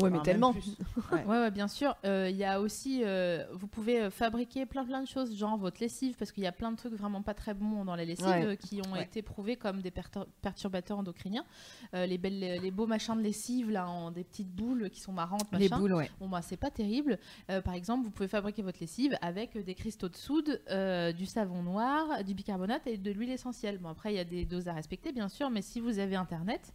Ah ouais, mais tellement. Ouais. Ouais, ouais, bien sûr. Euh, Il y a aussi, euh, vous pouvez euh, fabriquer plein plein de choses, genre votre lessive, parce qu'il y a plein de trucs vraiment pas très bons dans la lessive Ouais. euh, qui ont Ouais. été prouvés comme des pertur- perturbateurs endocriniens. Euh, les belles, les beaux machins de lessive là, en des petites boules qui sont marrantes, les machin. boules ouais Bon bah c'est pas terrible. Euh, par exemple, vous pouvez fabriquer votre lessive avec des cristaux de soude, euh, du savon noir, du bicarbonate et de l'huile essentielle. Bon après il y a des doses à respecter bien sûr, mais si vous avez internet.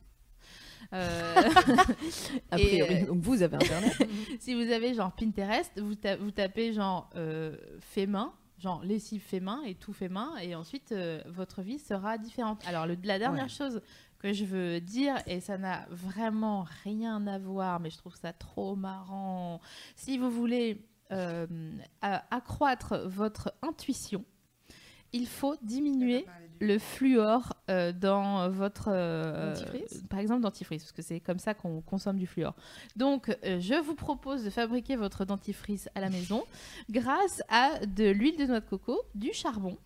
Euh, A priori. euh, Donc vous avez internet. si vous avez genre Pinterest, vous, ta- vous tapez genre euh, fait main, genre lessive fait main et tout fait main, et ensuite euh, votre vie sera différente. Alors le- la dernière Ouais. chose que je veux dire, et ça n'a vraiment rien à voir, mais je trouve ça trop marrant, si vous voulez euh, accroître votre intuition, il faut diminuer le fluor euh, dans votre euh, Dentifrice? par exemple dentifrice parce que c'est comme ça qu'on consomme du fluor. Donc euh, je vous propose de fabriquer votre dentifrice à la maison grâce à de l'huile de noix de coco, du charbon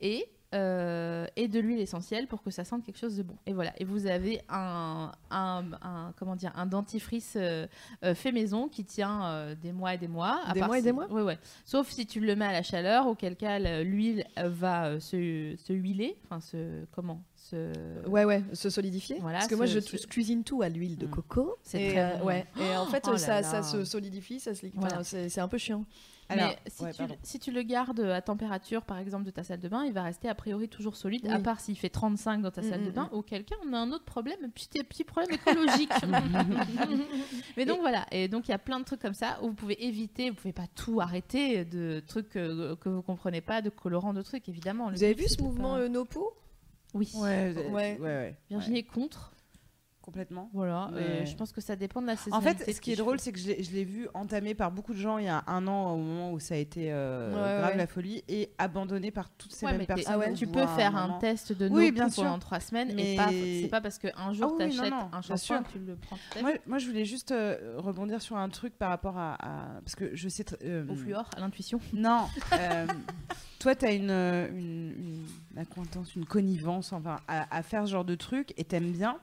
et euh, et de l'huile essentielle pour que ça sente quelque chose de bon. Et voilà. Et vous avez un, un, un- comment dire un dentifrice euh, euh, fait maison qui tient des mois et des mois. à Des mois et des mois Ouais ouais. Sauf si tu le mets à la chaleur, auquel cas le- l'huile va se, se huiler, enfin se comment se Ouais, ouais, se solidifier. Voilà, Parce que moi, je, cuisine tout à l'huile de Mm. coco. C'est Et, très euh, bon. ouais. Et en fait, Oh là ça, là. se solidifie, ça se liquide. Enfin, Voilà. c'est un peu chiant. Alors, mais si, ouais, tu, pardon. si tu le gardes à température, par exemple, de ta salle de bain, il va rester a priori toujours solide, Oui. à part s'il fait 35 dans ta Mm, salle de mm, bain, auquel cas on a un autre problème, un petit, petit problème écologique. mais donc voilà, et donc il y a plein de trucs comme ça où vous pouvez éviter, vous pouvez pas tout arrêter de trucs euh, que vous comprenez pas, de colorants, de trucs, évidemment. Vous avez but, vu ce mouvement pas- euh, No Oui. ouais ouais Ouais. ouais, ouais. Virginie est contre. Complètement. Voilà, Mais- euh, je pense que ça dépend de la En saisonnalité. fait, ce qui est drôle, c'est que je l'ai- vu entamé par beaucoup de gens il y a un an, au moment où ça a été euh, Ouais, grave ouais. la folie, et abandonné par toutes ces Ouais, mêmes personnes. Ah tu peux faire un test de Oui, bien sûr. pendant trois semaines, Mais- c'est pas parce qu'un jour non, t'achètes un shampoing que tu le prends Moi, je voulais juste euh, rebondir sur un truc par rapport à, à- parce que je sais euh, Au fluor, à l'intuition. Non, toi, tu as une, une, une acquaintance, une connivence enfin, à, à faire ce genre de truc et t'aimes bien.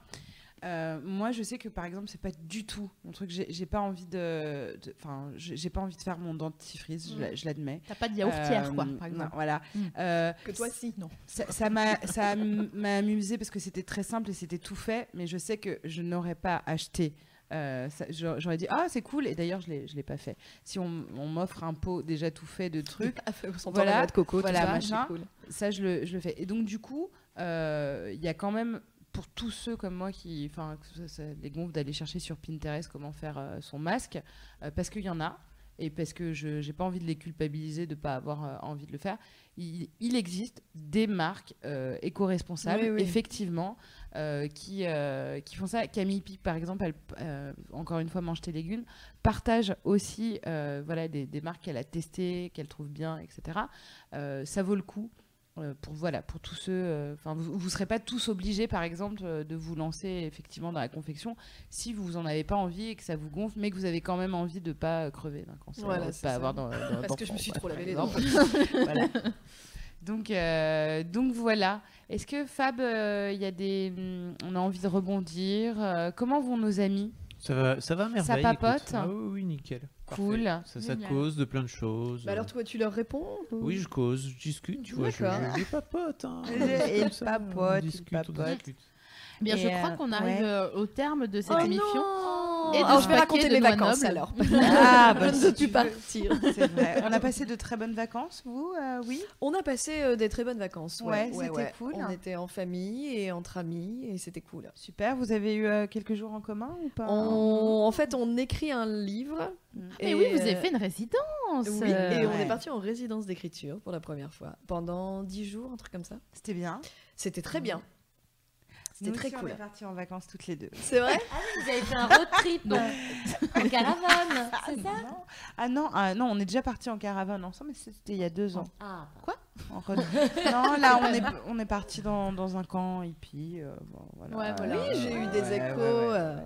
Euh, moi, je sais que par exemple, c'est pas du tout mon truc. J'ai pas envie de, enfin, j'ai pas envie de faire mon dentifrice. je Je l'admets. T'as pas de yaourtière, Euh, quoi, non, par exemple. voilà. Mm. Euh, Que toi, si. Non. ça m'a ça m'a amusé parce que c'était très simple et c'était tout fait, mais je sais que je n'aurais pas acheté. euh, j'aurais dit ah c'est cool et d'ailleurs je l'ai je l'ai pas fait. Si on, on m'offre un pot déjà tout fait de trucs, Voilà, voilà, de coco, voilà, tout ça, machin. c'est cool. ça je le, je le fais. Et donc du coup euh, il y a quand même pour tous ceux comme moi qui, enfin les gonfle d'aller chercher sur Pinterest comment faire euh, son masque euh, parce qu'il y en a et parce que je j'ai pas envie de les culpabiliser de pas avoir euh, envie de le faire. Il, il existe des marques éco-responsables, Oui, oui. effectivement, qui, qui font ça. Camille Pic, par exemple, elle, encore une fois, mange tes légumes, partage aussi voilà, des, des marques qu'elle a testées, qu'elle trouve bien, etc. Ça vaut le coup. Euh, pour voilà pour tous ceux euh, enfin vous vous serez pas tous obligés par exemple euh, de vous lancer effectivement dans la confection si vous en avez pas envie et que ça vous gonfle mais que vous avez quand même envie de pas crever d'un cancer Voilà, de pas ça. avoir dans, dans- Parce que je me suis quoi, trop lavé les dents. Voilà. Donc, euh, donc voilà. Est-ce que Fab, il y a des, hum, on a envie de rebondir Comment vont nos amis? Ça va, ça va merveille. papote écoute. Ah oui, oui, nickel. Cool. Ça, ça Génial. cause de plein de choses. Bah alors toi, tu leur réponds ou- Oui, je cause, je discute, tu vois. Je, D'accord. je, je papote. Hein, Comme ça, papote, on il discute, on papote. discute. Bien, Et, je crois euh, qu'on arrive ouais. euh, au terme de cette Oh émission. Non Et de Alors, ce je vais raconter mes vacances alors. Ah, bah, je ne tu peux plus veux. partir. C'est vrai. On a passé de très bonnes vacances, vous euh, Oui? On a passé euh, des très bonnes vacances. Ouais, c'était cool. On était en famille et entre amis et c'était cool. Super. Vous avez eu euh, quelques jours en commun ou pas? On- En fait, on écrit un livre. Mais et, oui, vous avez euh, fait une résidence. Oui, et on Ouais. est parti en résidence d'écriture pour la première fois pendant 10 jours, un truc comme ça. C'était bien. C'était très bien. C'était très aussi, cool. On est partis en vacances toutes les deux. C'est vrai Vous avez fait un road trip Donc- en caravane, c'est ça non. Ah non, ah non, on est déjà partis en caravane ensemble, mais c'était il y a deux ans. Ah, En road- non, là, on est, on est parti dans, dans un camp hippie. euh, bon, voilà. Ouais, voilà. Oui, j'ai eu des Ouais, échos. ouais, ouais. euh,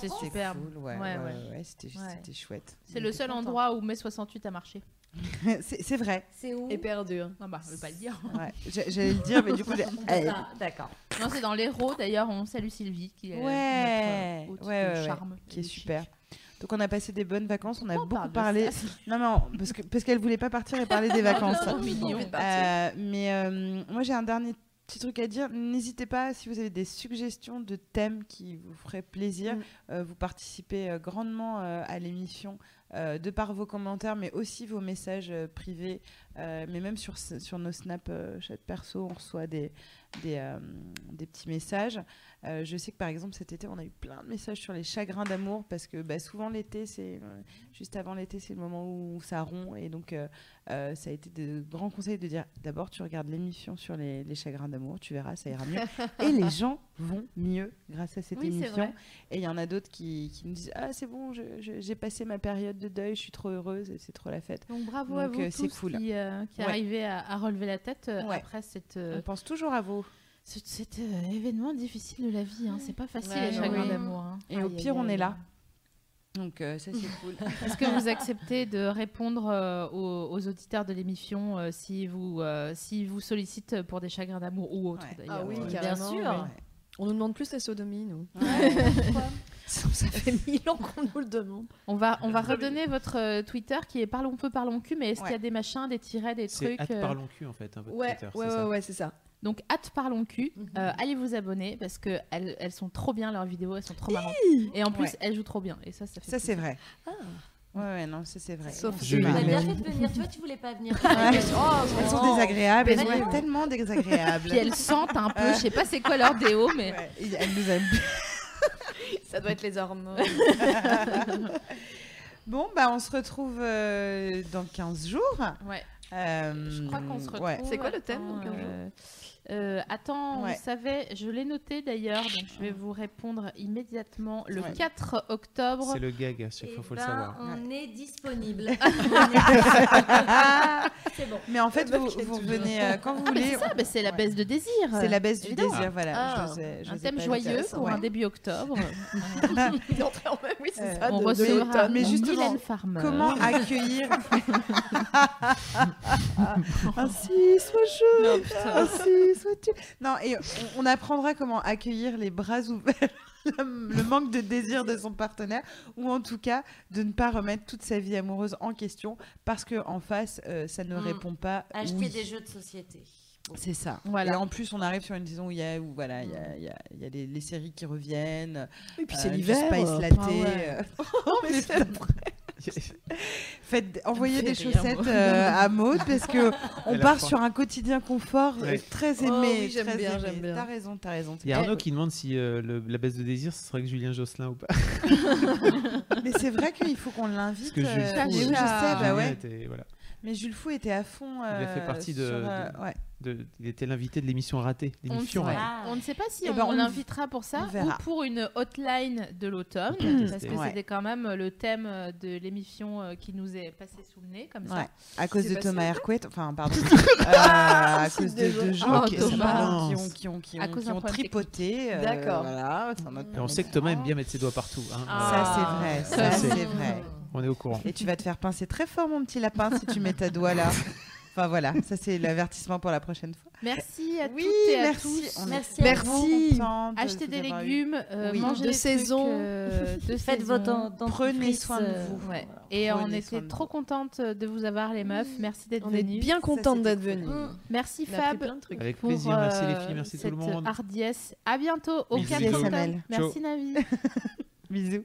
C'était superbe. Cool, ouais, Ouais, ouais, ouais. c'était chouette. C'est le seul endroit où mai 68 a marché. c'est vrai. c'est où Et perdure. Non, bah, je vais pas le dire. Ouais. J'allais le dire, mais du coup, j'ai- D'accord. Non, c'est dans l'Hérault d'ailleurs. On salue Sylvie qui est Ouais, notre ouais, ouais, ouais. charme. qui est super. Donc on a passé des bonnes vacances, on a on beaucoup parlé. ça Non, non, parce que parce qu'elle voulait pas partir et parler des vacances. Trop mignon. Envie de partir. Euh, mais euh, moi j'ai un dernier petit truc à dire. N'hésitez pas si vous avez des suggestions de thèmes qui vous feraient plaisir. Mm. euh, vous participez euh, grandement euh, à l'émission de par vos commentaires, mais aussi vos messages euh, privés. Euh, mais même sur, sur nos snaps euh, chat perso, on reçoit des, des, euh, des petits messages. Je sais que par exemple cet été, on a eu plein de messages sur les chagrins d'amour parce que bah, souvent l'été, c'est juste avant l'été, c'est le moment où ça rompt et donc ça a été de grands conseils de dire d'abord tu regardes l'émission sur les, les chagrins d'amour, tu verras, ça ira mieux. et les gens vont mieux grâce à cette Oui, émission. Et il y en a d'autres qui, qui nous disent ah c'est bon, j'ai passé ma période de deuil, je suis trop heureuse, c'est trop la fête. Donc bravo à Donc, vous euh, c'est tous cool. qui, euh, qui Ouais. arrivez à, à relever la tête euh, Ouais. après cette, euh, On pense toujours à vous. ce- cet euh, événement difficile de la vie. hein. C'est pas facile Ouais, les chagrins oui. d'amour. hein. Et au Aïe, pire, on est là. Donc euh, ça c'est cool. Est-ce que vous acceptez de répondre euh, aux, aux auditeurs de l'émission euh, si vous euh, si vous sollicitent pour des chagrins d'amour ou autres Ouais. d'ailleurs? Ah oui, euh, bien sûr. On nous demande plus la sodomie, nous. Ça fait mille ans qu'on nous le demande. On va on va redonner votre euh, Twitter qui est parlons peu parlons cul mais est-ce Ouais. qu'il y a des machins des tirets des C'est trucs hâte euh, parlons cul en fait. hein, votre Ouais, Twitter, ouais, c'est ouais, ça ouais, c'est ça. Donc, hâte parlons cul. Mhm. Euh, allez vous abonner parce que elles, elles sont trop bien leurs vidéos, elles sont trop marrantes. Et en plus, Ouais. elles jouent trop bien. Et ça, ça fait. Ça c'est vrai. Ouais ouais non ça c'est vrai. Sauf vais a bien fait de venir. Tu vois, tu voulais pas venir. Ouais. Oh, Elles sont désagréables, elles sont tellement désagréables. Puis elles sentent un peu. Je sais pas c'est quoi leur déo, mais Ouais, elles nous aiment. Ça doit être les hormones. Bon bah on se retrouve euh, dans 15 jours. ouais. Euh, Je crois qu'on se retrouve. ouais. C'est quoi le thème, Attends, donc, un jour euh, attends, vous savez, je l'ai noté d'ailleurs, donc je vais vous répondre immédiatement. Le 4 octobre. C'est le gag, hein, il eh faut, le savoir. Ben, on est disponible. c'est bon. Mais en fait, vous, vous venez euh, quand vous ah, voulez. C'est ça, c'est la baisse de désir. C'est la baisse du désir, voilà. Ah, un thème joyeux pour un début octobre. Euh, on recevra comment accueillir ah, un tu. Non, et on, apprendra comment accueillir les bras ouverts le manque de désir de son partenaire ou en tout cas de ne pas remettre toute sa vie amoureuse en question parce que en face euh, ça ne mm. répond pas acheter oui. des jeux de société c'est ça. Voilà. Et en plus, on arrive sur une saison où il y a, où, voilà, il y a, mm. y a les, séries qui reviennent. Et puis euh, c'est l'hiver. Spice Latte. Oh, mais c'est. Faites, envoyez des chaussettes euh, à Maud parce que on part froid. sur un quotidien confort Ouais. très Oh aimé. oui, j'aime bien, j'aime bien. T'as raison, t'as raison. Il y a Arnaud qui demande si euh, le- la baisse de désir, ce serait que Julien Josselin ou pas. Mais c'est vrai qu'il faut qu'on Parce l'invite. que Jules euh, Fou, je sais, bah ouais. était- voilà, Mais Jules Fou était à fond. Il a fait partie de- sur, euh, de- ouais. De- il était l'invité de l'émission ratée. On, L'émission ratée. Ah. On ne sait pas si Eh on, ben, on- l'invitera pour ça ou pour une hotline de l'automne, parce que Ouais. c'était quand même le thème de l'émission euh, qui nous est passé sous le nez, comme Ouais. ça. À cause de Thomas Hercouet, enfin pardon, Euh, à C'est cause de deux gens Oh, qui, ont, qui ont, qui À ont, cause qui d'un ont problème tripoté. euh, D'accord. Voilà, on sait que Thomas aime bien mettre ses doigts partout. hein. Ah. Ça c'est vrai, ça c'est- vrai. On est au courant. Et tu vas te faire pincer très fort, mon petit lapin, si tu mets ta doigt là. Enfin voilà, ça c'est l'avertissement pour la prochaine fois. Merci à Oui, toutes et à merci. tous. Merci à Merci. vous. contents de Achetez des légumes, euh, Oui. mangez De des saison. trucs, euh, de Faites saison. votre Prenez soin de euh, vous. Ouais. voilà. Et on Prenez était trop contente de vous avoir les meufs. Merci d'être On est venus. bien contente d'être venue. Mm. Merci On Fab. Avec pour plaisir. Merci les filles. Merci tout le monde. hardiesse. À bientôt au Bisous, 4 bisous. octobre. Samuel. Merci. Navi. Bisous.